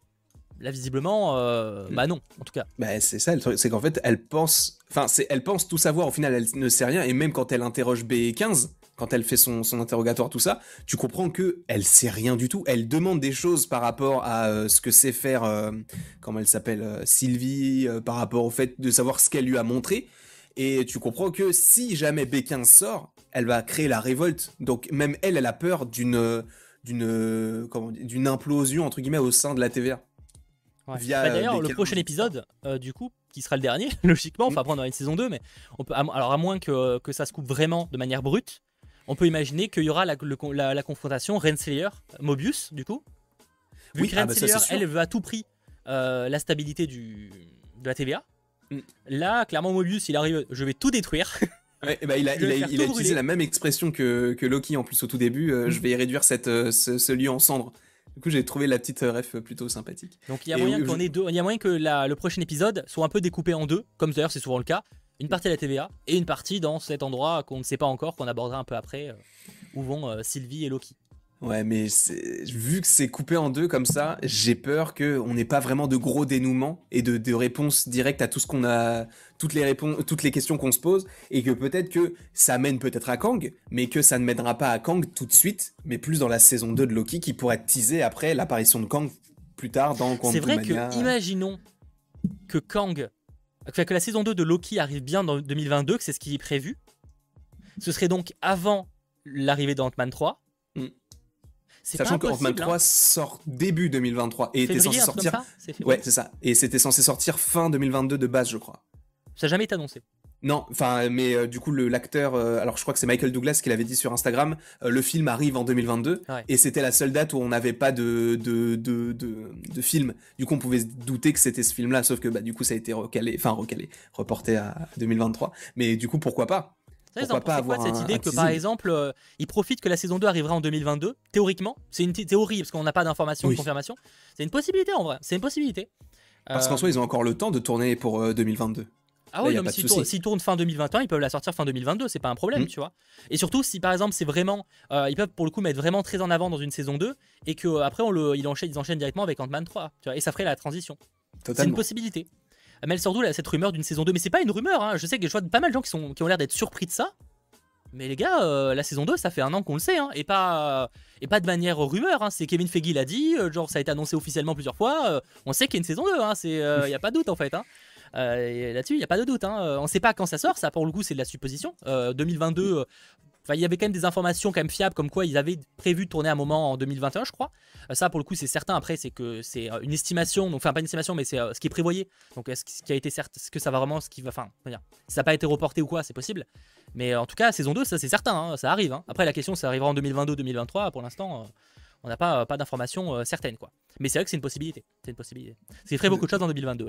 S1: Là, visiblement, euh, bah non, en tout cas.
S2: Bah, c'est ça le truc, c'est qu'en fait, elle pense, enfin, elle pense tout savoir. Au final, elle ne sait rien. Et même quand elle interroge B15, quand elle fait son, son interrogatoire, tout ça, tu comprends que elle sait rien du tout. Elle demande des choses par rapport à euh, ce que sait faire, euh, comment elle s'appelle, euh, Sylvie, par rapport au fait de savoir ce qu'elle lui a montré. Et tu comprends que si jamais B15 sort, elle va créer la révolte. Donc même elle, elle a peur d'une d'une d'une implosion entre guillemets au sein de la TVA.
S1: Bah, d'ailleurs, le prochain épisode, du coup, qui sera le dernier, logiquement, enfin après on aura une saison 2, mais on peut, alors à moins que, que ça se coupe vraiment de manière brute, on peut imaginer qu'il y aura la, confrontation Renslayer-Mobius, du coup. Vu que ah bah Renslayer, elle veut à tout prix euh, la stabilité du, de la TVA. Mm. Là, clairement, Mobius, il arrive, je vais tout détruire.
S2: bah, il a, utilisé la même expression que, Loki en plus au tout début. Euh, mm. Je vais réduire cette, euh, ce, lieu en cendres. Du coup, j'ai trouvé la petite ref plutôt sympathique.
S1: Donc il y a moyen qu'on ait deux, il y a moyen que le prochain épisode soit un peu découpé en deux, comme d'ailleurs c'est souvent le cas une partie à la TVA et une partie dans cet endroit qu'on ne sait pas encore, qu'on abordera un peu après, euh, où vont euh, Sylvie et Loki.
S2: Ouais, mais vu que c'est coupé en deux comme ça, j'ai peur qu'on n'ait pas vraiment de gros dénouements et de, réponses directes à tout ce qu'on a, toutes les réponses, toutes les questions qu'on se pose, et que peut-être que ça mène peut-être à Kang, mais que ça ne mènera pas à Kang tout de suite, mais plus dans la saison 2 de Loki qui pourrait être teasé après l'apparition de Kang plus tard dans
S1: C'est vrai que, imaginons que Kang que la saison 2 de Loki arrive bien dans 2022, que c'est ce qui est prévu. Ce serait donc avant l'arrivée d'Ant-Man 3. Mm.
S2: Sachant que Ant-Man 3 hein. sort début 2023 et était censé sortir. Ouais, c'est ça. Et c'était censé sortir fin 2022 de base, je crois.
S1: Ça n'a jamais été annoncé.
S2: Non, enfin, mais euh, du coup, l'acteur, euh, alors je crois que c'est Michael Douglas qui l'avait dit sur Instagram, euh, le film arrive en 2022, et c'était la seule date où on n'avait pas de de, de, de, film. Du coup, on pouvait se douter que c'était ce film-là, sauf que bah, du coup, ça a été recalé, enfin recalé, reporté à 2023. Mais du coup, pourquoi pas?
S1: Pourquoi pas avoir quoi, cette idée que par exemple, il profite que la saison 2 arrivera en 2022 Théoriquement, c'est une théorie parce qu'on n'a pas d'informations de confirmation. C'est une possibilité en vrai, c'est une possibilité.
S2: Parce qu'en soi, ils ont encore le temps de tourner pour 2022.
S1: Ah oui, s'ils tournent, fin 2021, ils peuvent la sortir fin 2022, c'est pas un problème, hmm. tu vois. Et surtout, si par exemple, c'est vraiment. Euh, ils peuvent pour le coup mettre vraiment très en avant dans une saison 2 et qu'après, euh, ils, enchaînent, ils enchaînent directement avec Ant-Man 3, tu vois, et ça ferait la transition. C'est une possibilité. Mais surtout, cette rumeur d'une saison 2, mais c'est pas une rumeur, hein. je sais que je vois pas mal de gens qui, sont, qui ont l'air d'être surpris de ça. Mais les gars, euh, la saison 2, ça fait un an qu'on le sait, hein, et, pas, et pas de manière rumeur. Hein. c'est Kevin Feige l'a dit, genre ça a été annoncé officiellement plusieurs fois. on sait qu'il y a une saison 2, il n'y a pas de doute en fait. Euh, là-dessus, il n'y a pas de doute. Hein. Euh, on ne sait pas quand ça sort, ça pour le coup c'est de la supposition. 2022, euh, il y avait quand même des informations quand même fiables comme quoi ils avaient prévu de tourner un moment en 2021, je crois. ça, pour le coup, c'est certain. Après, c'est que c'est une estimation, donc enfin pas une estimation, mais c'est ce qui est prévoyé. Donc, est-ce qui a été certes, est-ce que ça va vraiment, ce qui va, enfin, si ça n'a pas été reporté ou quoi, c'est possible. Mais en tout cas, saison 2, ça c'est certain, hein, ça arrive. Hein. Après, la question, ça arrivera en 2022-2023. Pour l'instant, on n'a pas, pas d'informations certaines, quoi. Mais c'est vrai que c'est une possibilité. C'est une possibilité. C'est ferait beaucoup de choses en 2022.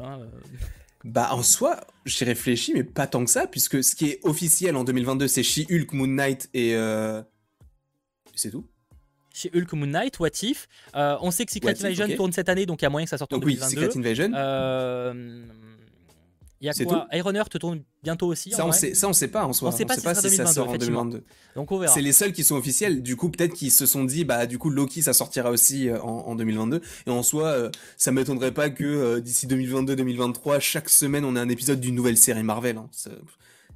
S2: Bah en soi, j'y réfléchis, mais pas tant que ça, puisque ce qui est officiel en 2022, c'est She-Hulk, Moon Knight et... Euh... C'est tout
S1: chez Hulk Moon Knight, What If. Euh, on sait que Secret Invasion tourne cette année, donc il y a moyen que ça sorte en 2022.
S2: Oui, Secret Invasion.
S1: Euh, il y a quoi Iron te tourne bientôt aussi
S2: ça, on sait, ça, on sait pas en soi.
S1: On sait pas, si, ça sort en 2022. Donc on verra.
S2: C'est les seuls qui sont officiels. Du coup, peut-être qu'ils se sont dit, bah, du coup, Loki, ça sortira aussi euh, en, 2022. Et en soi, euh, ça m'étonnerait pas que euh, d'ici 2022-2023, chaque semaine, on ait un épisode d'une nouvelle série Marvel. Hein.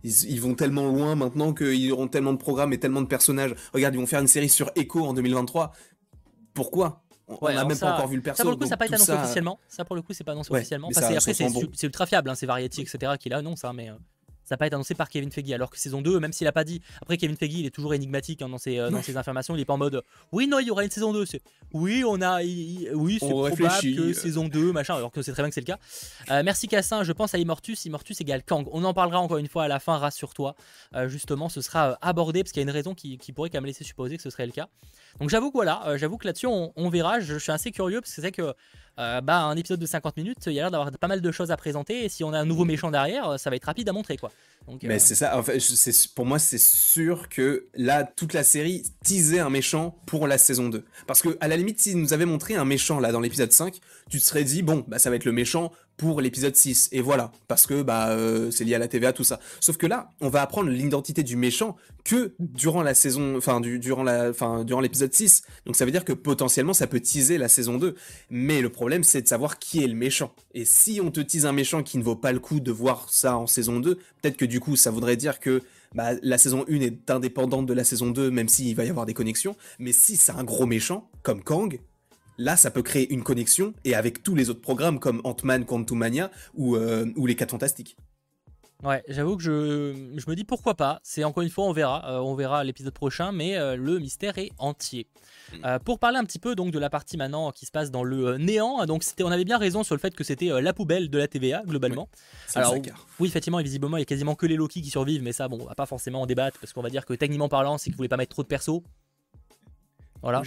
S2: Ils, vont tellement loin maintenant qu'ils auront tellement de programmes et tellement de personnages. Regarde, ils vont faire une série sur Echo en 2023. Pourquoi? On n'a même pas encore vu le perso.
S1: Ça pour le coup, ça n'a pas été annoncé officiellement. Ça pour le coup, c'est pas annoncé officiellement. après, c'est ultra fiable, hein, c'est Variety, etc. qui l'annonce, hein, mais. Euh, ça n'a pas été annoncé par Kevin Feige. Alors que saison 2, même s'il a pas dit. Après, Kevin Feige, il est toujours énigmatique hein, dans, ses, euh, dans ses informations. Il est pas en mode Oui, non, il y aura une saison 2. Oui, on a. oui, c'est probable que saison 2, machin. Alors que c'est très bien que c'est le cas. Euh, merci Cassin. Je pense à Immortus. Immortus égale Kang. On en parlera encore une fois à la fin, rassure-toi. justement, ce sera abordé parce qu'il y a une raison qui, qui pourrait quand même laisser supposer que ce serait le cas. Donc j'avoue que voilà, euh, j'avoue que là-dessus on, verra. Je, suis assez curieux parce que c'est que euh, bah, un épisode de 50 minutes, il y a l'air d'avoir pas mal de choses à présenter. Et si on a un nouveau mm. méchant derrière, ça va être rapide à montrer quoi.
S2: Mais euh, c'est ça. En fait, pour moi, c'est sûr que là, toute la série teasait un méchant pour la saison 2. Parce que à la limite, s'ils nous avaient montré un méchant là dans l'épisode 5, tu te serais dit bon, bah ça va être le méchant pour l'épisode 6 et voilà. Parce que bah euh, c'est lié à la TVA tout ça. Sauf que là on va apprendre l'identité du méchant que durant la saison enfin du, durant la durant l'épisode 6 donc ça veut dire que potentiellement ça peut teaser la saison 2 mais le problème c'est de savoir qui est le méchant. Et si on te tease un méchant qui ne vaut pas le coup de voir ça en saison 2 peut-être que du coup ça voudrait dire que bah, la saison 1 est indépendante de la saison 2 même s'il va y avoir des connexions. Mais si c'est un gros méchant comme Kang Là, ça peut créer une connexion, et avec tous les autres programmes comme Ant-Man, Quantumania ou, euh, ou les 4 Fantastiques.
S1: Ouais, j'avoue que je, je, me dis pourquoi pas. C'est encore une fois, on verra. Euh, on verra l'épisode prochain, mais euh, le mystère est entier. Mm. pour parler un petit peu donc de la partie maintenant qui se passe dans le néant, donc on avait bien raison sur le fait que c'était la poubelle de la TVA globalement. Alors oui, effectivement, et visiblement, il y a quasiment que les Loki qui survivent, mais ça, bon, on va pas forcément en débattre parce qu'on va dire que techniquement parlant, c'est qu'ils voulaient pas mettre trop de persos. Voilà.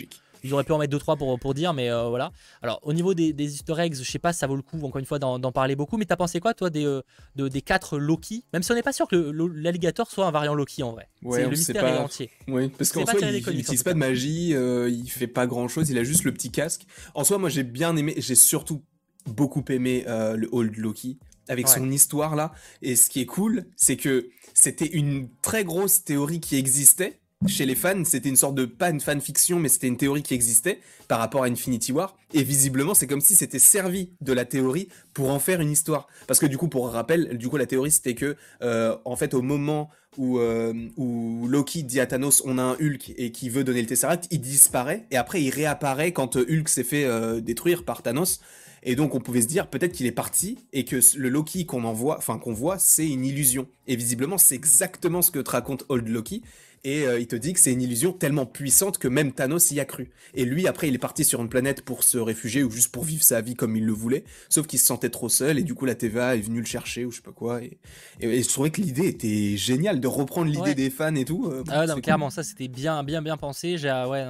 S1: Auraient pu en mettre 2-3 pour, pour dire, mais euh, voilà. Alors, au niveau des, des, easter eggs, je sais pas ça vaut le coup, encore une fois, d'en parler beaucoup, mais t'as pensé quoi, toi, des, euh, de, des 4 Loki? Même si on n'est pas sûr que l'alligator soit un variant Loki en vrai.
S2: Ouais,
S1: le mystère est entier.
S2: Oui, parce qu'en soi, il n'utilise pas de magie, euh, il fait pas grand chose, il a juste le petit casque. En soi, moi, j'ai bien aimé, j'ai surtout beaucoup aimé le Old Loki avec son histoire là. Et ce qui est cool, c'est que c'était une très grosse théorie qui existait chez les fans, c'était une sorte de, pas une fanfiction, mais c'était une théorie qui existait par rapport à Infinity War. Et visiblement, c'est comme si c'était servi de la théorie pour en faire une histoire. Parce que du coup, pour rappel, du coup, la théorie c'était que, euh, en fait, au moment où, euh, où Loki dit à Thanos, on a un Hulk et qui veut donner le Tesseract, il disparaît et après il réapparaît quand Hulk s'est fait euh, détruire par Thanos. Et donc on pouvait se dire peut-être qu'il est parti et que le Loki qu'on envoie, enfin qu'on voit, c'est une illusion. Et visiblement, c'est exactement ce que te raconte Old Loki et euh, il te dit que c'est une illusion tellement puissante que même Thanos y a cru. Et lui, après, il est parti sur une planète pour se réfugier ou juste pour vivre sa vie comme il le voulait, sauf qu'il se sentait trop seul et du coup la TVA est venue le chercher ou je sais pas quoi. Et, et, je trouvais que l'idée était géniale de reprendre l'idée des fans et tout.
S1: Euh, ah non, clairement, ça c'était bien, bien, bien pensé. J'ai ouais,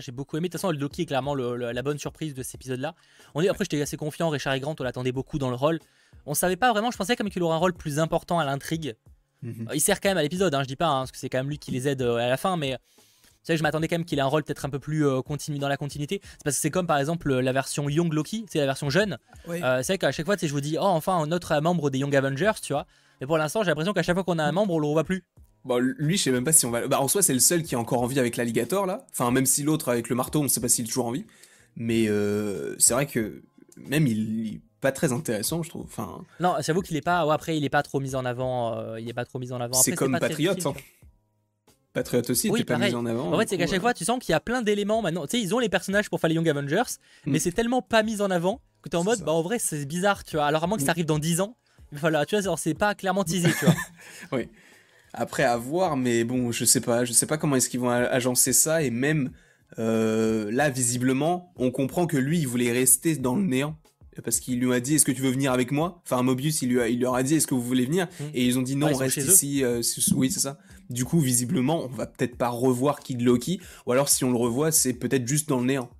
S1: j'ai beaucoup aimé. De toute façon, le Loki est clairement la bonne surprise de cet épisode-là. On est, après, j'étais assez confiant. Richard et Grant, on l'attendait beaucoup dans le rôle. On savait pas vraiment. Je pensais comme qu'il aurait un rôle plus important à l'intrigue. Mhm. Il sert quand même à l'épisode, hein, je dis pas, hein, parce que c'est quand même lui qui les aide euh, à la fin, mais c'est vrai que je m'attendais quand même qu'il ait un rôle peut-être un peu plus euh, continu dans la continuité. C'est parce que c'est comme par exemple la version Young Loki, c'est la version jeune. Euh, c'est vrai qu'à chaque fois, je vous dis, oh, enfin, un autre membre des Young Avengers, tu vois. Mais pour l'instant, j'ai l'impression qu'à chaque fois qu'on a un membre, on le revoit plus.
S2: Bon, lui, je sais même pas si on va. Bah, en soi, c'est le seul qui est encore en vie avec l'alligator, là. Enfin, même si l'autre avec le marteau, on sait pas s'il est toujours en vie. Mais c'est vrai que même il pas très intéressant, je trouve. Enfin...
S1: Non, j'avoue qu'il est pas. après, il est pas trop mis en avant. Euh, il est pas trop mis en avant.
S2: C'est comme Patriote. Hein. Patriote aussi, oui, pas mis en avant.
S1: En fait, c'est qu'à chaque fois, tu sens qu'il y a plein d'éléments maintenant. Tu sais, ils ont les personnages pour faire les Young Avengers, mais mm. c'est tellement pas mis en avant que tu es en mode, bah en vrai, c'est bizarre, tu vois. Alors, à moins que ça mm. arrive dans 10 ans, voilà, tu vois, c'est pas clairement teasé, tu vois.
S2: oui. Après, à voir, mais bon, je sais pas. Je sais pas comment est-ce qu'ils vont agencer ça, et même euh, là, visiblement, on comprend que lui, il voulait rester dans le néant parce qu'il lui a dit est-ce que tu veux venir avec moi? Enfin Mobius il, lui a, il leur a dit est-ce que vous voulez venir? Mmh. Et ils ont dit non, on reste ici. Euh, oui c'est ça. Du coup visiblement on va peut-être pas revoir Kid Loki, ou alors si on le revoit c'est peut-être juste dans le néant.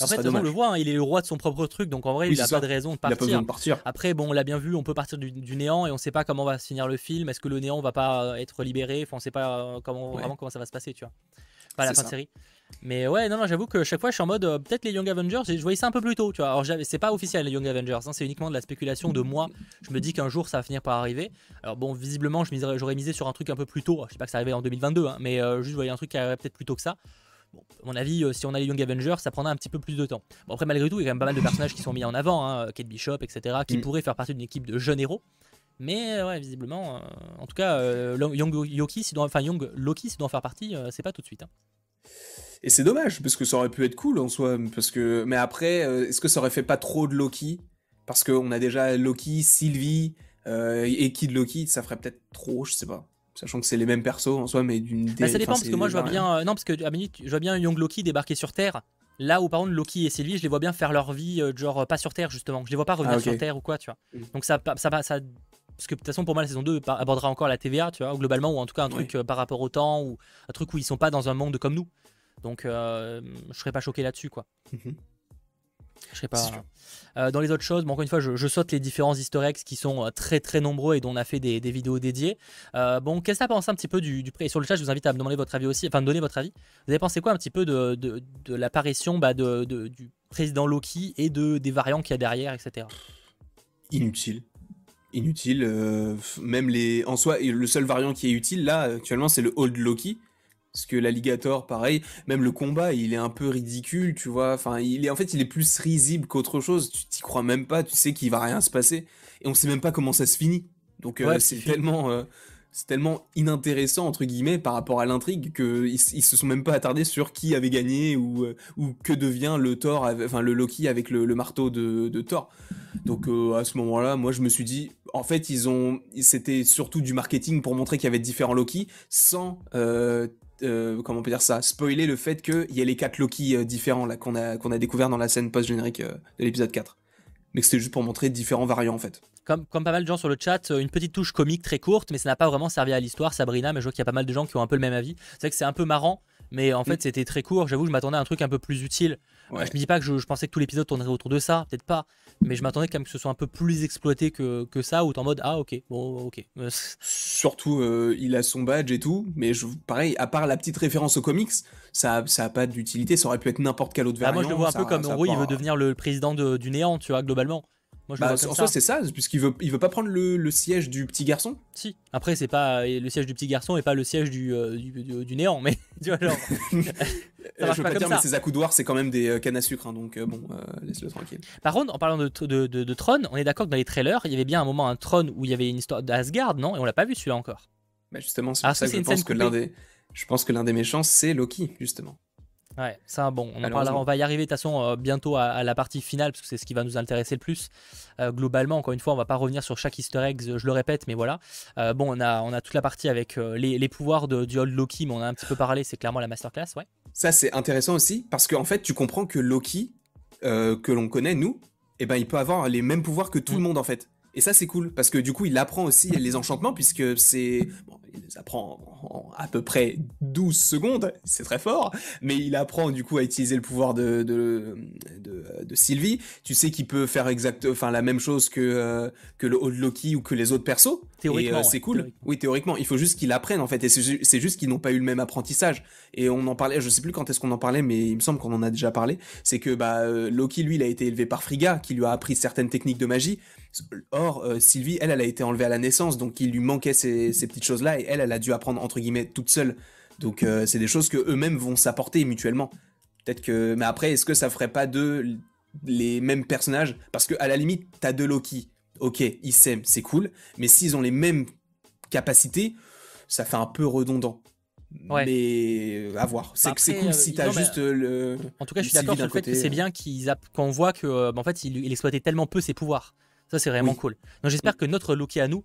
S1: en fait, on le voit, hein, il est le roi de son propre truc, donc en vrai, il n'a pas de raison de partir.
S2: Il a pas besoin de partir.
S1: Après, bon, on l'a bien vu, on peut partir du, néant et on sait pas comment va se finir le film. Est-ce que le néant va pas euh, être libéré? Enfin, on sait pas euh, comment, vraiment comment ça va se passer, tu vois. Pas la fin de série. Mais ouais, non, non, j'avoue que chaque fois, je suis en mode euh, peut-être les Young Avengers, je voyais ça un peu plus tôt, tu vois. Alors, c'est pas officiel les Young Avengers, hein, c'est uniquement de la spéculation de moi. Je me dis qu'un jour, ça va finir par arriver. Alors, bon, visiblement, j'aurais misé sur un truc un peu plus tôt. Je sais pas que ça arrivait en 2022, hein, mais euh, juste, je voyais un truc qui arriverait peut-être plus tôt que ça. Bon, à mon avis, euh, si on a les Young Avengers, ça prendra un petit peu plus de temps. Bon, après, malgré tout, il y a quand même pas mal de personnages qui sont mis en avant, hein, Kate Bishop, etc., qui mm. pourraient faire partie d'une équipe de jeunes héros. Mais ouais, visiblement, en tout cas, Young, Loki, si doit, enfin, Young Loki, si doit en faire partie, c'est pas tout de suite. Hein.
S2: Et c'est dommage, parce que ça aurait pu être cool en soi. Parce que... Mais après, euh, est-ce que ça aurait fait pas trop de Loki? Parce qu'on a déjà Loki, Sylvie euh, et Kid Loki, ça ferait peut-être trop, je sais pas. Sachant que c'est les mêmes persos en soi, mais d'une.
S1: Bah, ça dépend, parce que moi je vois bien. Euh, non, parce que à minute, je vois bien Young Loki débarquer sur Terre. Là où par contre Loki et Sylvie, je les vois bien faire leur vie, genre pas sur Terre justement. Je les vois pas revenir ah, sur Terre ou quoi, tu vois. Mm. Donc ça, ça, ça, ça parce que de toute façon pour moi la saison 2 abordera encore la TVA tu vois globalement ou en tout cas un truc par rapport au temps ou un truc où ils sont pas dans un monde comme nous donc, euh, je serais pas choqué là-dessus, quoi. Mhm. Je serais pas. Euh, dans les autres choses, bon, encore une fois, je, saute les différents easter eggs qui sont euh, très très nombreux et dont on a fait des, vidéos dédiées. bon, qu'est-ce que tu as pensé un petit peu du, du Et sur le chat, je vous invite à me demander votre avis aussi, enfin, donner votre avis. Vous avez pensé quoi un petit peu de, de, l'apparition bah, de, du président Loki et de, des variants qu'il y a derrière, etc.
S2: Inutile. Inutile. euh, même les. En soi, le seul variant qui est utile là, actuellement, c'est le Old Loki. Parce que l'alligator, pareil, même le combat, il est un peu ridicule, tu vois. Enfin, il est, en fait, il est plus risible qu'autre chose. Tu t'y crois même pas, tu sais qu'il va rien se passer. Et on sait même pas comment ça se finit. Donc, euh,
S1: Ouais,
S2: c'est
S1: c'est-
S2: tellement. euh, c'est tellement inintéressant entre guillemets par rapport à l'intrigue que ils, ils se sont même pas attardés sur qui avait gagné ou, euh, ou que devient le Thor, enfin le Loki avec le, le marteau de, de Thor. Donc à ce moment-là, moi je me suis dit, en fait ils ont, c'était surtout du marketing pour montrer qu'il y avait différents Loki, sans euh, euh, comment on peut dire ça, spoiler le fait qu'il y a les quatre Loki euh, différents là qu'on a qu'on a découvert dans la scène post générique de l'épisode 4. Mais que c'était juste pour montrer différents variants en fait.
S1: Comme, comme pas mal de gens sur le chat, euh, une petite touche comique très courte, mais ça n'a pas vraiment servi à l'histoire, Sabrina. Mais je vois qu'il y a pas mal de gens qui ont un peu le même avis. C'est vrai que c'est un peu marrant, mais en fait, c'était très court. J'avoue, je m'attendais à un truc un peu plus utile.
S2: Ouais.
S1: Euh, Je me dis pas que je, je pensais que tout l'épisode tournerait autour de ça, peut-être pas. Mais je m'attendais quand même que ce soit un peu plus exploité que, que ça, ou en mode ah ok, bon ok.
S2: Surtout, euh, il a son badge et tout, mais je, pareil, à part la petite référence aux comics, ça, a- ça pas d'utilité. Ça aurait pu être n'importe quel autre variant.
S1: moi je le vois un
S2: ça-
S1: peu comme en gros, il veut devenir le président de- du néant, tu vois, globalement. Moi je
S2: Bah,
S1: le vois comme
S2: en soi, c'est ça, puisqu'il veut, il veut pas prendre le, le siège du petit garçon.
S1: Si. Après, c'est pas le siège du petit garçon et pas le siège du, euh, du, du- du néant, mais tu vois, genre. Marche
S2: je veux
S1: pas
S2: pas dire,
S1: ça.
S2: mais ses accoudoirs, c'est quand même des euh, cannes à sucre, hein, donc euh, bon, euh, laisse-le tranquille.
S1: Par contre, en parlant de, de, de, de Tron, on est d'accord que dans les trailers, il y avait bien un moment un Tron où il y avait une histoire d'Asgard, non? Et on l'a pas vu celui-là encore.
S2: Bah, justement, c'est pour
S1: ça,
S2: que
S1: c'est
S2: je
S1: une
S2: pense
S1: scène
S2: que l'un des, je pense que l'un des méchants, c'est Loki, justement.
S1: Ouais, ça, bon, on en
S2: Malheureusement.
S1: parlera, on va y arriver de toute façon euh, bientôt à, à la partie finale parce que c'est ce qui va nous intéresser le plus. Euh, globalement, encore une fois, on va pas revenir sur chaque Easter egg, je le répète, mais voilà. Euh, bon, on a, on a toute la partie avec les, les pouvoirs de, du Old Loki, mais on a un petit peu parlé, c'est clairement la masterclass, ouais.
S2: Ça, c'est intéressant aussi, parce qu'en fait, tu comprends que Loki, que l'on connaît, nous, eh ben, il peut avoir les mêmes pouvoirs que tout
S1: Mm.
S2: le monde, en fait. Et ça, c'est cool, parce que du coup, il apprend aussi les enchantements, puisque c'est... Bon, il les apprend en à peu près 12 secondes, c'est très fort, mais il apprend du coup à utiliser le pouvoir de, de, de, de Sylvie. Tu sais qu'il peut faire exact, enfin, la même chose que, euh, que le Old Loki ou que les autres persos.
S1: Théoriquement,
S2: euh,
S1: ouais,
S2: c'est cool.
S1: théoriquement.
S2: Oui, théoriquement. Il faut juste qu'ils l'apprennent, en fait. Et c'est juste qu'ils n'ont pas eu le même apprentissage. Et on en parlait, je sais plus quand est-ce qu'on en parlait, mais il me semble qu'on en a déjà parlé. C'est que bah, euh, Loki, lui, il a été élevé par Frigga, qui lui a appris certaines techniques de magie. Or, euh, Sylvie, elle, elle a été enlevée à la naissance, donc il lui manquait ces, ces petites choses-là, et elle, elle a dû apprendre, entre guillemets, toute seule. Donc, euh, c'est des choses que eux-mêmes vont s'apporter mutuellement. Peut-être que. Mais après, est-ce que ça ferait pas deux les mêmes personnages? Parce que, à la limite, t'as deux Loki. Ok, ils s'aiment, c'est cool. Mais s'ils ont les mêmes capacités, ça fait un peu redondant.
S1: Ouais.
S2: Mais euh, à voir. C'est c'est cool
S1: euh,
S2: si t'as juste le.
S1: En tout cas, je suis d'accord sur le fait que c'est bien qu'ils app- qu'on voit que bah, en fait, il, il exploitait tellement peu ses pouvoirs. Ça, c'est vraiment
S2: Oui.
S1: cool. Donc, j'espère que notre Loki à nous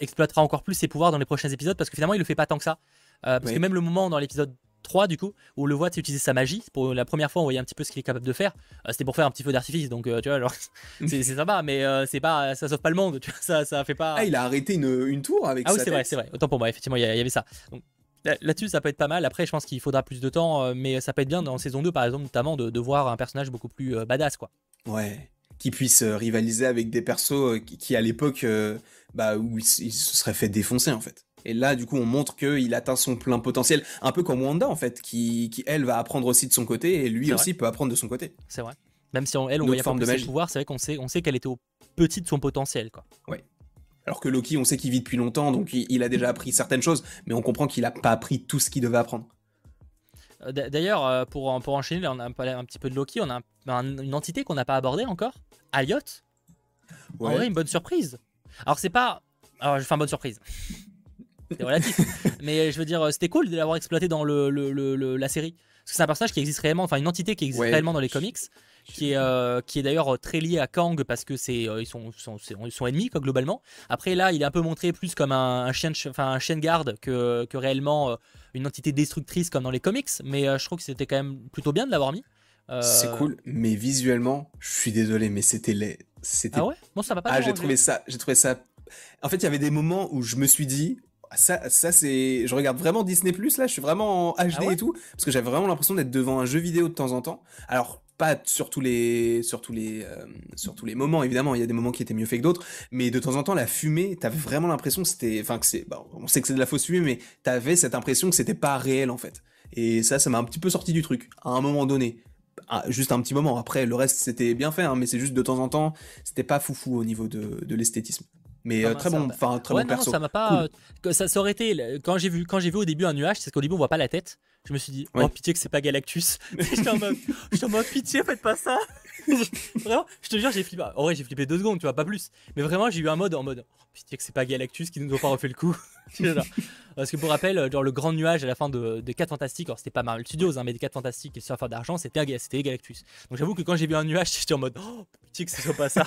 S1: exploitera encore plus ses pouvoirs dans les prochains épisodes parce que finalement, il le fait pas tant que ça. Euh, parce que même le moment dans l'épisode 3, du coup, où on le voit utiliser sa magie, pour la première fois, on voyait un petit peu ce qu'il est capable de faire. Euh, C'était pour faire un petit feu d'artifice, donc euh, tu vois, genre, c'est sympa, mais c'est pas, ça sauve pas le monde, tu vois, ça, ça fait pas.
S2: Ah, il a arrêté une, une tour avec
S1: Ah oui, c'est vrai, c'est vrai. Autant pour moi, effectivement, il y, avait ça. Donc, là- Là-dessus, ça peut être pas mal. Après, je pense qu'il faudra plus de temps, mais ça peut être bien dans saison 2, par exemple, notamment de, de voir un personnage beaucoup plus badass, quoi.
S2: Ouais. Qui puisse euh, rivaliser avec des persos euh, qui, qui, à l'époque, euh, bah, où il, se serait fait défoncer, en fait. Et là, du coup, on montre qu'il atteint son plein potentiel. Un peu comme Wanda, en fait, qui, qui, elle, va apprendre aussi de son côté, et lui aussi peut apprendre de son côté.
S1: C'est vrai. Même si on, elle, on
S2: Une
S1: voyait
S2: forme de
S1: ses pouvoirs, c'est vrai qu'on sait, on sait qu'elle était au petit de son potentiel, quoi.
S2: Alors que Loki, on sait qu'il vit depuis longtemps, donc il, il a déjà appris certaines choses, mais on comprend qu'il a pas appris tout ce qu'il devait apprendre.
S1: Euh, D'ailleurs, euh, pour, pour enchaîner, on a parlé un petit peu de Loki, on a un- un- une entité qu'on n'a pas abordée encore, Aliot. En vrai, une bonne surprise. Alors, c'est pas. Alors, je fais une bonne surprise. C'est relatif. Mais je veux dire, c'était cool de l'avoir exploité dans le, le- le- le- la série. Parce que c'est un personnage qui existe réellement, enfin une entité qui existe
S2: Ouais.
S1: réellement dans les comics, qui est, euh, qui est d'ailleurs très lié à Kang parce que c'est euh, ils sont, sont, ennemis quoi, globalement. Après là, il est un peu montré plus comme un, un chien, enfin un chien de garde que, que réellement euh, une entité destructrice comme dans les comics. Mais euh, je trouve que c'était quand même plutôt bien de l'avoir mis. Euh,
S2: C'est cool, mais visuellement, je suis désolé, mais c'était laid. C'était
S1: Ah ouais? Bon, ça va pas.
S2: Ah, j'ai trouvé ça, j'ai trouvé ça. En fait, il y avait des moments où je me suis dit, ça, ça c'est, je regarde vraiment Disney Plus là, je suis vraiment en HD
S1: Ah ouais?
S2: et tout, parce que j'avais vraiment l'impression d'être devant un jeu vidéo de temps en temps. Alors pas sur tous les, sur tous les, euh, sur tous les moments évidemment, il y a des moments qui étaient mieux faits que d'autres, mais de temps en temps la fumée, t'avais vraiment l'impression que c'était, enfin que c'est, bon, on sait que c'est de la fausse fumée, mais t'avais cette impression que c'était pas réel en fait. Et ça, ça m'a un petit peu sorti du truc à un moment donné. juste un petit moment. Après, le reste, c'était bien fait, hein, mais c'est juste de temps en temps, c'était pas foufou au niveau de, de l'esthétisme. Mais euh, très bon, enfin très bon perso.
S1: ça m'a pas. Ça, ça, aurait été quand j'ai vu quand j'ai vu au début un nuage, c'est qu'au début on voit pas la tête. Je me suis dit oh pitié que c'est pas Galactus. j'étais en mode, en mode pitié faites pas ça. vraiment, je te jure j'ai flippé. En vrai j'ai flippé deux secondes, tu vois pas plus. Mais vraiment j'ai eu un mode en mode oh, pitié que c'est pas Galactus qui nous a pas refait le coup. Parce que pour rappel, genre le grand nuage à la fin de, de 4 Fantastiques, alors c'était pas Marvel Studios, hein, mais des 4 Fantastiques et Surfer d'argent, c'était Galactus. Donc j'avoue que quand j'ai vu un nuage, j'étais en mode oh pitié que ce soit pas ça.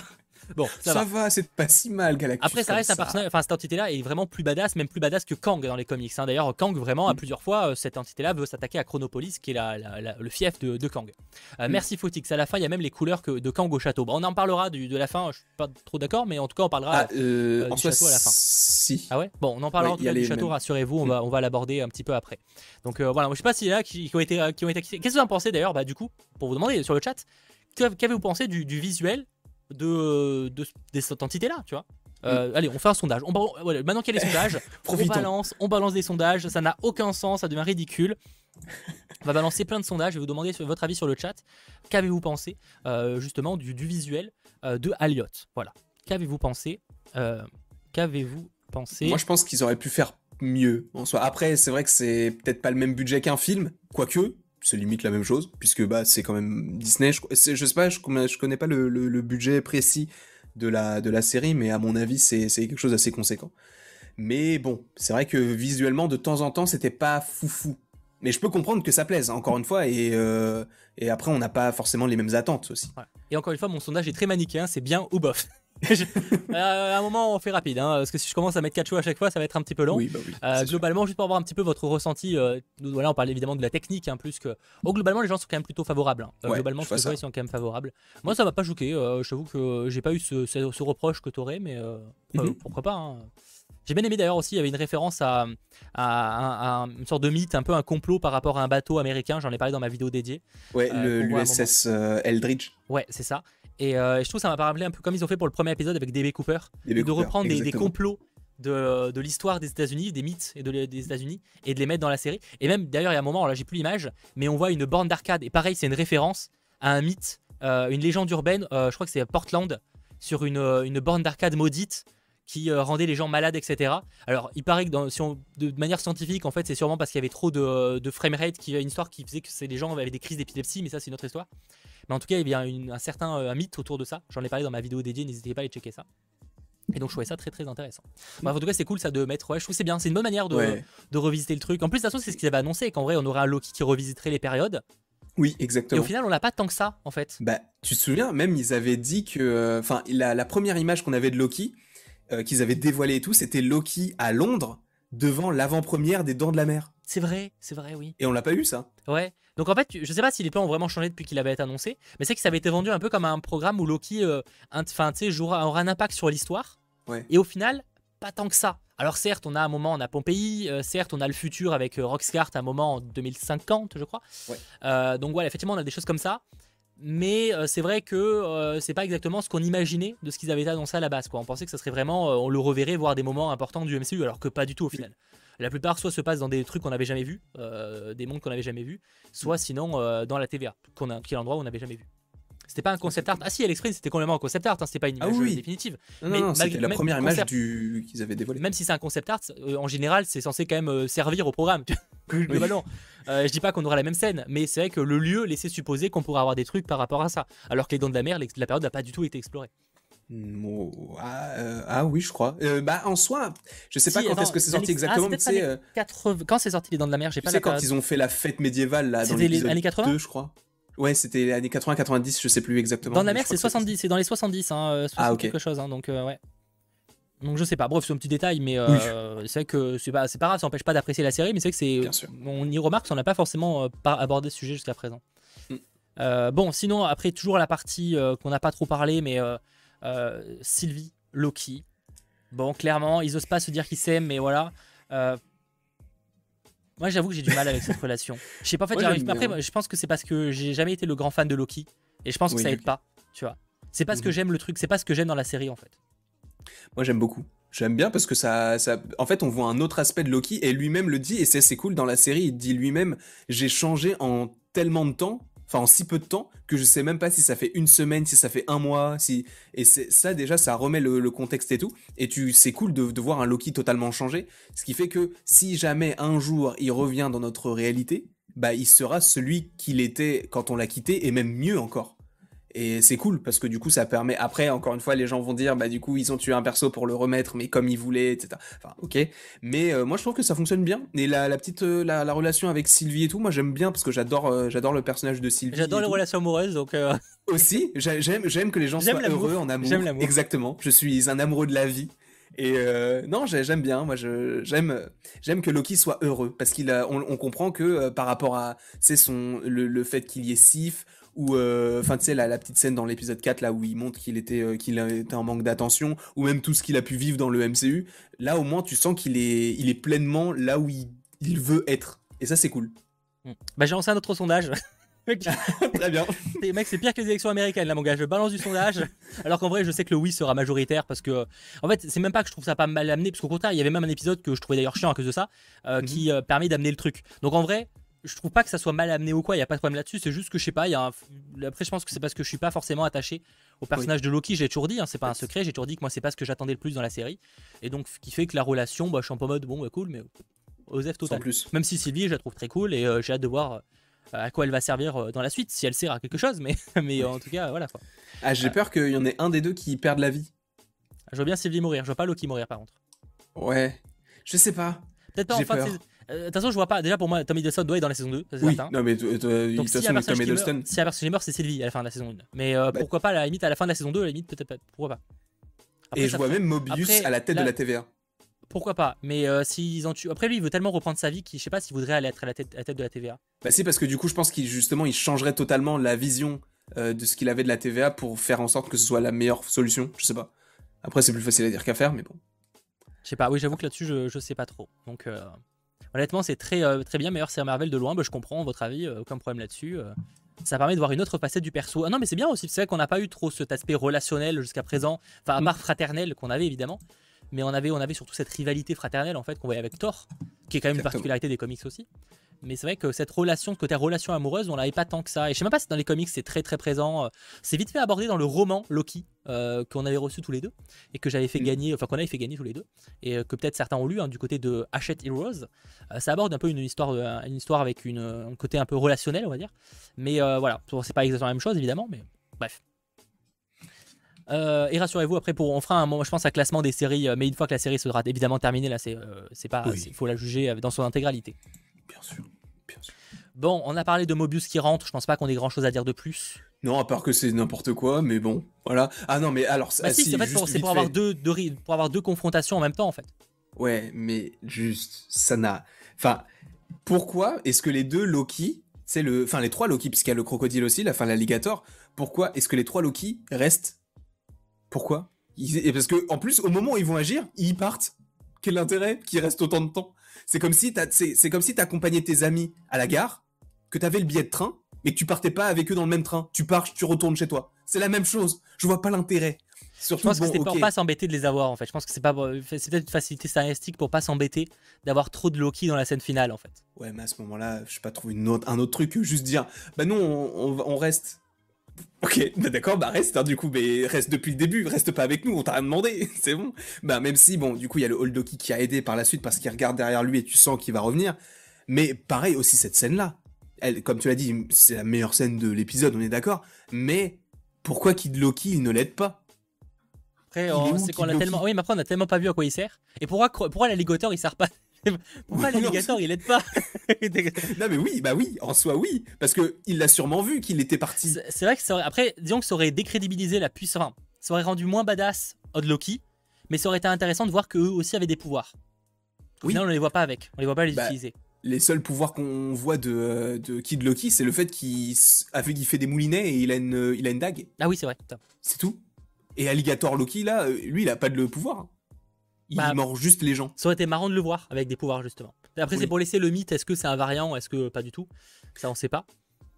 S1: Bon,
S2: ça, va, c'est pas si mal Galactus.
S1: Après, ça reste un personnage, enfin, cette entité-là est vraiment plus badass, même plus badass que Kang dans les comics. Hein. D'ailleurs, Kang, vraiment, à mm. plusieurs fois, euh, cette entité-là veut s'attaquer à Chronopolis, qui est la, le fief de, Kang. Euh, mm. Merci Fotix. À la fin, il y a même les couleurs que, de Kang au château. on en parlera du, de la fin, je suis pas trop d'accord, mais en tout cas, on parlera
S2: ah, euh, du château à la fin. Si.
S1: Ah ouais? Bon, on en parlera du château, rassurez-vous, on, va, on va l'aborder un petit peu après. Donc voilà, je sais pas si là, qui, qui ont été, qui ont été Qu'est-ce que vous en pensez d'ailleurs? Bah, du coup, pour vous demander sur le chat, qu'avez-vous pensé du, du visuel de, de, cette entité-là, tu vois. Euh, mm. Allez, on fait un sondage. On, maintenant qu'il y a les sondages, on balance, on balance des sondages. Ça n'a aucun sens, ça devient ridicule. On va balancer plein de sondages. Je vais vous demander votre avis sur le chat. Qu'avez-vous pensé euh, justement du, visuel euh, de Aliot Voilà. Qu'avez-vous pensé Qu'avez-vous pensé?
S2: Moi, je pense qu'ils auraient pu faire mieux en soi. Après, c'est vrai que c'est peut-être pas le même budget qu'un film, quoique c'est limite la même chose, puisque bah, c'est quand même Disney. Je, je sais pas, je, je connais pas le, le, budget précis de la, de la série, mais à mon avis, c'est quelque chose d'assez conséquent. Mais bon, c'est vrai que visuellement, de temps en temps, c'était pas foufou. Mais je peux comprendre que ça plaise, encore une fois, et, euh, et après, on n'a pas forcément les mêmes attentes aussi.
S1: Et encore une fois, mon sondage est très manichéen, c'est bien ou bof. Euh, à un moment, on fait rapide, hein, parce que si je commence à mettre 4 choix à chaque fois, ça va être un petit peu long.
S2: Oui, bah oui,
S1: euh, globalement, juste pour avoir un petit peu votre ressenti, euh, voilà, on parle évidemment de la technique, hein, plus que. Oh, globalement, les gens sont quand même plutôt favorables. Hein. globalement, je vois, ils sont quand même favorables. Moi, ça m'a pas choqué. je t'avoue que j'ai pas eu ce, ce, reproche que t'aurais, mais mhm. pourquoi pas. J'ai bien aimé d'ailleurs aussi, il y avait une référence à, à, une sorte de mythe, un peu un complot par rapport à un bateau américain, j'en ai parlé dans ma vidéo dédiée.
S2: Ouais, l'USS Eldridge.
S1: Ouais, c'est ça. Euh, et, je trouve que ça m'a rappelé un peu comme ils ont fait pour le premier épisode avec DB Cooper, de reprendre des, complots de, de l'histoire des États-Unis, des mythes et de, des États-Unis, et de les mettre dans la série. Et même d'ailleurs, il y a un moment, là j'ai plus l'image, mais on voit une borne d'arcade. Et pareil, c'est une référence à un mythe, euh, une légende urbaine, euh, je crois que c'est Portland, sur une, une borne d'arcade maudite qui rendait les gens malades, etc. Alors, il paraît que dans, si on, de manière scientifique, en fait, c'est sûrement parce qu'il y avait trop de, de framerate, qui une histoire qui faisait que les gens avaient des crises d'épilepsie, mais ça, c'est une autre histoire. Mais en tout cas, il y a un certain euh, mythe autour de ça. J'en ai parlé dans ma vidéo dédiée, n'hésitez pas à aller checker ça. Et donc je trouvais ça très très intéressant. en tout cas, c'est cool ça de mettre. Ouais, je trouve c'est bien. C'est une bonne manière de, de, revisiter le truc. En plus, de toute façon, c'est ce qu'ils avaient annoncé qu'en vrai, on aurait un Loki qui revisiterait les périodes.
S2: Oui, exactement.
S1: Et au final, on l'a pas tant que ça, en fait.
S2: Bah, tu te souviens, même ils avaient dit que, euh, enfin, la, première image qu'on avait de Loki, euh, qu'ils avaient dévoilé et tout, c'était Loki à Londres devant l'avant-première des Dents de la Mer.
S1: C'est vrai, c'est vrai, oui.
S2: Et on l'a pas eu ça.
S1: Ouais. Donc en fait, je sais pas si les plans ont vraiment changé depuis qu'il avait été annoncé, mais c'est que ça avait été vendu un peu comme un programme où Loki, euh, enfin, tu sais, aura un impact sur l'histoire. Et au final, pas tant que ça. Alors certes, on a un moment, on a Pompéi, euh, certes, on a le futur avec euh, Roxcart, un moment en 2050, je crois. donc voilà, effectivement, on a des choses comme ça. Mais c'est vrai que c'est pas exactement ce qu'on imaginait de ce qu'ils avaient annoncé à la base. Quoi. On pensait que ça serait vraiment, on le reverrait voir des moments importants du MCU, alors que pas du tout au final. La plupart soit se passent dans des trucs qu'on n'avait jamais vus, euh, des mondes qu'on n'avait jamais vus, soit sinon euh, dans la TVA, qu'on a, qui est l'endroit où on n'avait jamais vu. C'était pas un concept art. Ah si, Alex c'était complètement un concept art, hein, c'était pas une ah image euh, définitive.
S2: mais c'était la première image du... qu'ils avaient dévoilée.
S1: Même si c'est un concept art, en général, c'est censé quand même servir au programme. Globalement. je dis pas qu'on aura la même scène, mais c'est vrai que le lieu laissait supposer qu'on pourrait avoir des trucs par rapport à ça. Alors que les dents de la mer, la période n'a pas du tout été explorée.
S2: Ah, euh, ah, oui, je crois. Euh, bah en soi, je sais pas quand est-ce que c'est sorti exactement, mais c'est
S1: euh, quand c'est sorti les Dents de la Mer, j'ai pas.
S2: C'est quand ils ont fait la fête médiévale là dans les années 80, je crois. Ouais, c'était les années 80-90, je sais plus exactement.
S1: Dans la mer, c'est 70, c'est dans les 70, hein, ah, quelque chose, hein, donc ouais. Donc je sais pas, bref, c'est un petit détail, mais c'est vrai que c'est pas, pas grave, ça n'empêche pas d'apprécier la série, mais c'est que c'est. On y remarque, on n'a pas forcément abordé ce sujet jusqu'à présent. Mm. bon, sinon, après, toujours la partie qu'on n'a pas trop parlé, mais euh, Sylvie, Loki. Bon, clairement, ils osent pas se dire qu'ils s'aiment, mais voilà. Moi, j'avoue que j'ai du mal avec cette relation. Je sais pas, en fait, j'arrive. Après, je pense que c'est parce que j'ai jamais été le grand fan de Loki. Et je pense que ça aide pas, tu vois. C'est pas ce que mhm. j'aime le truc, c'est pas ce que j'aime dans la série, en fait.
S2: Moi, j'aime beaucoup. J'aime bien parce que ça, ça, en fait, on voit un autre aspect de Loki et lui-même le dit et c'est cool dans la série. Il dit lui-même, j'ai changé en tellement de temps enfin en si peu de temps, que je sais même pas si ça fait une semaine, si ça fait un mois, si et ça déjà ça remet le, contexte et tout. Et tu c'est cool de, de, voir un Loki totalement changé, ce qui fait que si jamais un jour il revient dans notre réalité, bah il sera celui qu'il était quand on l'a quitté et même mieux encore. Et c'est cool parce que du coup, ça permet. Après, encore une fois, les gens vont dire, bah du coup, ils ont tué un perso pour le remettre, mais comme ils voulaient, etc. Enfin, ok. Mais euh, moi, je trouve que ça fonctionne bien. Et la, la petite, euh, la, relation avec Sylvie et tout, moi, j'aime bien parce que j'adore, euh, j'adore le personnage de Sylvie.
S1: J'adore les relations amoureuses, donc.
S2: Aussi, j'aime, j'aime que les gens soient heureux en amour. J'aime l'amour. Exactement. Je suis un amoureux de la vie. Et non, j'aime bien. Moi, j'aime, j'aime que Loki soit heureux parce qu'il on, on, comprend que par rapport à, c'est son le, le, fait qu'il y ait Sif, ou euh, enfin tu sais la, petite scène dans l'épisode 4 là où il montre qu'il était euh, qu'il était en manque d'attention ou même tout ce qu'il a pu vivre dans le MCU là au moins tu sens qu'il est il est pleinement là où il, veut être et ça c'est cool
S1: hmm. bah j'ai lancé un autre sondage
S2: Très bien.
S1: Mec, c'est pire que les élections américaines, là, mon gars. Je balance du sondage. Alors qu'en vrai, je sais que le oui sera majoritaire parce que. En fait, c'est même pas que je trouve ça pas mal amené, parce qu'au contraire, il y avait même un épisode que je trouvais d'ailleurs chiant à cause de ça, euh, mhm. qui permet d'amener le truc. Donc en vrai, je trouve pas que ça soit mal amené ou quoi, il y a pas de problème là-dessus, c'est juste que je sais pas, y a après je pense que c'est parce que je suis pas forcément attaché au personnage de Loki, j'ai toujours dit, hein, c'est pas un secret, j'ai toujours dit que moi c'est pas ce que j'attendais le plus dans la série, et donc ce qui fait que la relation, bah, je suis en mode bon, bah, cool, mais Osef total.
S2: Plus.
S1: Même si Sylvie, je la trouve très cool et euh, j'ai hâte de voir euh, à quoi elle va servir euh, dans la suite, si elle sert à quelque chose, mais, mais en tout cas, voilà quoi.
S2: Ah, j'ai peur qu'il y en ait un des deux qui perde la vie.
S1: Je vois bien Sylvie mourir, je vois pas Loki mourir par contre.
S2: Ouais, je sais pas.
S1: Peut-être pas en fin de euh, de toute façon, je vois pas. Déjà, pour moi, Tommy Hiddleston doit être dans la saison 2.
S2: Oui, non, mais de toute façon, Tommy Hiddleston.
S1: Si un personnage meurt, c'est Sylvie à la fin de la saison 1. Mais euh, bah. pourquoi pas, à la limite, à la fin de la saison 2, à la limite, peut-être pas. Pourquoi pas
S2: Et je vois même Mobius à la tête de la TVA.
S1: Pourquoi pas Mais euh, s'ils en tuent. Après, lui, il veut tellement reprendre sa vie qu'il, je sais pas s'il voudrait aller être à la tête, de la TVA.
S2: Bah, c'est parce que du coup, je pense qu'il justement, il changerait totalement la vision de ce qu'il avait de la TVA pour faire en sorte que ce soit la meilleure solution. Je sais pas. Après, c'est plus facile à dire qu'à faire, mais bon.
S1: Je sais pas. Oui, j'avoue que là-dessus, je, je sais pas trop. Donc. Honnêtement, c'est très, euh, très bien. Meilleur, c'est Marvel de loin. Bah, je comprends votre avis, euh, aucun problème là-dessus. Euh. ça permet de voir une autre facette du perso. Ah non, mais c'est bien aussi. C'est vrai qu'on n'a pas eu trop cet aspect relationnel jusqu'à présent. Enfin, à part fraternel qu'on avait évidemment. Mais on avait, on avait surtout cette rivalité fraternelle en fait qu'on voyait avec Thor, qui est quand même une particularité des comics aussi. Mais c'est vrai que cette relation, de côté relation amoureuse, on l'avait pas tant que ça. Et je sais même pas si dans les comics c'est très très présent. C'est vite fait abordé dans le roman Loki euh, qu'on avait reçu tous les deux et que j'avais fait mm. gagner, enfin qu'on avait fait gagner tous les deux et euh, que peut-être certains ont lu hein, du côté de Hachette Heroes. Euh, ça aborde un peu une histoire, une histoire avec une, un côté un peu relationnel, on va dire. Mais voilà, c'est pas exactement la même chose évidemment, mais bref. et rassurez-vous, après, pour, on fera un moment, je pense, un classement des séries, mais une fois que la série sera évidemment terminée, là, c'est c'est pas, il faut la juger dans son intégralité.
S2: Bien sûr, bien sûr.
S1: Bon, on a parlé de Mobius qui rentre, je pense pas qu'on ait grand chose à dire de plus.
S2: Non, à part que c'est n'importe quoi, mais bon, voilà. Ah non, mais alors,
S1: bah si, c'est pour, avoir deux, pour avoir deux confrontations en même temps, en fait.
S2: Ouais, mais juste, ça n'a. Enfin, pourquoi est-ce que les deux Loki, c'est le, enfin les trois Loki, puisqu'il y a le crocodile aussi, la fin l'alligator, pourquoi est-ce que les trois Loki restent? Pourquoi? Parce que en plus, au moment où ils vont agir, ils partent. Quel intérêt qu'ils restent autant de temps? C'est comme si c'est comme si t'accompagnais tes amis à la gare, que t'avais le billet de train mais que tu partais pas avec eux dans le même train. Tu pars, tu retournes chez toi. C'est la même chose. Je vois pas l'intérêt.
S1: Surtout, je pense que c'est pour pas s'embêter de les avoir en fait. Je pense que c'est pas c'est peut-être une facilité scénaristique pour pas s'embêter d'avoir trop de Loki dans la scène finale en fait.
S2: Ouais, mais à ce moment-là, je sais pas trouver une autre, un autre truc, juste dire bah non, on, reste. Ok, bah d'accord, bah reste hein, du coup, mais reste depuis le début, reste pas avec nous, on t'a rien demandé, c'est bon. Bah même si bon, du coup il y a le Old Loki qui a aidé par la suite parce qu'il regarde derrière lui et tu sens qu'il va revenir. Mais pareil aussi cette scène là, comme tu l'as dit, c'est la meilleure scène de l'épisode, on est d'accord. Mais pourquoi Kid Loki, il ne l'aide pas?
S1: Après, c'est qu'on a tellement. Oui, mais après, on a tellement pas vu à quoi il sert. Et pourquoi, pourquoi l'alligator, il sert pas Pourquoi l'alligator, il l'aide pas
S2: Non, mais oui, bah oui, en soi, oui. Parce que il l'a sûrement vu qu'il était parti.
S1: C'est vrai que ça aurait... Après, disons que ça aurait décrédibilisé la puissance. ça aurait rendu moins badass Odd Loki. Mais ça aurait été intéressant de voir qu'eux aussi avaient des pouvoirs. Oui. final, on les voit pas avec. On les voit pas les bah, utiliser
S2: les seuls pouvoirs qu'on voit de, de, Kid Loki, c'est le fait qu'il fait des moulinets et il a une, il a une dague.
S1: Ah oui, c'est vrai.
S2: C'est tout. Et Alligator Loki, là, euh, lui, il a pas de pouvoir. Il bah, mord juste les gens.
S1: Ça aurait été marrant de le voir avec des pouvoirs, justement. Après, c'est pour laisser le mythe. Est-ce que c'est un variant Est-ce que pas du tout? Ça, on sait pas.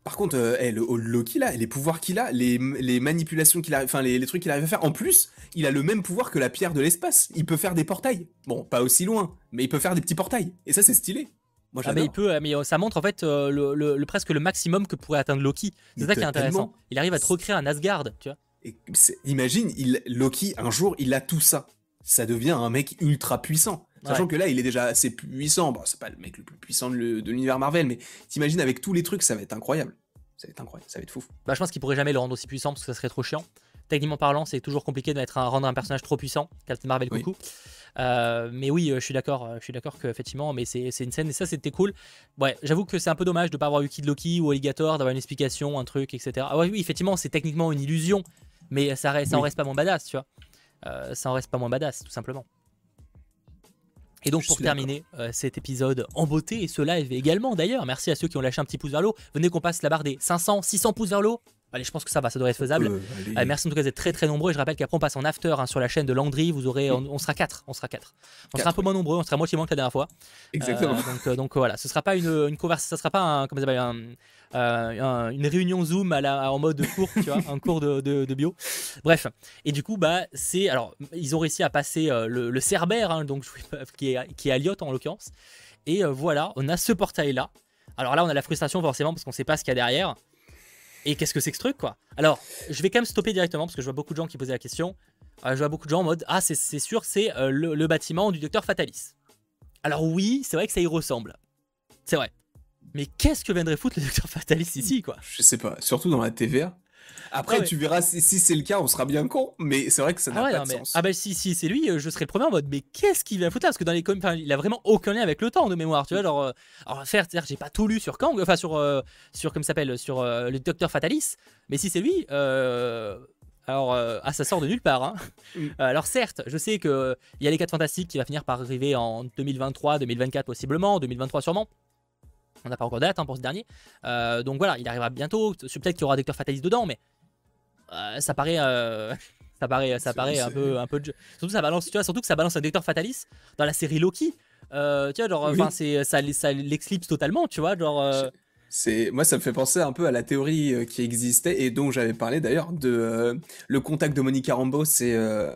S2: Par contre, euh, le, Loki là, les pouvoirs qu'il a, les, manipulations qu'il a, enfin les, les, trucs qu'il arrive à faire. En plus, il a le même pouvoir que la pierre de l'espace. Il peut faire des portails. Bon, pas aussi loin, mais il peut faire des petits portails. Et ça, c'est stylé. Moi,
S1: Ah, mais il peut, mais euh, ça montre en fait euh, le, le- le- presque le maximum que pourrait atteindre Loki. C'est ça qui est intéressant. Il arrive à te recréer un Asgard, tu vois.
S2: Et imagine, il, Loki, un jour, il a tout ça. Ça devient un mec ultra puissant. Sachant
S1: Ouais.
S2: que là, il est déjà assez puissant. Bon, c'est pas le mec le plus puissant de l'univers Marvel, mais t'imagines avec tous les trucs, ça va être incroyable. Ça va être incroyable, ça va être fou.
S1: Bah, je pense qu'il pourrait jamais le rendre aussi puissant parce que ça serait trop chiant. Techniquement parlant, c'est toujours compliqué de mettre un, rendre un personnage trop puissant. Captain Marvel,
S2: Oui.
S1: coucou. Euh, mais oui, euh, je suis d'accord. euh, Je suis d'accord qu'effectivement, mais c'est une scène et ça c'était cool. Ouais, j'avoue que c'est un peu dommage de pas avoir eu Kid Loki ou Alligator, d'avoir une explication, un truc, etc. Ah ouais, oui, effectivement, c'est techniquement une illusion, mais ça, reste, ça en
S2: Oui.
S1: reste pas moins badass, tu vois. Euh, ça en reste pas moins badass, tout simplement. Et donc pour terminer euh, cet épisode en beauté et ce live également d'ailleurs, merci à ceux qui ont lâché un petit pouce vers le haut. Venez qu'on passe la barre des 500, 600 pouces vers le haut. Allez, je pense que ça va, ça devrait être faisable.
S2: Euh.
S1: Euh, merci en tout cas d'être très très nombreux. Et je rappelle qu'après on passe en after hein, sur la chaîne de Landry. Vous aurez, on, on sera 4 On sera 4 On sera un
S2: Quatre,
S1: peu moins nombreux. On sera moitié moins que la dernière fois.
S2: Exactement.
S1: Donc, donc voilà, ce sera pas une, une conversation, ça sera pas un, comment ça s'appelle, un- un- une réunion Zoom à la, en mode cours, tu vois, un cours de, bio. Bref, et du coup, bah, c'est alors ils ont réussi à passer euh, le, le Cerbère, hein, donc qui est, qui est Elliot en l'occurrence. Et euh, voilà, on a ce portail là. Alors là, on a la frustration forcément parce qu'on sait pas ce qu'il y a derrière. Et qu'est-ce que c'est que ce truc, quoi? Alors, je vais quand même stopper directement parce que je vois beaucoup de gens qui posaient la question. Euh, je vois beaucoup de gens en mode Ah, c'est sûr, c'est euh, le bâtiment du docteur Fatalis. Alors, oui, c'est vrai que ça y ressemble. C'est vrai. Mais qu'est-ce que viendrait foutre le docteur Fatalis ici, quoi?
S2: Je sais pas, surtout dans la TVA. Après,
S1: Ah ouais.
S2: tu verras si, si c'est le cas, on sera bien con, mais c'est vrai que ça n'a
S1: Ah ouais,
S2: pas
S1: non,
S2: de
S1: mais-
S2: sens.
S1: ah bah si, si c'est lui, euh, je serais le premier en mode mais qu'est-ce qu'il vient foutre là? Parce que dans les comics, il a vraiment aucun lien avec le temps de mémoire, tu vois, genre, euh, alors que j'ai pas tout lu sur Kang, enfin sur, euh, sur comme s'appelle, sur euh, le Docteur Fatalis, mais si c'est lui, alors, euh, ah ça sort de nulle part. Hein.
S2: Mm.
S1: Alors certes, je sais que euh, il y a les 4 fantastiques qui va finir par arriver en 2023, 2024 possiblement, 2023 sûrement. On n'a pas encore de date hein, pour ce dernier. Euh, donc voilà, il arrivera bientôt. Peut-être qu'il y aura Docteur Fatalis dedans, mais euh, ça paraît, euh, ça paraît, ça paraît un peu, un peu. de- Surtout ça balance, tu vois, surtout que ça balance un Docteur Fatalis dans la série Loki. Euh, tu vois, genre,
S2: Oui.
S1: c'est, ça, ça l'exclipse totalement, tu vois, genre. euh,
S2: C'est moi, ça me fait penser un peu à la théorie euh, qui existait et dont j'avais parlé d'ailleurs de euh, le contact de Monica Rambeau, c'est euh,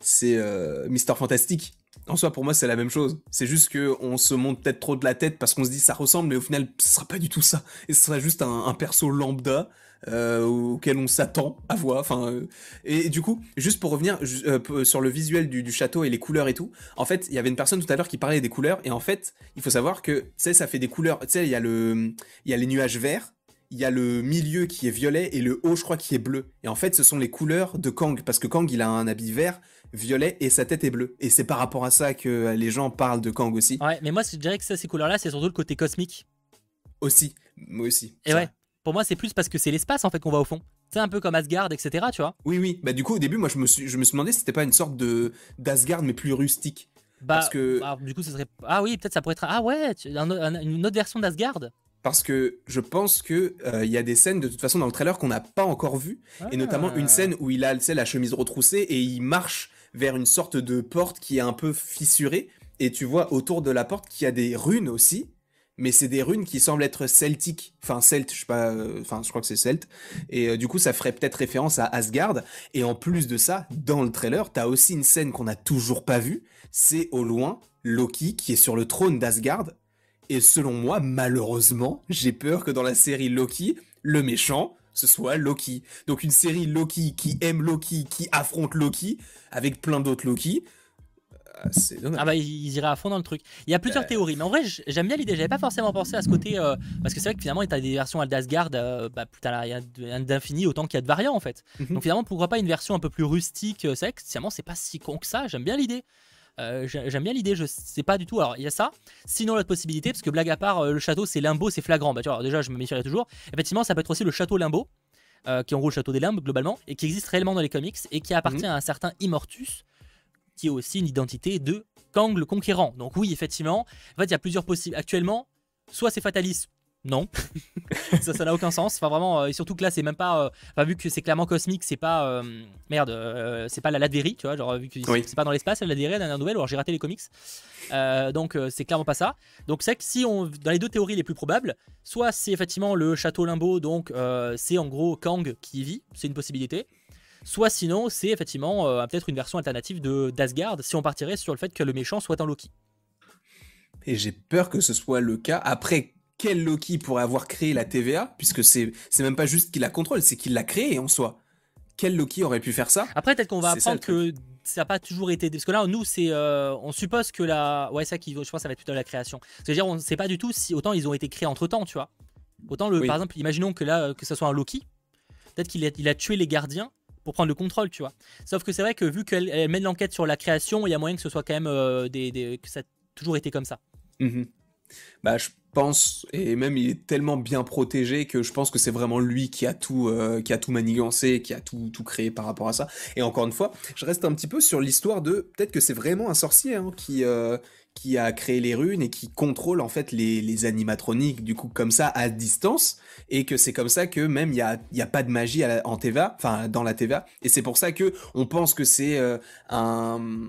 S2: c'est euh, Mister Fantastique. En soi, pour moi, c'est la même chose. C'est juste que on se monte peut-être trop de la tête parce qu'on se dit ça ressemble, mais au final, ce sera pas du tout ça. Et ce sera juste un, perso lambda euh, auquel on s'attend à voir. Enfin, euh, et, du coup, juste pour revenir euh, sur le visuel du, du château et les couleurs et tout. En fait, il y avait une personne tout à l'heure qui parlait des couleurs et en fait, il faut savoir que tu sais, ça fait des couleurs. Tu sais, il y a le il y a les nuages verts, il y a le milieu qui est violet et le haut, je crois, qui est bleu. Et en fait, ce sont les couleurs de Kang, parce que Kang, il a un habit vert, violet et sa tête est bleue. Et c'est par rapport à ça que les gens parlent de Kang aussi.
S1: Ouais, mais moi, je dirais que ça, ces couleurs-là, c'est surtout le côté cosmique.
S2: Aussi, moi aussi.
S1: Et
S2: Ça.
S1: ouais, pour moi, c'est plus parce que c'est l'espace en fait qu'on va au fond. C'est un peu comme Asgard, etc. Tu vois.
S2: Oui, oui. Bah du coup, au début, moi, je me suis, je me suis demandé si c'était pas une sorte de d'Asgard mais plus rustique.
S1: Bah,
S2: Parce que-
S1: du coup, ce serait. Ah oui, peut-être ça pourrait être. Ah ouais, tu- un- un- une autre version d'Asgard.
S2: Parce que je pense que euh, il y a des scènes de toute façon dans le trailer qu'on n'a pas encore vues, et notamment
S1: Ah.
S2: une scène où il a tu sais, la chemise retroussée et il marche vers une sorte de porte qui est un peu fissurée, et tu vois autour de la porte qu'il y a des runes aussi, mais c'est des runes qui semblent être celtiques, enfin celte, je sais pas, euh, je crois que c'est celte, et euh, du coup ça ferait peut-être référence à Asgard, et en plus de ça, dans le trailer, t'as aussi une scène qu'on n'a toujours pas vue, c'est au loin Loki qui est sur le trône d'Asgard, et selon moi, malheureusement, j'ai peur que dans la série Loki, le méchant, ce soit Loki. Donc une série Loki qui aime Loki, qui affronte Loki, avec plein d'autres Loki. euh, c'est dommage.
S1: Ah bah ils iraient à fond dans le truc. Il y a plusieurs
S2: Euh.
S1: théories, mais en vrai j'aime bien l'idée. J'avais pas forcément pensé à ce côté euh, parce que c'est vrai que finalement t'as des versions d'Asgard, euh, bah putain il y a d'infini autant qu'il y a de variants en fait.
S2: Mhm.
S1: Donc finalement pourquoi pas une version un peu plus rustique. C'est vrai que finalement c'est pas si con que ça. J'aime bien l'idée. Euh, j'ai- J'aime bien l'idée, je sais pas du tout. Alors il y a ça. Sinon l'autre possibilité, parce que blague à part, euh, le château c'est Limbo, c'est flagrant. Bah tu vois, alors, déjà je me méfierais toujours. Effectivement, ça peut être aussi le château Limbo, euh, qui est en gros le château des limbes globalement, et qui existe réellement dans les comics et qui appartient
S2: Mhm.
S1: à un certain Immortus, qui est aussi une identité de Kang le Conquérant. Donc oui, effectivement, en fait, il y a plusieurs possibles. Actuellement, soit c'est Fatalis, non, ça, ça n'a aucun sens. Enfin vraiment, euh, et surtout que là, c'est même pas, euh, enfin, vu que c'est clairement cosmique, c'est pas, euh, merde, euh, c'est pas la Latverie, tu vois, genre vu que c'est-
S2: Oui.
S1: c'est pas dans l'espace, la Latverie, la dernière nouvelle, ou alors j'ai raté les comics. Euh, donc euh, c'est clairement pas ça. Donc c'est que si on, dans les deux théories les plus probables, soit c'est effectivement le château Limbo, donc euh, c'est en gros Kang qui y vit, c'est une possibilité. Soit sinon, c'est effectivement euh, peut-être une version alternative de d'Asgard si on partirait sur le fait que le méchant soit un Loki.
S2: et j'ai peur que ce soit le cas. Après, quel Loki pourrait avoir créé la TVA, puisque c'est même pas juste qu'il la contrôle, c'est qu'il l'a créée en soi. Quel Loki aurait pu faire ça
S1: Après, peut-être qu'on va
S2: ça,
S1: apprendre que ça n'a pas toujours été. Parce que là, nous, c'est, euh, on suppose que la. Ouais, ça qui, je pense, que ça va être plutôt la création. C'est-à-dire, on ne sait pas du tout si autant ils ont été créés entre temps, tu vois. Autant le,
S2: Oui.
S1: par exemple, imaginons que là, que ce soit un Loki, peut-être qu'il a, il a tué les gardiens pour prendre le contrôle, tu vois. Sauf que c'est vrai que vu qu'elle elle mène l'enquête sur la création, il y a moyen que ce soit quand même euh, des, des- que ça a toujours été comme ça.
S2: Mhm. Bah, je pense, et même il est tellement bien protégé que je pense que c'est vraiment lui qui a tout, euh, qui a tout manigancé, qui a tout, tout créé par rapport à ça. Et encore une fois, je reste un petit peu sur l'histoire de peut-être que c'est vraiment un sorcier hein, qui, euh, qui a créé les runes et qui contrôle en fait les, animatroniques du coup comme ça à distance et que c'est comme ça que même il y a, y a pas de magie à en TVA, enfin dans la TVA. Et c'est pour ça que on pense que c'est euh, un-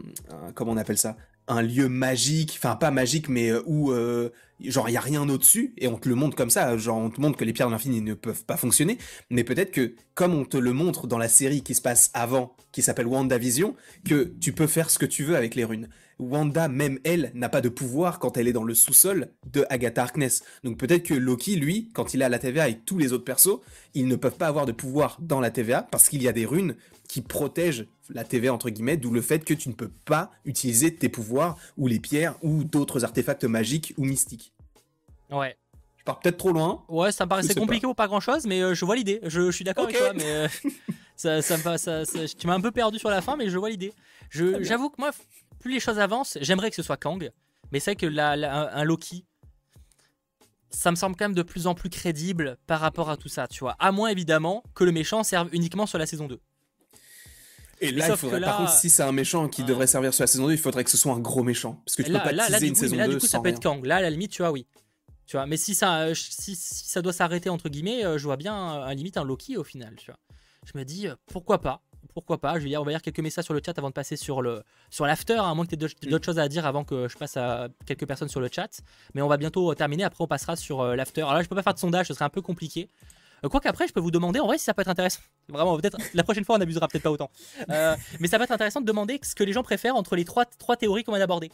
S2: comment on appelle ça? Un lieu magique, enfin pas magique, mais euh, où euh, genre il y a rien au-dessus et on te le montre comme ça, genre on te montre que les pierres de l'infini ne peuvent pas fonctionner, mais peut-être que comme on te le montre dans la série qui se passe avant, qui s'appelle WandaVision, que tu peux faire ce que tu veux avec les runes. Wanda, même elle, n'a pas de pouvoir quand elle est dans le sous-sol de Agatha Harkness. Donc peut-être que Loki, lui, quand il est à la TVA avec tous les autres persos, ils ne peuvent pas avoir de pouvoir dans la TVA parce qu'il y a des runes qui protègent la TVA entre guillemets, d'où le fait que tu ne peux pas utiliser tes pouvoirs ou les pierres ou d'autres artefacts magiques ou mystiques.
S1: Ouais.
S2: Je pars peut-être trop loin.
S1: Ouais, ça me paraissait compliqué pour pas grand chose, mais euh, je vois l'idée. Je, je suis d'accord
S2: Ok.
S1: avec toi, mais euh, ça, ça me ça- ça- tu m'as un peu perdu sur la fin, mais je vois l'idée. J'avoue que moi, plus les choses avancent, j'aimerais que ce soit Kang, mais c'est vrai que la- la- un, un Loki, ça me semble quand même de plus en plus crédible par rapport à tout ça, tu vois. À moins évidemment que le méchant serve uniquement sur la saison 2.
S2: Et là, il faudrait, par contre, si c'est un méchant qui devrait servir sur la saison 2, il faudrait que ce soit un gros méchant. Parce que tu
S1: là,
S2: peux pas
S1: là,
S2: teaser une
S1: coup,
S2: saison
S1: là,
S2: 2
S1: du coup, ça peut
S2: rien.
S1: être Kang. Là, à la limite, tu vois, oui. Tu vois, mais si ça, euh, si, si ça doit s'arrêter entre guillemets, euh, je vois bien à limite un Loki au final. Tu vois. Je me dis euh, pourquoi pas, pourquoi pas. Je vais lire, on va lire quelques messages sur le chat avant de passer sur le sur l'after. hein, à moins que tu aies d'autres
S2: Mm.
S1: d'autres choses à dire avant que je passe à quelques personnes sur le chat. Mais on va bientôt euh, terminer. Après, on passera sur euh, l'after. Alors là, je peux pas faire de sondage, ce serait un peu compliqué. Euh, Quoi qu'après, je peux vous demander en vrai si ça peut être intéressant. Vraiment, peut-être la prochaine fois, on abusera peut-être pas autant. Euh, mais ça peut être intéressant de demander ce que les gens préfèrent entre les trois, trois théories qu'on vient d'aborder.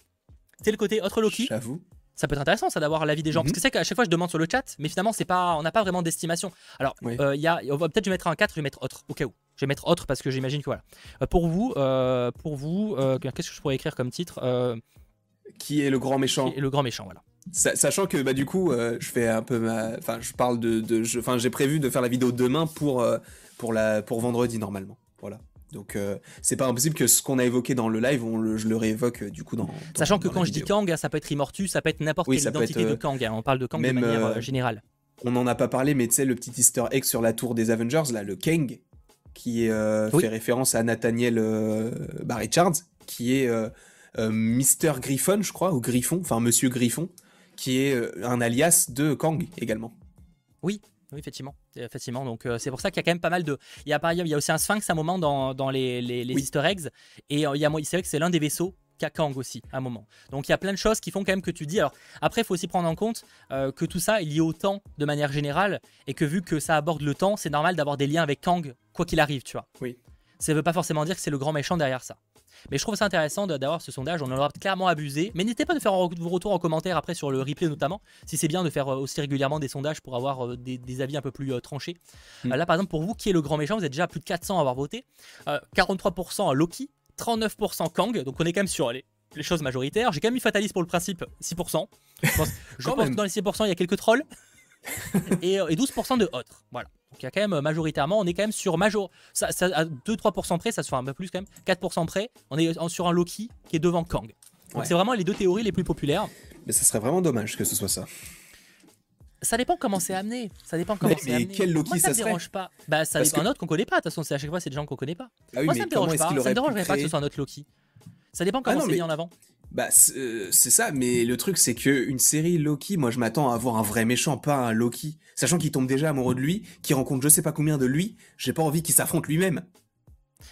S1: C'est le côté autre Loki,
S2: J'avoue.
S1: ça peut être intéressant ça d'avoir l'avis des gens
S2: Mhm.
S1: parce que c'est qu'à chaque fois je demande sur le chat mais finalement c'est pas on n'a pas vraiment d'estimation alors
S2: Oui.
S1: euh, il y a peut-être je vais mettre un 4 je vais mettre autre au cas où je vais mettre autre parce que j'imagine que voilà Euh, pour vous pour vous qu'est-ce que je pourrais écrire comme titre
S2: Qui est le grand méchant
S1: le grand méchant voilà
S2: Sachant que bah du coup euh, je fais un peu ma enfin je parle de, enfin j'ai prévu de faire la vidéo demain pour euh, pour la pour vendredi normalement voilà donc euh, c'est pas impossible que ce qu'on a évoqué dans le live on le, je le réévoque du coup dans, dans-
S1: sachant que
S2: dans
S1: quand je dis. Kang ça peut être Immortus ça peut être n'importe
S2: Oui,
S1: quelle identité
S2: être,
S1: de Kang hein. on parle de Kang
S2: même,
S1: de manière générale
S2: on en a pas parlé mais tu sais le petit Easter egg sur la tour des Avengers là le Kang qui
S1: Oui.
S2: fait référence à Nathaniel Richards qui est Mister Griffon je crois ou Griffon enfin Monsieur Griffon qui est euh, un alias de Kang également
S1: Oui, effectivement. effectivement. Donc euh, c'est pour ça qu'il y a quand même pas mal de. Il y a par exemple, il y a aussi un sphinx à un moment dans, dans les, les, les
S2: Oui.
S1: Easter eggs. Et euh, il y a, c'est vrai que c'est l'un des vaisseaux qu'a Kang aussi à un moment. Donc il y a plein de choses qui font quand même que tu dis. Alors après, il faut aussi prendre en compte euh, que tout ça est lié au temps de manière générale. Et que vu que ça aborde le temps, c'est normal d'avoir des liens avec Kang, quoi qu'il arrive, tu vois.
S2: Oui.
S1: Ça veut pas forcément dire que c'est le grand méchant derrière ça. Mais je trouve ça intéressant d'avoir ce sondage, on en aura clairement abusé. Mais n'hésitez pas de faire vos retours en commentaire après sur le replay notamment, si c'est bien de faire euh, aussi régulièrement des sondages pour avoir euh, des, des avis un peu plus euh, tranchés.
S2: Mm.
S1: Euh, là par exemple pour vous, qui est le grand méchant Vous êtes déjà à plus de 400 à avoir voté. Euh, 43% Loki, 39% Kang, donc on est quand même sur les, les choses majoritaires. J'ai quand même mis Fatalis pour le principe, 6%. Je pense, je pense que dans les 6%, il y a quelques trolls. et, euh, et 12% de autres. Voilà. Donc il y a quand même euh, majoritairement, on est quand même sur major. Ça, ça- à 2-3% près, ça se fait un peu plus quand même. 4% près, on est sur un Loki qui est devant Kang. Donc
S2: Ouais.
S1: c'est vraiment les deux théories les plus populaires.
S2: mais ça serait vraiment dommage que ce soit ça
S1: Ça dépend comment c'est amené. Ça dépend comment c'est
S2: mais
S1: amené.
S2: quel Loki
S1: Moi, ça,
S2: ça
S1: me
S2: serait
S1: dérange pas. Bah ça dépend
S2: que-
S1: un autre qu'on connaît pas. De toute façon, c'est à chaque fois c'est des gens qu'on connaît pas.
S2: ah oui
S1: Moi
S2: mais
S1: ça me dérange pas. Ça me dérangerait pas que ce soit un autre Loki. Ça dépend comment
S2: non,
S1: c'est
S2: mais-
S1: mis en avant.
S2: Bah, c'est euh, c'est ça, mais le truc, c'est que une série Loki, moi, je m'attends à avoir un vrai méchant, pas un Loki. Sachant qu'il tombe déjà amoureux de lui, qu'il rencontre je sais pas combien de lui, j'ai pas envie qu'il s'affronte lui-même.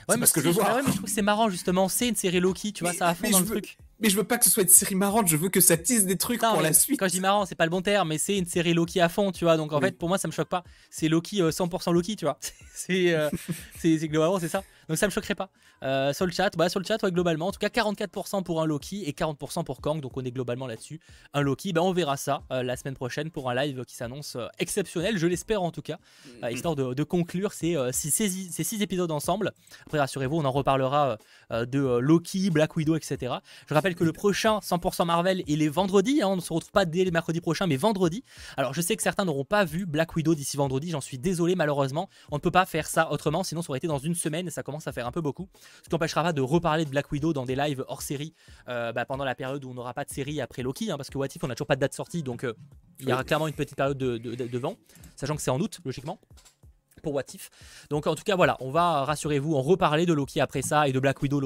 S1: Ouais, mais
S2: parce que je vois.
S1: ouais, mais je trouve que c'est marrant justement. C'est une série Loki, tu vois,
S2: Mais-
S1: ça a fond dans le
S2: veux-
S1: truc.
S2: Mais je veux pas que ce soit une série marrante, je veux que ça tisse des trucs
S1: Non,
S2: pour la suite.
S1: Quand je dis marrant, c'est pas le bon terme, mais c'est une série Loki à fond, tu vois. Donc en
S2: Oui.
S1: fait, pour moi, ça me choque pas. C'est Loki euh, 100% Loki, tu vois. c'est euh, c'est globalement c'est ça. Donc ça me choquerait pas. Euh, sur le chat, bah, sur le chat, ouais, globalement, en tout cas 44% pour un Loki et 40% pour Kang, donc on est globalement là-dessus. Un Loki, bah, on verra ça euh, la semaine prochaine pour un live qui s'annonce euh, exceptionnel, je l'espère en tout cas,
S2: Mm.
S1: histoire de, conclure ces, six, ces, six, épisodes ensemble. Après, rassurez-vous, on en reparlera de Loki, Black Widow, etc. Je rappelle que le prochain 100% Marvel, il est vendredi, hein, on ne se retrouve pas dès les mercredis prochains, mais vendredi. Alors je sais que certains n'auront pas vu Black Widow d'ici vendredi, j'en suis désolé malheureusement, on ne peut pas faire ça autrement, sinon ça aurait été dans une semaine et ça commence à faire un peu beaucoup. Ce qui n'empêchera pas de reparler de Black Widow dans des lives hors série euh, bah, pendant la période où on n'aura pas de série après Loki, hein, parce que What If on n'a toujours pas de date sortie, donc euh, il y aura clairement une petite période de, de, de vent, sachant que c'est en août logiquement pour What If. Donc en tout cas voilà, on va rassurez-vous en reparler de Loki après ça et de Black Widow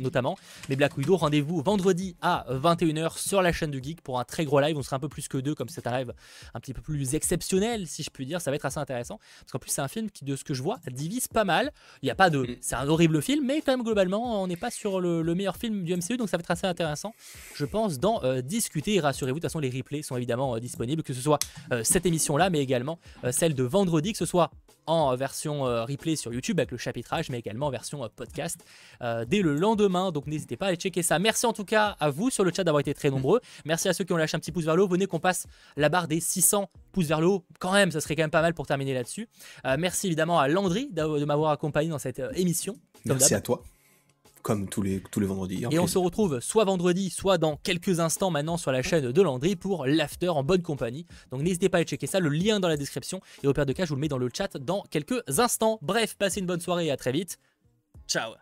S1: notamment. Mais Black Widow, rendez-vous vendredi à 21h sur la chaîne du Geek pour un très gros live. On sera un peu plus que deux comme c'est un live un petit peu plus exceptionnel si je puis dire. Ça va être assez intéressant parce qu'en plus c'est un film qui de ce que je vois divise pas mal. Il n'y a pas de, c'est un horrible film, mais quand même globalement on n'est pas sur le, meilleur film du MCU donc ça va être assez intéressant. Je pense d'en euh, discuter rassurez-vous de toute façon les replays sont évidemment euh, disponibles que ce soit euh, cette émission là mais également celle de vendredi que ce soit en version euh, replay sur YouTube avec le chapitrage, mais également en version euh, podcast euh, dès le lendemain. Donc n'hésitez pas à aller checker ça. Merci en tout cas à vous sur le chat d'avoir été très nombreux. Merci à ceux qui ont lâché un petit pouce vers le haut. Venez qu'on passe la barre des 600 pouces vers le haut. Quand même, ça serait quand même pas mal pour terminer là-dessus. merci évidemment à Landry de m'avoir accompagné dans cette émission.
S2: Merci à toi comme tous les, tous les vendredis.
S1: Et on se retrouve soit vendredi, soit dans quelques instants maintenant sur la chaîne de Landry pour l'after en bonne compagnie. Donc n'hésitez pas à checker ça, le lien dans la description. Et au pire de cas, je vous le mets dans le chat dans quelques instants. Bref, passez une bonne soirée et à très vite. Ciao